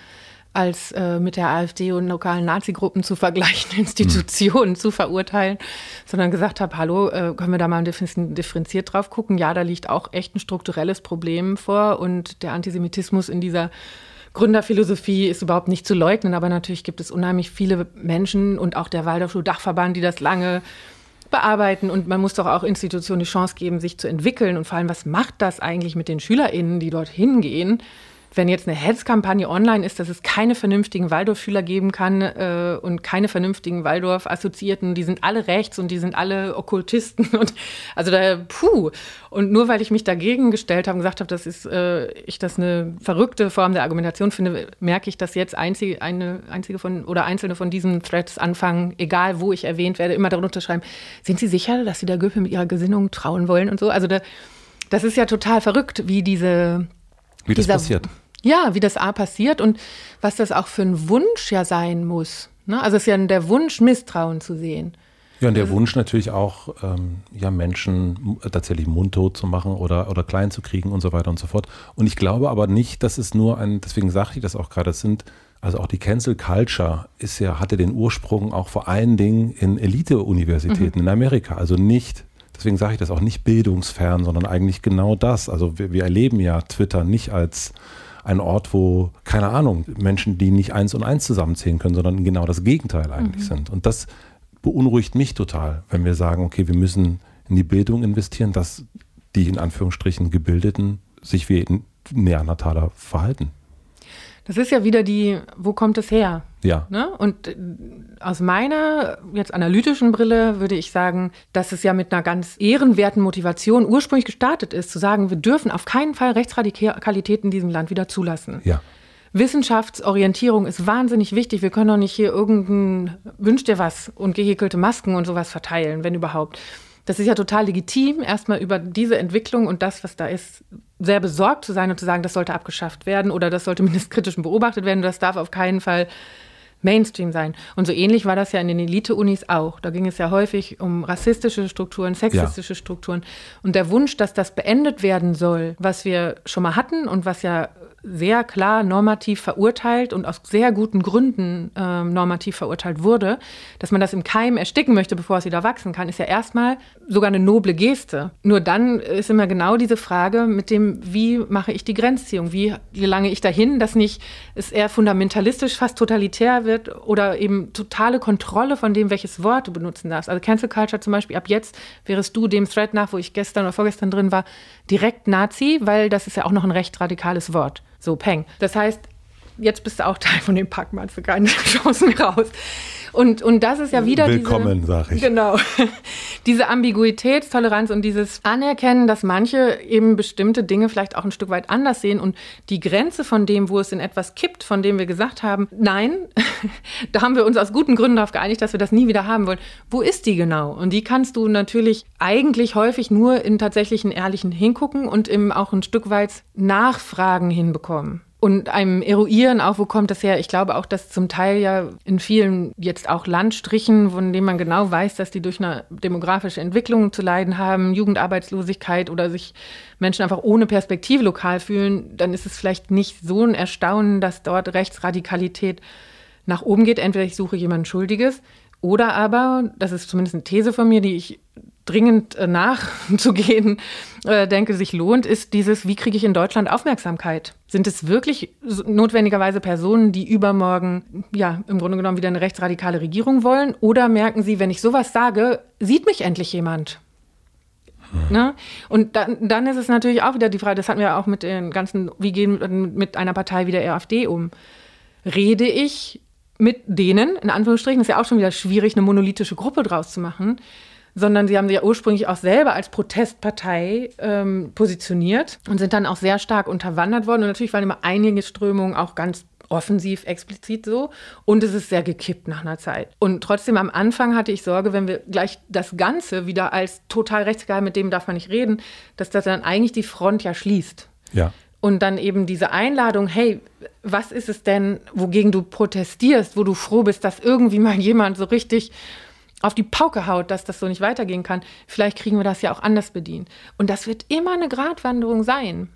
als äh, mit der AfD und lokalen Nazi-Gruppen zu vergleichen, Institutionen mhm. zu verurteilen, sondern gesagt habe, hallo, äh, können wir da mal differenziert drauf gucken? Ja, da liegt auch echt ein strukturelles Problem vor und der Antisemitismus in dieser Gründerphilosophie ist überhaupt nicht zu leugnen, aber natürlich gibt es unheimlich viele Menschen und auch der Waldorfschul-Dachverband, die das lange bearbeiten und man muss doch auch Institutionen die Chance geben, sich zu entwickeln und vor allem, was macht das eigentlich mit den SchülerInnen, die dort hingehen? Wenn jetzt eine Hetzkampagne online ist, dass es keine vernünftigen Waldorf-Schüler geben kann äh, und keine vernünftigen Waldorf-Assoziierten, die sind alle rechts und die sind alle Okkultisten und also da, puh. Und nur weil ich mich dagegen gestellt habe und gesagt habe, dass ist, äh, ich das eine verrückte Form der Argumentation finde, merke ich, dass jetzt einzige, eine einzige von oder einzelne von diesen Threads anfangen, egal wo ich erwähnt werde, immer darunter schreiben, sind Sie sicher, dass Sie der Göppe mit Ihrer Gesinnung trauen wollen und so? Also da, das ist ja total verrückt, wie diese wie das passiert. Ja, wie das A passiert und was das auch für ein Wunsch ja sein muss. Ne? Also es ist ja der Wunsch, Misstrauen zu sehen. Ja, und der also, Wunsch natürlich auch, ähm, ja, Menschen tatsächlich mundtot zu machen oder, oder klein zu kriegen und so weiter und so fort. Und ich glaube aber nicht, dass es nur ein, deswegen sage ich das auch gerade, es sind also auch die Cancel Culture ist ja, hatte den Ursprung auch vor allen Dingen in Elite-Universitäten mhm. in Amerika. Also nicht, deswegen sage ich das auch nicht bildungsfern, sondern eigentlich genau das. Also wir, wir erleben ja Twitter nicht als ein Ort, wo, keine Ahnung, Menschen, die nicht eins und eins zusammenzählen können, sondern genau das Gegenteil eigentlich mhm. sind. Und das beunruhigt mich total, wenn wir sagen, okay, wir müssen in die Bildung investieren, dass die in Anführungsstrichen Gebildeten sich wie Neandertaler verhalten. Das ist ja wieder die, wo kommt es her? Ja. Ne? Und äh, aus meiner jetzt analytischen Brille würde ich sagen, dass es ja mit einer ganz ehrenwerten Motivation ursprünglich gestartet ist, zu sagen, wir dürfen auf keinen Fall Rechtsradikalität in diesem Land wieder zulassen. Ja. Wissenschaftsorientierung ist wahnsinnig wichtig. Wir können doch nicht hier irgendein Wünsch dir was und gehäkelte Masken und sowas verteilen, wenn überhaupt. Das ist ja total legitim, erstmal über diese Entwicklung und das, was da ist, sehr besorgt zu sein und zu sagen, das sollte abgeschafft werden oder das sollte mindestens kritisch beobachtet werden. Das darf auf keinen Fall Mainstream sein. Und so ähnlich war das ja in den Elite-Unis auch. Da ging es ja häufig um rassistische Strukturen, sexistische ja. Strukturen. Und der Wunsch, dass das beendet werden soll, was wir schon mal hatten und was ja sehr klar normativ verurteilt und aus sehr guten Gründen äh, normativ verurteilt wurde, dass man das im Keim ersticken möchte, bevor es wieder wachsen kann, ist ja erstmal sogar eine noble Geste. Nur dann ist immer genau diese Frage mit dem, wie mache ich die Grenzziehung, wie gelange ich dahin, dass nicht es eher fundamentalistisch, fast totalitär wird oder eben totale Kontrolle von dem, welches Wort du benutzen darfst. Also Cancel Culture zum Beispiel, ab jetzt wärest du dem Thread nach, wo ich gestern oder vorgestern drin war, direkt Nazi, weil das ist ja auch noch ein recht radikales Wort. So, Peng. Das heißt, jetzt bist du auch Teil von dem Pack, meinst du keine Chance mehr raus. Und, und das ist ja wieder Willkommen, sag ich. Genau. diese Ambiguitätstoleranz und dieses Anerkennen, dass manche eben bestimmte Dinge vielleicht auch ein Stück weit anders sehen und die Grenze von dem, wo es in etwas kippt, von dem wir gesagt haben, nein, da haben wir uns aus guten Gründen darauf geeinigt, dass wir das nie wieder haben wollen. Wo ist die genau? Und die kannst du natürlich eigentlich häufig nur in tatsächlichen ehrlichen Hingucken und im auch ein Stück weit Nachfragen hinbekommen und einem eruieren auch, wo kommt das her. Ich glaube auch, dass zum Teil ja in vielen jetzt auch Landstrichen, von denen man genau weiß, dass die durch eine demografische Entwicklung zu leiden haben, Jugendarbeitslosigkeit oder sich Menschen einfach ohne Perspektive lokal fühlen, dann ist es vielleicht nicht so ein Erstaunen, dass dort Rechtsradikalität nach oben geht. Entweder ich suche jemanden Schuldiges oder aber, das ist zumindest eine These von mir, die ich dringend äh, nachzugehen äh, denke, sich lohnt, ist dieses, wie kriege ich in Deutschland Aufmerksamkeit? Sind es wirklich notwendigerweise Personen, die übermorgen, ja, im Grunde genommen wieder eine rechtsradikale Regierung wollen? Oder merken sie, wenn ich sowas sage, sieht mich endlich jemand? Hm. Ne? Und dann, dann ist es natürlich auch wieder die Frage, das hatten wir auch mit den ganzen, wie gehen wir mit einer Partei wie der AfD um? Rede ich mit denen, in Anführungsstrichen, ist ja auch schon wieder schwierig, eine monolithische Gruppe draus zu machen, sondern sie haben sich ja ursprünglich auch selber als Protestpartei ähm, positioniert und sind dann auch sehr stark unterwandert worden. Und natürlich waren immer einige Strömungen auch ganz offensiv, explizit so. Und es ist sehr gekippt nach einer Zeit. Und trotzdem am Anfang hatte ich Sorge, wenn wir gleich das Ganze wieder als total rechtsgeil, mit dem darf man nicht reden, dass das dann eigentlich die Front ja schließt. Ja. Und dann eben diese Einladung, hey, was ist es denn, wogegen du protestierst, wo du froh bist, dass irgendwie mal jemand so richtig auf die Pauke haut, dass das so nicht weitergehen kann. Vielleicht kriegen wir das ja auch anders bedient. Und das wird immer eine Gratwanderung sein.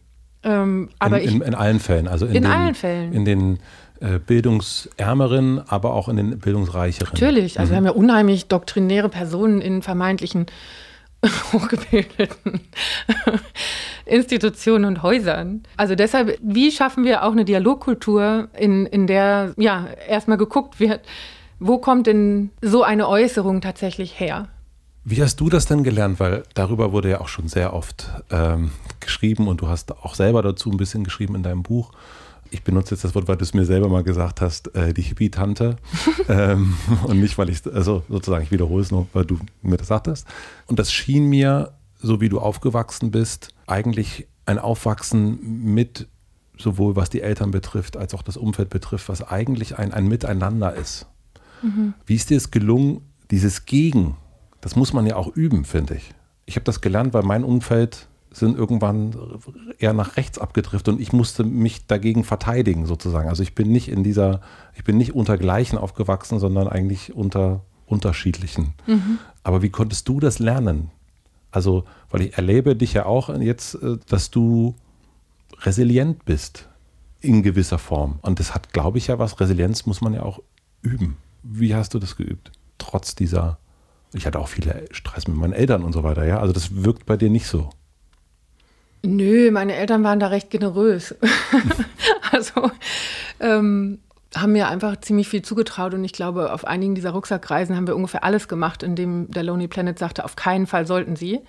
Ähm, aber in, in, in, allen Fällen, also in, in den, allen Fällen. In den äh, bildungsärmeren, aber auch in den bildungsreicheren. Natürlich, also mhm. wir haben ja unheimlich doktrinäre Personen in vermeintlichen hochgebildeten Institutionen und Häusern. Also deshalb, wie schaffen wir auch eine Dialogkultur, in, in der ja erstmal geguckt wird, wo kommt denn so eine Äußerung tatsächlich her? Wie hast du das denn gelernt? Weil darüber wurde ja auch schon sehr oft ähm, geschrieben und du hast auch selber dazu ein bisschen geschrieben in deinem Buch. Ich benutze jetzt das Wort, weil du es mir selber mal gesagt hast, äh, die Hippie-Tante. ähm, und nicht, weil ich, also sozusagen, ich wiederhole es nur, weil du mir das sagtest. Und das schien mir, so wie du aufgewachsen bist, eigentlich ein Aufwachsen mit sowohl was die Eltern betrifft, als auch das Umfeld betrifft, was eigentlich ein, ein Miteinander ist. Mhm. Wie ist dir es gelungen, dieses Gegen, das muss man ja auch üben, finde ich. Ich habe das gelernt, weil mein Umfeld sind irgendwann eher nach rechts abgedriftet und ich musste mich dagegen verteidigen sozusagen. Also ich bin nicht in dieser, ich bin nicht unter Gleichen aufgewachsen, sondern eigentlich unter unterschiedlichen. Mhm. Aber wie konntest du das lernen? Also, weil ich erlebe dich ja auch jetzt, äh, dass du resilient bist in gewisser Form. Und das hat, glaube ich, ja was. Resilienz muss man ja auch üben. Wie hast du das geübt? Trotz dieser, ich hatte auch viele Stress mit meinen Eltern und so weiter, ja. Also das wirkt bei dir nicht so. Nö, meine Eltern waren da recht generös. also ähm, haben mir einfach ziemlich viel zugetraut und ich glaube, auf einigen dieser Rucksackreisen haben wir ungefähr alles gemacht, in dem der Lonely Planet sagte, auf keinen Fall sollten sie.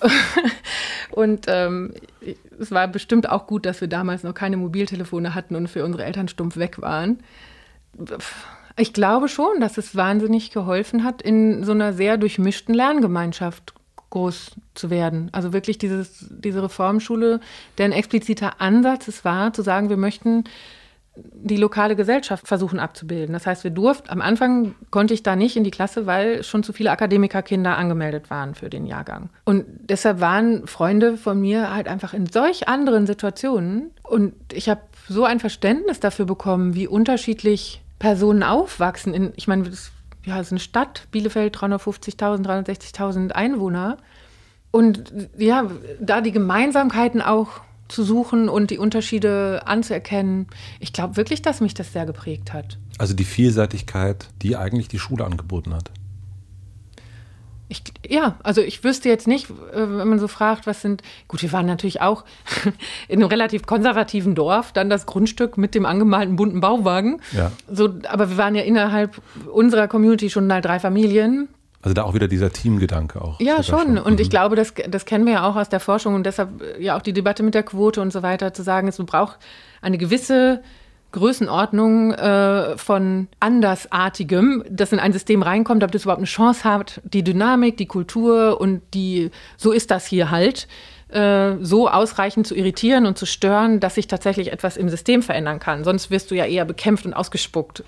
und ähm, es war bestimmt auch gut, dass wir damals noch keine Mobiltelefone hatten und für unsere Eltern stumpf weg waren. Ich glaube schon, dass es wahnsinnig geholfen hat, in so einer sehr durchmischten Lerngemeinschaft groß zu werden. Also wirklich dieses, diese Reformschule, deren expliziter Ansatz es war, zu sagen, wir möchten die lokale Gesellschaft versuchen abzubilden. Das heißt, wir durften, am Anfang konnte ich da nicht in die Klasse, weil schon zu viele Akademikerkinder angemeldet waren für den Jahrgang. Und deshalb waren Freunde von mir halt einfach in solch anderen Situationen. Und ich habe so ein Verständnis dafür bekommen, wie unterschiedlich Personen aufwachsen. In, ich meine, das ja, es ist eine Stadt, Bielefeld, 350.000, 360.000 Einwohner. Und ja, da die Gemeinsamkeiten auch zu suchen und die Unterschiede anzuerkennen. Ich glaube wirklich, dass mich das sehr geprägt hat. Also die Vielseitigkeit, die eigentlich die Schule angeboten hat. Ich, ja, also ich wüsste jetzt nicht, äh, wenn man so fragt, was sind. Gut, wir waren natürlich auch in einem relativ konservativen Dorf, dann das Grundstück mit dem angemalten bunten Bauwagen. Ja. So, aber wir waren ja innerhalb unserer Community schon mal drei Familien. Also da auch wieder dieser Teamgedanke auch. Ja, schon. schon. Und mhm. ich glaube, das, das kennen wir ja auch aus der Forschung und deshalb ja auch die Debatte mit der Quote und so weiter, zu sagen, es braucht eine gewisse Größenordnung äh, von Andersartigem, das in ein System reinkommt, damit es überhaupt eine Chance hat, die Dynamik, die Kultur und die, so ist das hier halt, äh, so ausreichend zu irritieren und zu stören, dass sich tatsächlich etwas im System verändern kann. Sonst wirst du ja eher bekämpft und ausgespuckt.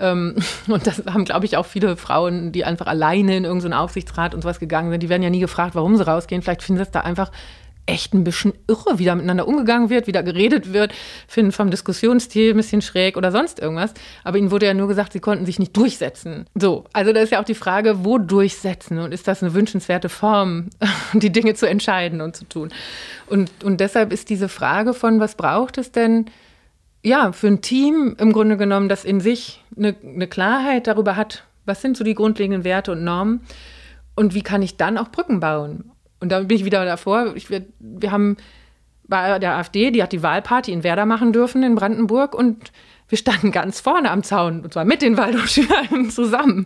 Ähm, und das haben, glaube ich, auch viele Frauen, die einfach alleine in irgendeinen Aufsichtsrat und sowas gegangen sind. Die werden ja nie gefragt, warum sie rausgehen. Vielleicht finden sie es da einfach echt ein bisschen irre, wie da miteinander umgegangen wird, wie da geredet wird, finden vom Diskussionsstil ein bisschen schräg oder sonst irgendwas. Aber ihnen wurde ja nur gesagt, sie konnten sich nicht durchsetzen. So, also da ist ja auch die Frage, wo durchsetzen und ist das eine wünschenswerte Form, die Dinge zu entscheiden und zu tun. Und, und deshalb ist diese Frage von, was braucht es denn, ja, für ein Team im Grunde genommen, das in sich eine, eine Klarheit darüber hat, was sind so die grundlegenden Werte und Normen und wie kann ich dann auch Brücken bauen. Und da bin ich wieder davor. Ich, wir, wir haben bei der AfD, die hat die Wahlparty in Werder machen dürfen in Brandenburg und wir standen ganz vorne am Zaun, und zwar mit den Waldorfschülern zusammen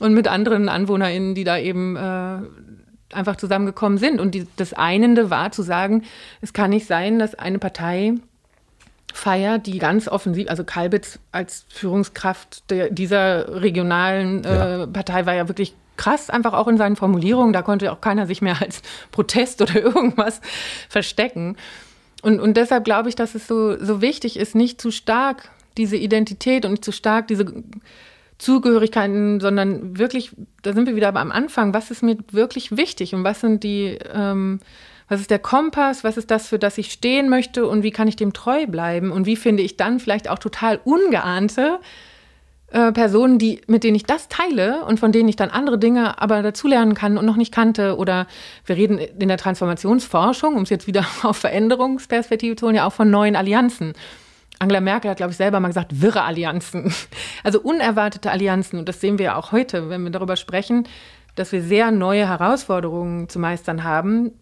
und mit anderen AnwohnerInnen, die da eben äh, einfach zusammengekommen sind. Und die, das Einende war zu sagen, es kann nicht sein, dass eine Partei Feier, die ganz offensiv, also Kalbitz als Führungskraft der, dieser regionalen äh, ja. Partei war ja wirklich krass, einfach auch in seinen Formulierungen. Da konnte auch keiner sich mehr als Protest oder irgendwas verstecken. Und, und deshalb glaube ich, dass es so, so wichtig ist, nicht zu stark diese Identität und nicht zu stark diese Zugehörigkeiten, sondern wirklich, da sind wir wieder am Anfang, was ist mir wirklich wichtig und was sind die ähm, was ist der Kompass? Was ist das, für das ich stehen möchte? Und wie kann ich dem treu bleiben? Und wie finde ich dann vielleicht auch total ungeahnte äh, Personen, die, mit denen ich das teile und von denen ich dann andere Dinge aber dazulernen kann und noch nicht kannte? Oder wir reden in der Transformationsforschung, um es jetzt wieder auf Veränderungsperspektive zu holen, ja auch von neuen Allianzen. Angela Merkel hat, glaube ich, selber mal gesagt, wirre Allianzen. Also unerwartete Allianzen. Und das sehen wir ja auch heute, wenn wir darüber sprechen, dass wir sehr neue Herausforderungen zu meistern haben,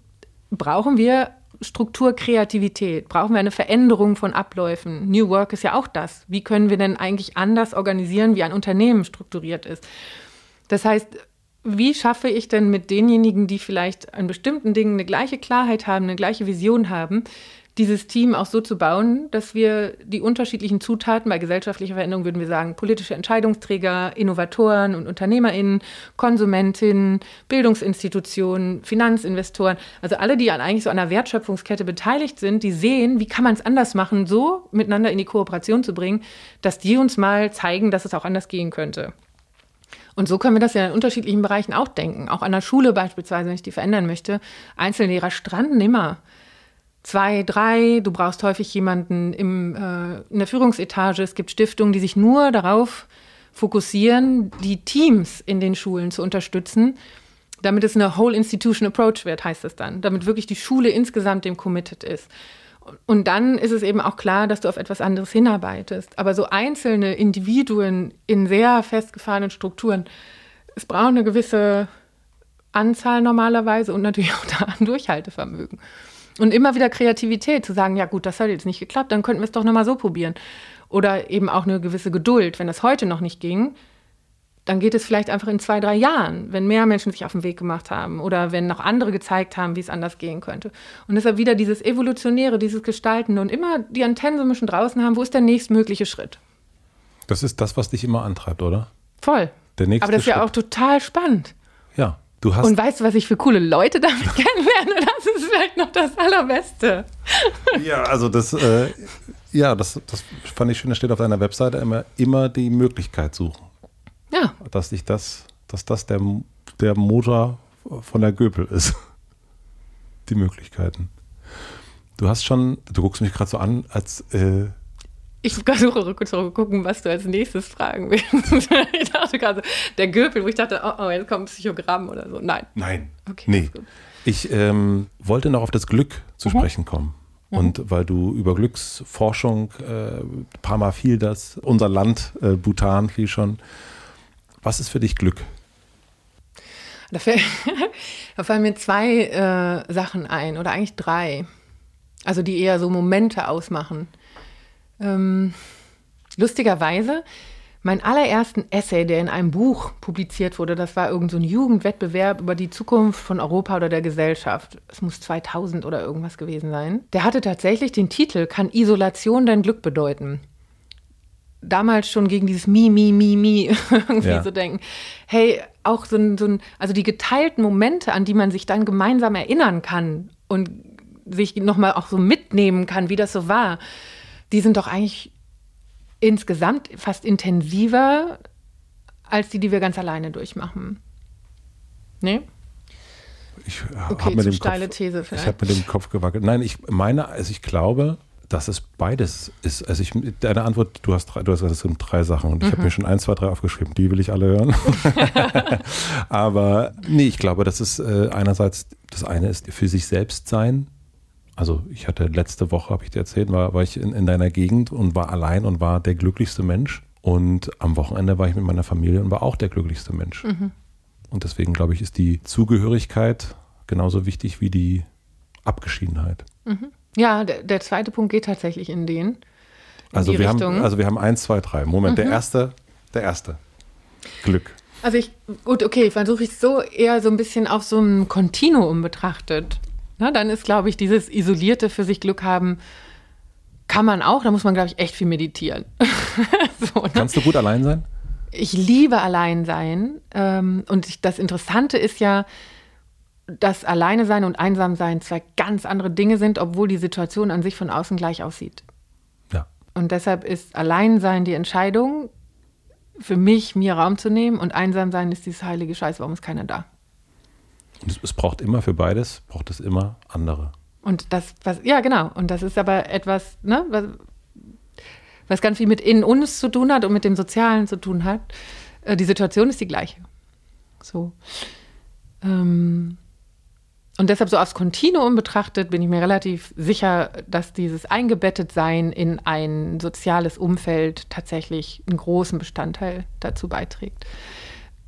brauchen wir Strukturkreativität? Brauchen wir eine Veränderung von Abläufen? New Work ist ja auch das. Wie können wir denn eigentlich anders organisieren, wie ein Unternehmen strukturiert ist? Das heißt, wie schaffe ich denn mit denjenigen, die vielleicht an bestimmten Dingen eine gleiche Klarheit haben, eine gleiche Vision haben, dieses Team auch so zu bauen, dass wir die unterschiedlichen Zutaten bei gesellschaftlicher Veränderung würden wir sagen, politische Entscheidungsträger, Innovatoren und UnternehmerInnen, Konsumentinnen, Bildungsinstitutionen, Finanzinvestoren, also alle, die an eigentlich so einer Wertschöpfungskette beteiligt sind, die sehen, wie kann man es anders machen, so miteinander in die Kooperation zu bringen, dass die uns mal zeigen, dass es auch anders gehen könnte. Und so können wir das ja in unterschiedlichen Bereichen auch denken. Auch an der Schule beispielsweise, wenn ich die verändern möchte. Einzellehrer stranden immer zwei, drei. Du brauchst häufig jemanden im, äh, in der Führungsetage. Es gibt Stiftungen, die sich nur darauf fokussieren, die Teams in den Schulen zu unterstützen, damit es eine Whole Institution Approach wird, heißt es dann, damit wirklich die Schule insgesamt dem committed ist. Und dann ist es eben auch klar, dass du auf etwas anderes hinarbeitest. Aber so einzelne Individuen in sehr festgefahrenen Strukturen, es braucht eine gewisse Anzahl normalerweise und natürlich auch da ein Durchhaltevermögen. Und immer wieder Kreativität, zu sagen, ja gut, das hat jetzt nicht geklappt, dann könnten wir es doch nochmal so probieren. Oder eben auch eine gewisse Geduld, wenn das heute noch nicht ging, dann geht es vielleicht einfach in zwei, drei Jahren, wenn mehr Menschen sich auf den Weg gemacht haben oder wenn noch andere gezeigt haben, wie es anders gehen könnte. Und deshalb wieder dieses Evolutionäre, dieses Gestalten und immer die Antennen so ein bisschen draußen haben, wo ist der nächstmögliche Schritt? Das ist das, was dich immer antreibt, oder? Voll. Der nächste Aber das ist Schritt. ja auch total spannend. Ja, du hast. Und weißt du, was ich für coole Leute damit kennenlerne? Das ist vielleicht noch das Allerbeste. ja, also das, äh, ja, das, das fand ich schön, da steht auf deiner Webseite immer, immer die Möglichkeit suchen. Ja. Dass dich das, dass das der, der Motor von der Göpel ist. Die Möglichkeiten. Du hast schon, du guckst mich gerade so an, als äh, ich versuche zu gucken, was du als nächstes fragen willst. ich dachte gerade, der Göpel, wo ich dachte, oh, oh, jetzt kommt ein Psychogramm oder so. Nein. Nein. Okay, nee. Ich ähm, wollte noch auf das Glück zu mhm. sprechen kommen. Mhm. Und weil du über Glücksforschung, äh, ein paar Mal fiel das, unser Land, äh, Bhutan fiel schon. Was ist für dich Glück? Da, da fallen mir zwei äh, Sachen ein oder eigentlich drei. Also die eher so Momente ausmachen. Ähm, lustigerweise, mein allerersten Essay, der in einem Buch publiziert wurde, das war irgendein so Jugendwettbewerb über die Zukunft von Europa oder der Gesellschaft. Es muss 2000 oder irgendwas gewesen sein. Der hatte tatsächlich den Titel Kann Isolation dein Glück bedeuten? damals schon gegen dieses Mi, Mi, Mi, Mi irgendwie ja. so denken. Hey, auch so ein, so ein, also die geteilten Momente, an die man sich dann gemeinsam erinnern kann und sich nochmal auch so mitnehmen kann, wie das so war, die sind doch eigentlich insgesamt fast intensiver als die, die wir ganz alleine durchmachen. Nee? Ich okay, habe mir, dem Kopf, These ich hab mit dem Kopf gewackelt. Nein, ich meine, also ich glaube, dass es beides ist. Also ich, deine Antwort, du hast drei, du hast gesagt, es sind drei Sachen und ich habe mhm. mir schon eins, zwei, drei aufgeschrieben. Die will ich alle hören. Aber nee, ich glaube, das ist äh, einerseits, das eine ist für sich selbst sein. Also ich hatte letzte Woche, habe ich dir erzählt, war, war ich in, in deiner Gegend und war allein und war der glücklichste Mensch. Und am Wochenende war ich mit meiner Familie und war auch der glücklichste Mensch. Mhm. Und deswegen glaube ich, ist die Zugehörigkeit genauso wichtig wie die Abgeschiedenheit. Mhm. Ja, der, der, zweite Punkt geht tatsächlich in den. In also, wir Richtung. haben, also wir haben eins, zwei, drei. Moment, mhm. der erste, der erste. Glück. Also ich, gut, okay, versuche ich so eher so ein bisschen auf so einem Kontinuum betrachtet. Na, dann ist, glaube ich, dieses isolierte für sich Glück haben, kann man auch, da muss man, glaube ich, echt viel meditieren. so, ne? Kannst du gut allein sein? Ich liebe allein sein. Ähm, und ich, das Interessante ist ja, dass Alleine sein und einsam sein zwei ganz andere Dinge sind, obwohl die Situation an sich von außen gleich aussieht. Ja. Und deshalb ist Alleinsein die Entscheidung, für mich, mir Raum zu nehmen und einsam sein ist dieses heilige Scheiß, warum ist keiner da? Und es, es braucht immer für beides, braucht es immer andere. Und das, was, ja, genau. Und das ist aber etwas, ne, was, was ganz viel mit in uns zu tun hat und mit dem Sozialen zu tun hat. Äh, die Situation ist die gleiche. So. Ähm, und deshalb so aufs Kontinuum betrachtet bin ich mir relativ sicher, dass dieses Eingebettetsein in ein soziales Umfeld tatsächlich einen großen Bestandteil dazu beiträgt.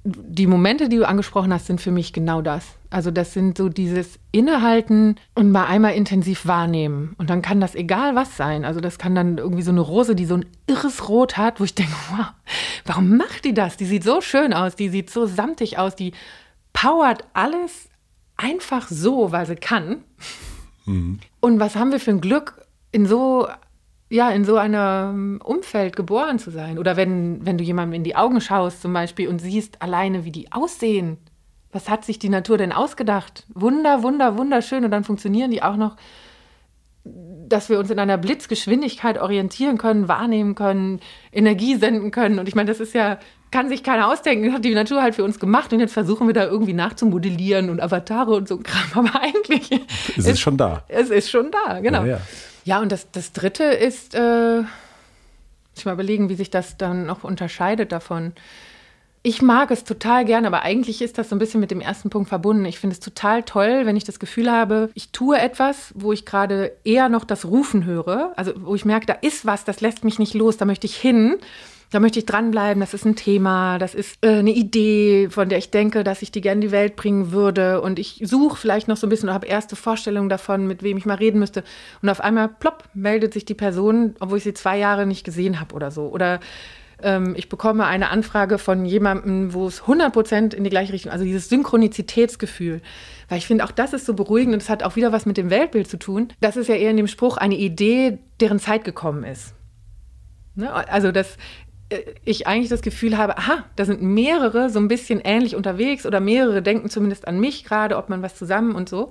Die Momente, die du angesprochen hast, sind für mich genau das. Also das sind so dieses Innehalten und mal einmal intensiv wahrnehmen. Und dann kann das egal was sein. Also das kann dann irgendwie so eine Rose, die so ein irres Rot hat, wo ich denke, wow, warum macht die das? Die sieht so schön aus, die sieht so samtig aus, die powert alles einfach so, weil sie kann. Mhm. Und was haben wir für ein Glück, in so, ja, in so einem Umfeld geboren zu sein? Oder wenn, wenn du jemandem in die Augen schaust zum Beispiel und siehst alleine, wie die aussehen. Was hat sich die Natur denn ausgedacht? Wunder, wunder, wunderschön. Und dann funktionieren die auch noch, dass wir uns in einer Blitzgeschwindigkeit orientieren können, wahrnehmen können, Energie senden können. Und ich meine, das ist ja kann sich keiner ausdenken, hat die Natur halt für uns gemacht und jetzt versuchen wir da irgendwie nachzumodellieren und Avatare und so Kram. Aber eigentlich ist es schon da. Es ist schon da, genau. Ja, ja. Ja und das, das dritte ist, äh, Ich mal überlegen, wie sich das dann noch unterscheidet davon. Ich mag es total gern, aber eigentlich ist das so ein bisschen mit dem ersten Punkt verbunden. Ich finde es total toll, wenn ich das Gefühl habe, ich tue etwas, wo ich gerade eher noch das Rufen höre. Also wo ich merke, da ist was, das lässt mich nicht los, da möchte ich hin. Da möchte ich dranbleiben, das ist ein Thema, das ist äh, eine Idee, von der ich denke, dass ich die gerne in die Welt bringen würde. Und ich suche vielleicht noch so ein bisschen und habe erste Vorstellungen davon, mit wem ich mal reden müsste. Und auf einmal, plopp, meldet sich die Person, obwohl ich sie zwei Jahre nicht gesehen habe oder so. Oder ähm, ich bekomme eine Anfrage von jemandem, wo es 100 Prozent in die gleiche Richtung, also dieses Synchronizitätsgefühl. Weil ich finde, auch das ist so beruhigend und es hat auch wieder was mit dem Weltbild zu tun. Das ist ja eher in dem Spruch eine Idee, deren Zeit gekommen ist. Ne? Also, dass äh, ich eigentlich das Gefühl habe, aha, da sind mehrere so ein bisschen ähnlich unterwegs oder mehrere denken zumindest an mich gerade, ob man was zusammen und so.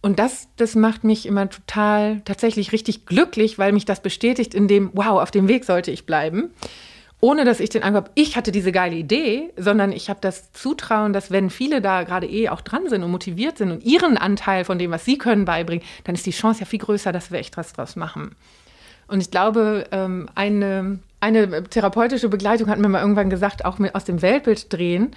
Und das, das macht mich immer total tatsächlich richtig glücklich, weil mich das bestätigt in dem, wow, auf dem Weg sollte ich bleiben. Ohne dass ich den Eindruck habe, ich hatte diese geile Idee, sondern ich habe das Zutrauen, dass wenn viele da gerade eh auch dran sind und motiviert sind und ihren Anteil von dem, was sie können, beibringen, dann ist die Chance ja viel größer, dass wir echt was draus machen. Und ich glaube, ähm, eine eine therapeutische Begleitung hat mir mal irgendwann gesagt, auch aus dem Weltbild drehen,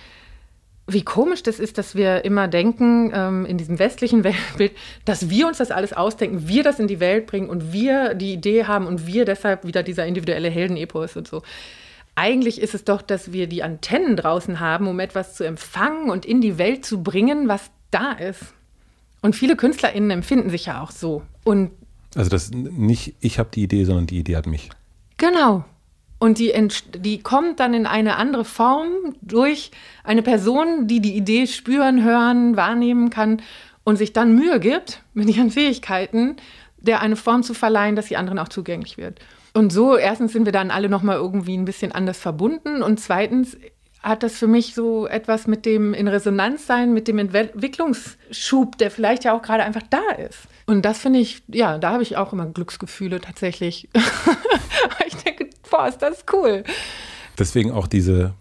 wie komisch das ist, dass wir immer denken, ähm, in diesem westlichen Weltbild, dass wir uns das alles ausdenken, wir das in die Welt bringen und wir die Idee haben und wir deshalb wieder dieser individuelle Heldenepos und so. Eigentlich ist es doch, dass wir die Antennen draußen haben, um etwas zu empfangen und in die Welt zu bringen, was da ist. Und viele KünstlerInnen empfinden sich ja auch so. Und also das nicht ich habe die Idee, sondern die Idee hat mich. Genau. Und die, die kommt dann in eine andere Form durch eine Person, die die Idee spüren, hören, wahrnehmen kann und sich dann Mühe gibt, mit ihren Fähigkeiten, der eine Form zu verleihen, dass sie anderen auch zugänglich wird. Und so, erstens sind wir dann alle nochmal irgendwie ein bisschen anders verbunden und zweitens hat das für mich so etwas mit dem in Resonanz sein, mit dem Entwicklungsschub, der vielleicht ja auch gerade einfach da ist. Und das finde ich, ja, da habe ich auch immer Glücksgefühle tatsächlich. boah, ist das cool. Deswegen auch diese,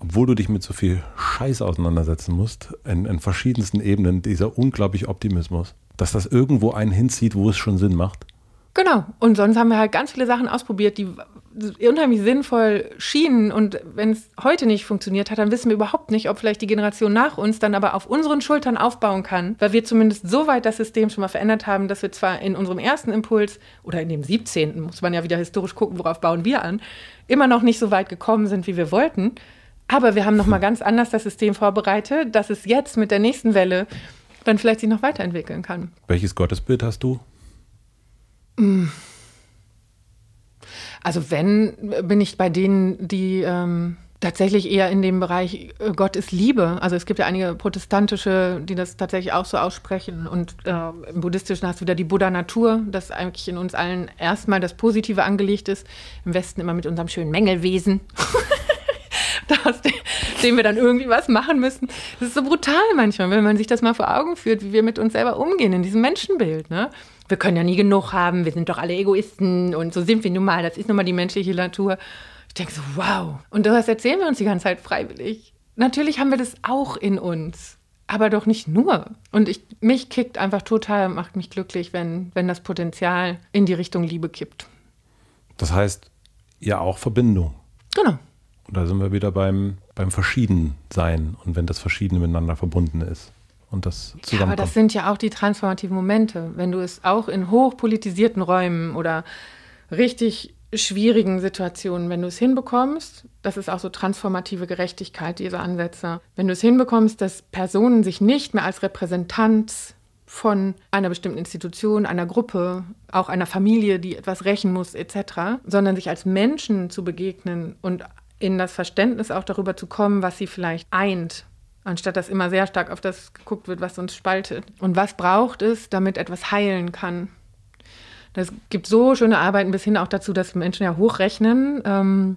obwohl du dich mit so viel Scheiß auseinandersetzen musst, in, in verschiedensten Ebenen, dieser unglaubliche Optimismus, dass das irgendwo einen hinzieht, wo es schon Sinn macht. Genau. Und sonst haben wir halt ganz viele Sachen ausprobiert, die unheimlich sinnvoll schienen. Und wenn es heute nicht funktioniert hat, dann wissen wir überhaupt nicht, ob vielleicht die Generation nach uns dann aber auf unseren Schultern aufbauen kann, weil wir zumindest so weit das System schon mal verändert haben, dass wir zwar in unserem ersten Impuls oder in dem 17. muss man ja wieder historisch gucken, worauf bauen wir an, immer noch nicht so weit gekommen sind, wie wir wollten. Aber wir haben noch mal ganz anders das System vorbereitet, dass es jetzt mit der nächsten Welle dann vielleicht sich noch weiterentwickeln kann. Welches Gottesbild hast du? Mm. Also wenn, bin ich bei denen, die ähm, tatsächlich eher in dem Bereich äh, Gott ist Liebe. Also es gibt ja einige protestantische, die das tatsächlich auch so aussprechen. Und äh, im Buddhistischen hast du wieder die Buddha-Natur, dass eigentlich in uns allen erstmal das Positive angelegt ist. Im Westen immer mit unserem schönen Mängelwesen. aus dem wir dann irgendwie was machen müssen. Das ist so brutal manchmal, wenn man sich das mal vor Augen führt, wie wir mit uns selber umgehen in diesem Menschenbild. Ne? Wir können ja nie genug haben, wir sind doch alle Egoisten und so sind wir nun mal, das ist nun mal die menschliche Natur. Ich denke so, wow. Und das erzählen wir uns die ganze Zeit freiwillig. Natürlich haben wir das auch in uns, aber doch nicht nur. Und ich, mich kickt einfach total, macht mich glücklich, wenn, wenn das Potenzial in die Richtung Liebe kippt. Das heißt ja auch Verbindung. Genau. Und da sind wir wieder beim, beim Verschiedensein und wenn das Verschiedene miteinander verbunden ist und das zusammenkommt. Ja, aber das sind ja auch die transformativen Momente. Wenn du es auch in hochpolitisierten Räumen oder richtig schwierigen Situationen, wenn du es hinbekommst, das ist auch so transformative Gerechtigkeit, diese Ansätze, wenn du es hinbekommst, dass Personen sich nicht mehr als Repräsentant von einer bestimmten Institution, einer Gruppe, auch einer Familie, die etwas rächen muss, etc., sondern sich als Menschen zu begegnen und in das Verständnis auch darüber zu kommen, was sie vielleicht eint anstatt dass immer sehr stark auf das geguckt wird, was uns spaltet. Und was braucht es, damit etwas heilen kann? Es gibt so schöne Arbeiten bis hin auch dazu, dass Menschen ja hochrechnen, ähm,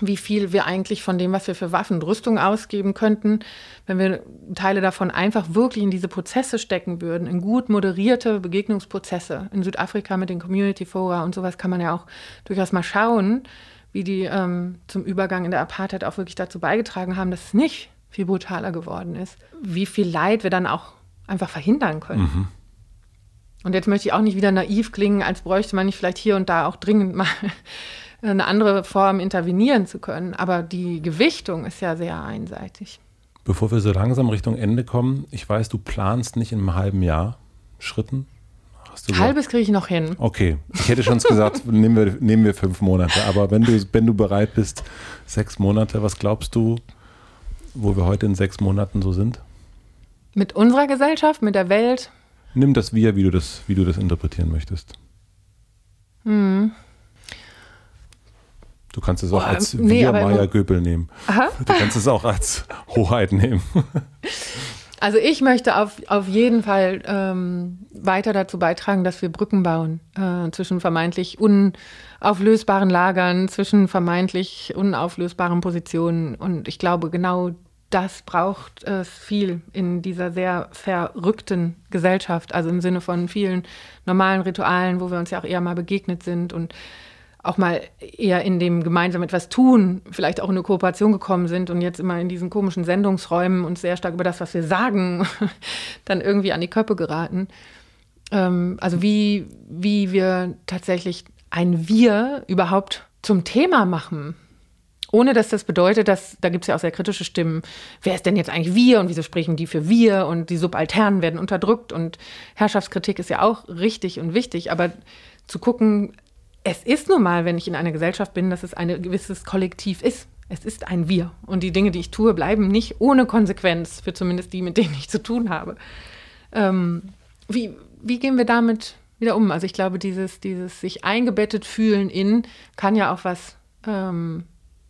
wie viel wir eigentlich von dem, was wir für Waffen und Rüstung ausgeben könnten, wenn wir Teile davon einfach wirklich in diese Prozesse stecken würden, in gut moderierte Begegnungsprozesse. In Südafrika mit den Community Fora und sowas kann man ja auch durchaus mal schauen, wie die ähm, zum Übergang in der Apartheid auch wirklich dazu beigetragen haben, dass es nicht viel brutaler geworden ist, wie viel Leid wir dann auch einfach verhindern können. Mhm. Und jetzt möchte ich auch nicht wieder naiv klingen, als bräuchte man nicht vielleicht hier und da auch dringend mal eine andere Form intervenieren zu können. Aber die Gewichtung ist ja sehr einseitig. Bevor wir so langsam Richtung Ende kommen, ich weiß, du planst nicht in einem halben Jahr Schritten. Halbes kriege ich noch hin. Okay, ich hätte schon gesagt, nehmen wir, nehmen wir fünf Monate. Aber wenn du, wenn du bereit bist, sechs Monate, was glaubst du, wo wir heute in sechs Monaten so sind? Mit unserer Gesellschaft, mit der Welt? Nimm das wir, wie du das, wie du das interpretieren möchtest. Hm. Du kannst es auch als nee, Wir Maya Göpel nehmen. Aha. Du kannst es auch als Hoheit nehmen. Also ich möchte auf, auf jeden Fall ähm, weiter dazu beitragen, dass wir Brücken bauen äh, zwischen vermeintlich unauflösbaren Lagern, zwischen vermeintlich unauflösbaren Positionen. Und ich glaube, genau das braucht es viel in dieser sehr verrückten Gesellschaft, also im Sinne von vielen normalen Ritualen, wo wir uns ja auch eher mal begegnet sind und auch mal eher in dem gemeinsam etwas tun, vielleicht auch in eine Kooperation gekommen sind und jetzt immer in diesen komischen Sendungsräumen und sehr stark über das, was wir sagen, dann irgendwie an die Köppe geraten. Ähm, also wie, wie wir tatsächlich ein Wir überhaupt zum Thema machen. Ohne dass das bedeutet, dass, da gibt es ja auch sehr kritische Stimmen, wer ist denn jetzt eigentlich wir und wieso sprechen die für wir und die Subalternen werden unterdrückt und Herrschaftskritik ist ja auch richtig und wichtig, aber zu gucken, es ist nun mal, wenn ich in einer Gesellschaft bin, dass es ein gewisses Kollektiv ist. Es ist ein Wir. Und die Dinge, die ich tue, bleiben nicht ohne Konsequenz, für zumindest die, mit denen ich zu tun habe. Ähm, wie, wie gehen wir damit wieder um? Also ich glaube, dieses, dieses sich eingebettet fühlen in kann ja auch was ähm,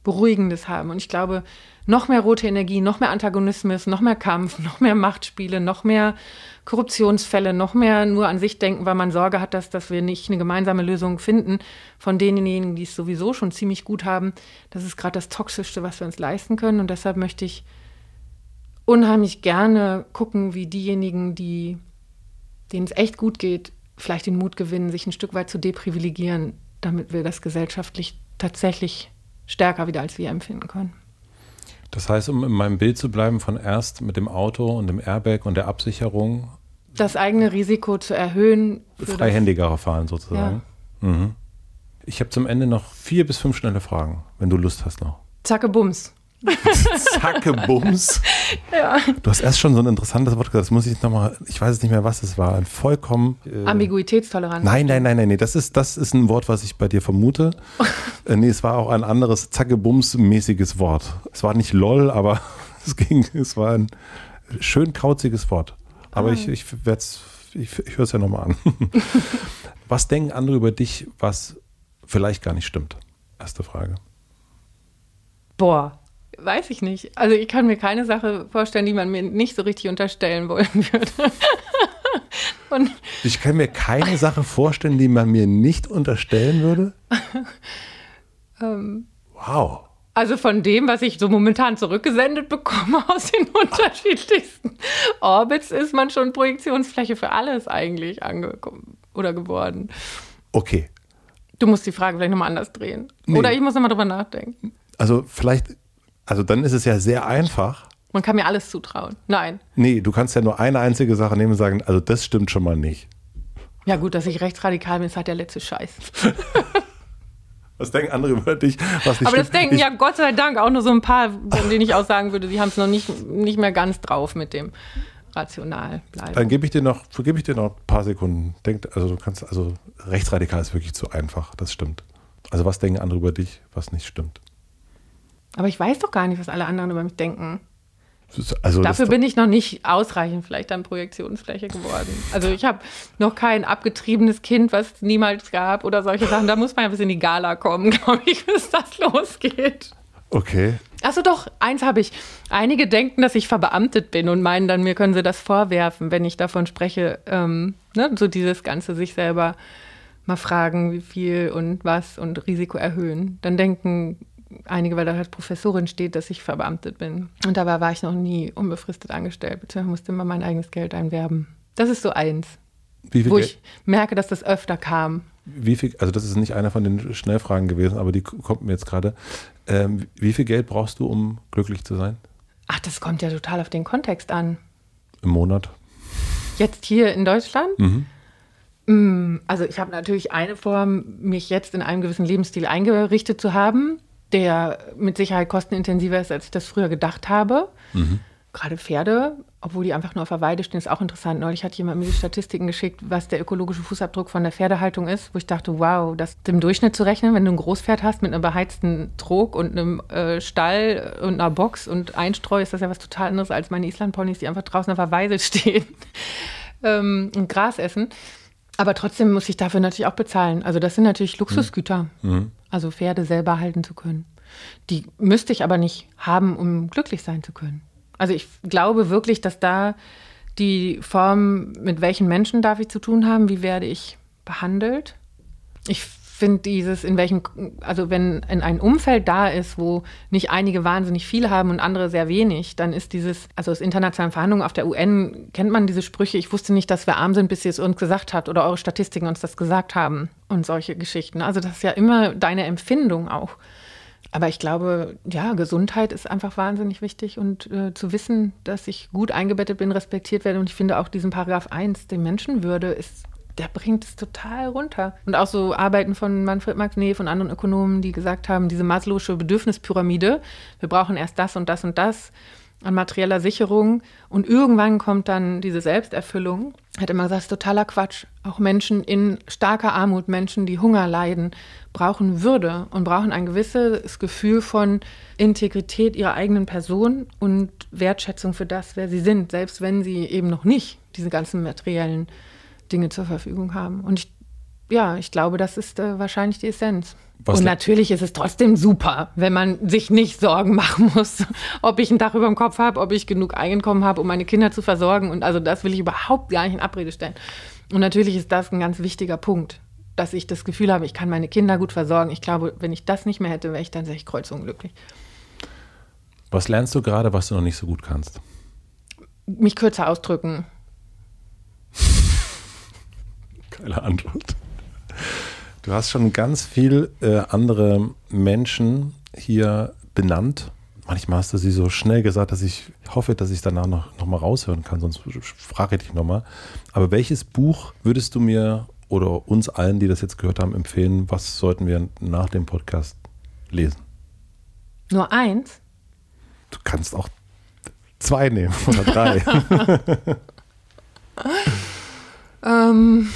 Beruhigendes haben. Und ich glaube, noch mehr rote Energie, noch mehr Antagonismus, noch mehr Kampf, noch mehr Machtspiele, noch mehr Korruptionsfälle, noch mehr nur an sich denken, weil man Sorge hat, dass, dass wir nicht eine gemeinsame Lösung finden von denjenigen, die es sowieso schon ziemlich gut haben. Das ist gerade das Toxischste, was wir uns leisten können. Und deshalb möchte ich unheimlich gerne gucken, wie diejenigen, die, denen es echt gut geht, vielleicht den Mut gewinnen, sich ein Stück weit zu deprivilegieren, damit wir das gesellschaftlich tatsächlich stärker wieder als wir empfinden können. Das heißt, um in meinem Bild zu bleiben, von erst mit dem Auto und dem Airbag und der Absicherung. Das eigene Risiko zu erhöhen. Freihändigerer fahren sozusagen. Ja. Mhm. Ich habe zum Ende noch vier bis fünf schnelle Fragen, wenn du Lust hast noch. Zacke Bums. Zacke Bums. ja. Du hast erst schon so ein interessantes Wort gesagt. Das muss ich nochmal, ich weiß es nicht mehr, was es war. Ein vollkommen. Äh, Ambiguitätstoleranz. Nein, nein, nein, nein, nee. Das ist, das ist ein Wort, was ich bei dir vermute. äh, nee, es war auch ein anderes Zacke Bums-mäßiges Wort. Es war nicht LOL, aber es ging, es war ein schön kauziges Wort. Aber ah. ich, ich ich, ich höre es ja nochmal an. was denken andere über dich, was vielleicht gar nicht stimmt? Erste Frage. Boah, Weiß ich nicht. Also ich kann mir keine Sache vorstellen, die man mir nicht so richtig unterstellen wollen würde. Und ich kann mir keine Sache vorstellen, die man mir nicht unterstellen würde. ähm, wow. Also von dem, was ich so momentan zurückgesendet bekomme aus den unterschiedlichsten Orbits, ist man schon Projektionsfläche für alles eigentlich angekommen oder geworden. Okay. Du musst die Frage vielleicht nochmal anders drehen. Nee. Oder ich muss nochmal drüber nachdenken. Also vielleicht also dann ist es ja sehr einfach. Man kann mir alles zutrauen. Nein. Nee, du kannst ja nur eine einzige Sache nehmen und sagen, also das stimmt schon mal nicht. Ja gut, dass ich rechtsradikal bin, ist halt der letzte Scheiß. Was denken andere über dich? Was nicht Aber das denken ich, ja Gott sei Dank auch nur so ein paar, von denen ich auch sagen würde, sie haben es noch nicht, nicht mehr ganz drauf mit dem rational bleiben. Dann gebe ich dir noch, gebe ich dir noch ein paar Sekunden. Denk, also du kannst, also rechtsradikal ist wirklich zu einfach, das stimmt. Also was denken andere über dich, was nicht stimmt? Aber ich weiß doch gar nicht, was alle anderen über mich denken. Also Dafür bin ich noch nicht ausreichend vielleicht an Projektionsfläche geworden. Also ich habe noch kein abgetriebenes Kind, was es niemals gab oder solche Sachen. Da muss man ja bis in die Gala kommen, glaube ich, bis das losgeht. Okay. Achso, doch, eins habe ich. Einige denken, dass ich verbeamtet bin und meinen dann, mir können sie das vorwerfen, wenn ich davon spreche. Ähm, ne? So dieses Ganze sich selber mal fragen, wie viel und was und Risiko erhöhen. Dann denken einige, weil da halt Professorin steht, dass ich verbeamtet bin. Und dabei war ich noch nie unbefristet angestellt, beziehungsweise musste immer mein eigenes Geld einwerben. Das ist so eins. wo Geld? ich merke, dass das öfter kam. Wie viel, also das ist nicht einer von den Schnellfragen gewesen, aber die kommt mir jetzt gerade. Ähm, wie viel Geld brauchst du, um glücklich zu sein? Ach, das kommt ja total auf den Kontext an. Im Monat? Jetzt hier in Deutschland? Mhm. Mm, also ich habe natürlich eine Form, mich jetzt in einem gewissen Lebensstil eingerichtet zu haben, der mit Sicherheit kostenintensiver ist, als ich das früher gedacht habe. Mhm. Gerade Pferde, obwohl die einfach nur auf der Weide stehen, ist auch interessant. Neulich hat jemand mir die Statistiken geschickt, was der ökologische Fußabdruck von der Pferdehaltung ist, wo ich dachte, wow, das im Durchschnitt zu rechnen, wenn du ein Großpferd hast mit einem beheizten Trog und einem äh, Stall und einer Box und Einstreu, ist das ja was total anderes als meine Islandponys, die einfach draußen auf der Weide stehen ähm, und Gras essen. Aber trotzdem muss ich dafür natürlich auch bezahlen. Also das sind natürlich Luxusgüter, mhm. also Pferde selber halten zu können. Die müsste ich aber nicht haben, um glücklich sein zu können. Also ich glaube wirklich, dass da die Form, mit welchen Menschen darf ich zu tun haben, wie werde ich behandelt. Ich finde dieses, in welchem, also wenn in ein Umfeld da ist, wo nicht einige wahnsinnig viel haben und andere sehr wenig, dann ist dieses, also aus internationalen Verhandlungen auf der UN kennt man diese Sprüche, ich wusste nicht, dass wir arm sind, bis ihr es uns gesagt habt oder eure Statistiken uns das gesagt haben und solche Geschichten. Also das ist ja immer deine Empfindung auch. Aber ich glaube, ja, Gesundheit ist einfach wahnsinnig wichtig und äh, zu wissen, dass ich gut eingebettet bin, respektiert werde. Und ich finde auch diesen Paragraph 1, die Menschenwürde, ist der bringt es total runter. Und auch so Arbeiten von Manfred Max Nee, von anderen Ökonomen, die gesagt haben, diese Maslow'sche Bedürfnispyramide, wir brauchen erst das und das und das an materieller Sicherung und irgendwann kommt dann diese Selbsterfüllung. Hat immer gesagt, das ist totaler Quatsch. Auch Menschen in starker Armut, Menschen, die Hunger leiden, brauchen Würde und brauchen ein gewisses Gefühl von Integrität ihrer eigenen Person und Wertschätzung für das, wer sie sind, selbst wenn sie eben noch nicht diese ganzen materiellen Dinge zur Verfügung haben. Und ich, ja, ich glaube, das ist äh, wahrscheinlich die Essenz. Was und natürlich ist es trotzdem super, wenn man sich nicht Sorgen machen muss, ob ich ein Dach über dem Kopf habe, ob ich genug Einkommen habe, um meine Kinder zu versorgen. Und also das will ich überhaupt gar nicht in Abrede stellen. Und natürlich ist das ein ganz wichtiger Punkt, dass ich das Gefühl habe, ich kann meine Kinder gut versorgen. Ich glaube, wenn ich das nicht mehr hätte, wäre ich dann sehr kreuzunglücklich. Was lernst du gerade, was du noch nicht so gut kannst? Mich kürzer ausdrücken. Geile Antwort. Du hast schon ganz viel äh, andere Menschen hier benannt. Manchmal hast du sie so schnell gesagt, dass ich hoffe, dass ich danach noch, noch mal raushören kann, sonst frage ich dich nochmal. Aber welches Buch würdest du mir oder uns allen, die das jetzt gehört haben, empfehlen? Was sollten wir nach dem Podcast lesen? Nur eins? Du kannst auch zwei nehmen oder drei. ähm.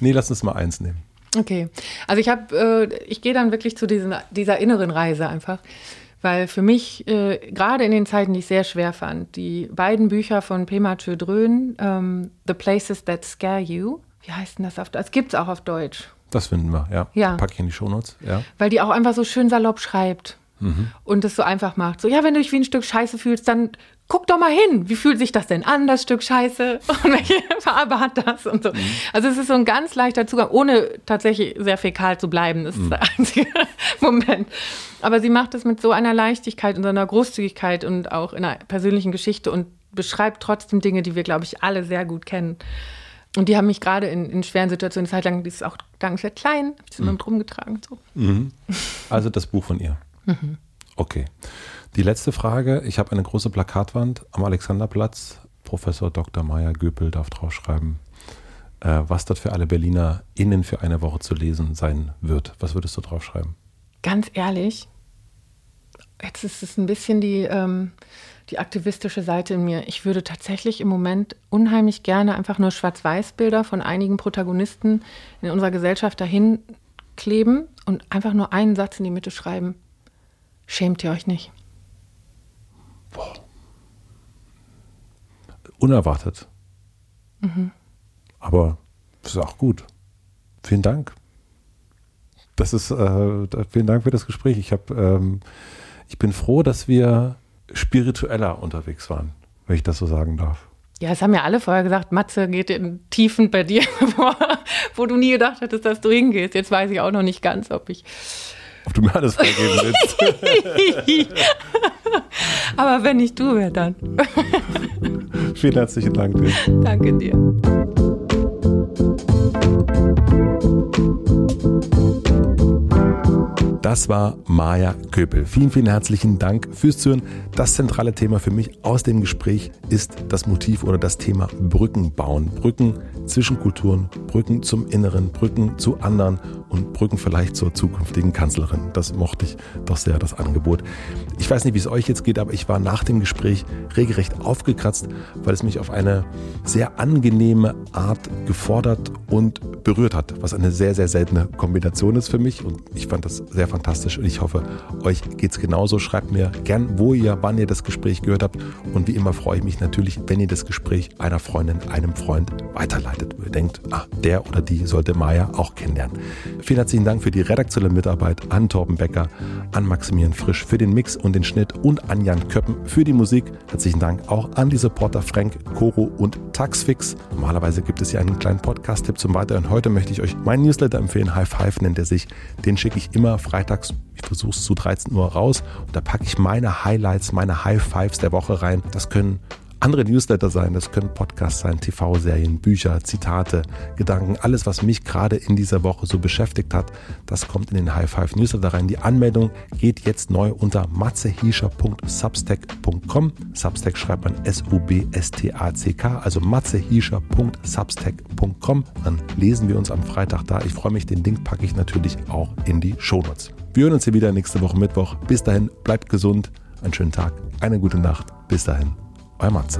Nee, lass uns mal eins nehmen. Okay, also ich habe, äh, ich gehe dann wirklich zu diesen, dieser inneren Reise einfach, weil für mich äh, gerade in den Zeiten, die ich sehr schwer fand, die beiden Bücher von Pema Chödrön, ähm, The Places That Scare You, wie heißt denn das auf Deutsch? Das gibt es auch auf Deutsch. Das finden wir, ja. ja. Pack ich in die Shownotes, ja. Weil die auch einfach so schön salopp schreibt. Mhm. Und es so einfach macht. So, ja, wenn du dich wie ein Stück Scheiße fühlst, dann guck doch mal hin, wie fühlt sich das denn an, das Stück Scheiße? Und welche Farbe hat das? Und so. Mhm. Also es ist so ein ganz leichter Zugang, ohne tatsächlich sehr fäkal zu bleiben. Das ist mhm. der einzige Moment. Aber sie macht es mit so einer Leichtigkeit und so einer Großzügigkeit und auch in einer persönlichen Geschichte und beschreibt trotzdem Dinge, die wir, glaube ich, alle sehr gut kennen. Und die haben mich gerade in, in, schweren Situationen, Zeit lang, die ist auch ganz sehr klein, habe ich sie mhm. mit rumgetragen. So. Mhm. Also das Buch von ihr. Mhm. Okay. Die letzte Frage. Ich habe eine große Plakatwand am Alexanderplatz. Professor Dr. Maya Göpel darf draufschreiben, äh, was dort für alle Berliner innen für eine Woche zu lesen sein wird. Was würdest du draufschreiben? Ganz ehrlich, jetzt ist es ein bisschen die, ähm, die aktivistische Seite in mir. Ich würde tatsächlich im Moment unheimlich gerne einfach nur Schwarz-Weiß-Bilder von einigen Protagonisten in unserer Gesellschaft dahin kleben und einfach nur einen Satz in die Mitte schreiben. Schämt ihr euch nicht? Boah. Unerwartet. Mhm. Aber ist auch gut. Vielen Dank. Das ist, äh, vielen Dank für das Gespräch. Ich, hab, ähm, ich bin froh, dass wir spiritueller unterwegs waren, wenn ich das so sagen darf. Ja, es haben ja alle vorher gesagt, Matze geht in Tiefen bei dir vor, wo du nie gedacht hättest, dass du hingehst. Jetzt weiß ich auch noch nicht ganz, ob ich ob du mir alles freigeben willst. Aber wenn nicht du, wer dann? Vielen herzlichen Dank dir. Danke dir. Das war Maja Köpel. Vielen, vielen herzlichen Dank fürs Zuhören. Das zentrale Thema für mich aus dem Gespräch ist das Motiv oder das Thema Brücken bauen. Brücken zwischen Kulturen, Brücken zum Inneren, Brücken zu anderen und Brücken vielleicht zur zukünftigen Kanzlerin. Das mochte ich doch sehr, das Angebot. Ich weiß nicht, wie es euch jetzt geht, aber ich war nach dem Gespräch regelrecht aufgekratzt, weil es mich auf eine sehr angenehme Art gefordert und berührt hat, was eine sehr, sehr seltene Kombination ist für mich und ich fand das sehr fantastisch und ich hoffe, euch geht es genauso. Schreibt mir gern, wo ihr, wann ihr das Gespräch gehört habt. Und wie immer freue ich mich natürlich, wenn ihr das Gespräch einer Freundin, einem Freund weiterleitet. Wo ihr denkt, ah, der oder die sollte Maya auch kennenlernen. Vielen herzlichen Dank für die redaktionelle Mitarbeit an Torben Becker, an Maximilian Frisch für den Mix und den Schnitt und an Jan Köppen für die Musik. Herzlichen Dank auch an die Supporter Frank, Coro und Taxfix. Normalerweise gibt es ja einen kleinen Podcast-Tipp zum Weiteren. Heute möchte ich euch meinen Newsletter empfehlen. High Five nennt er sich. Den schicke ich immer freitags freitags, ich versuche es zu 13 Uhr raus und da packe ich meine Highlights, meine High Fives der Woche rein. Das können andere Newsletter sein, das können Podcasts sein, TV-Serien, Bücher, Zitate, Gedanken, alles, was mich gerade in dieser Woche so beschäftigt hat, das kommt in den High Five Newsletter rein. Die Anmeldung geht jetzt neu unter matzehischer.substack.com. Substack schreibt man S-U-B-S-T-A-C-K, also matzehischer.substack.com. Dann lesen wir uns am Freitag da. Ich freue mich, den Link packe ich natürlich auch in die Shownotes. Wir hören uns hier wieder nächste Woche Mittwoch. Bis dahin, bleibt gesund, einen schönen Tag, eine gute Nacht. Bis dahin, euer Matze.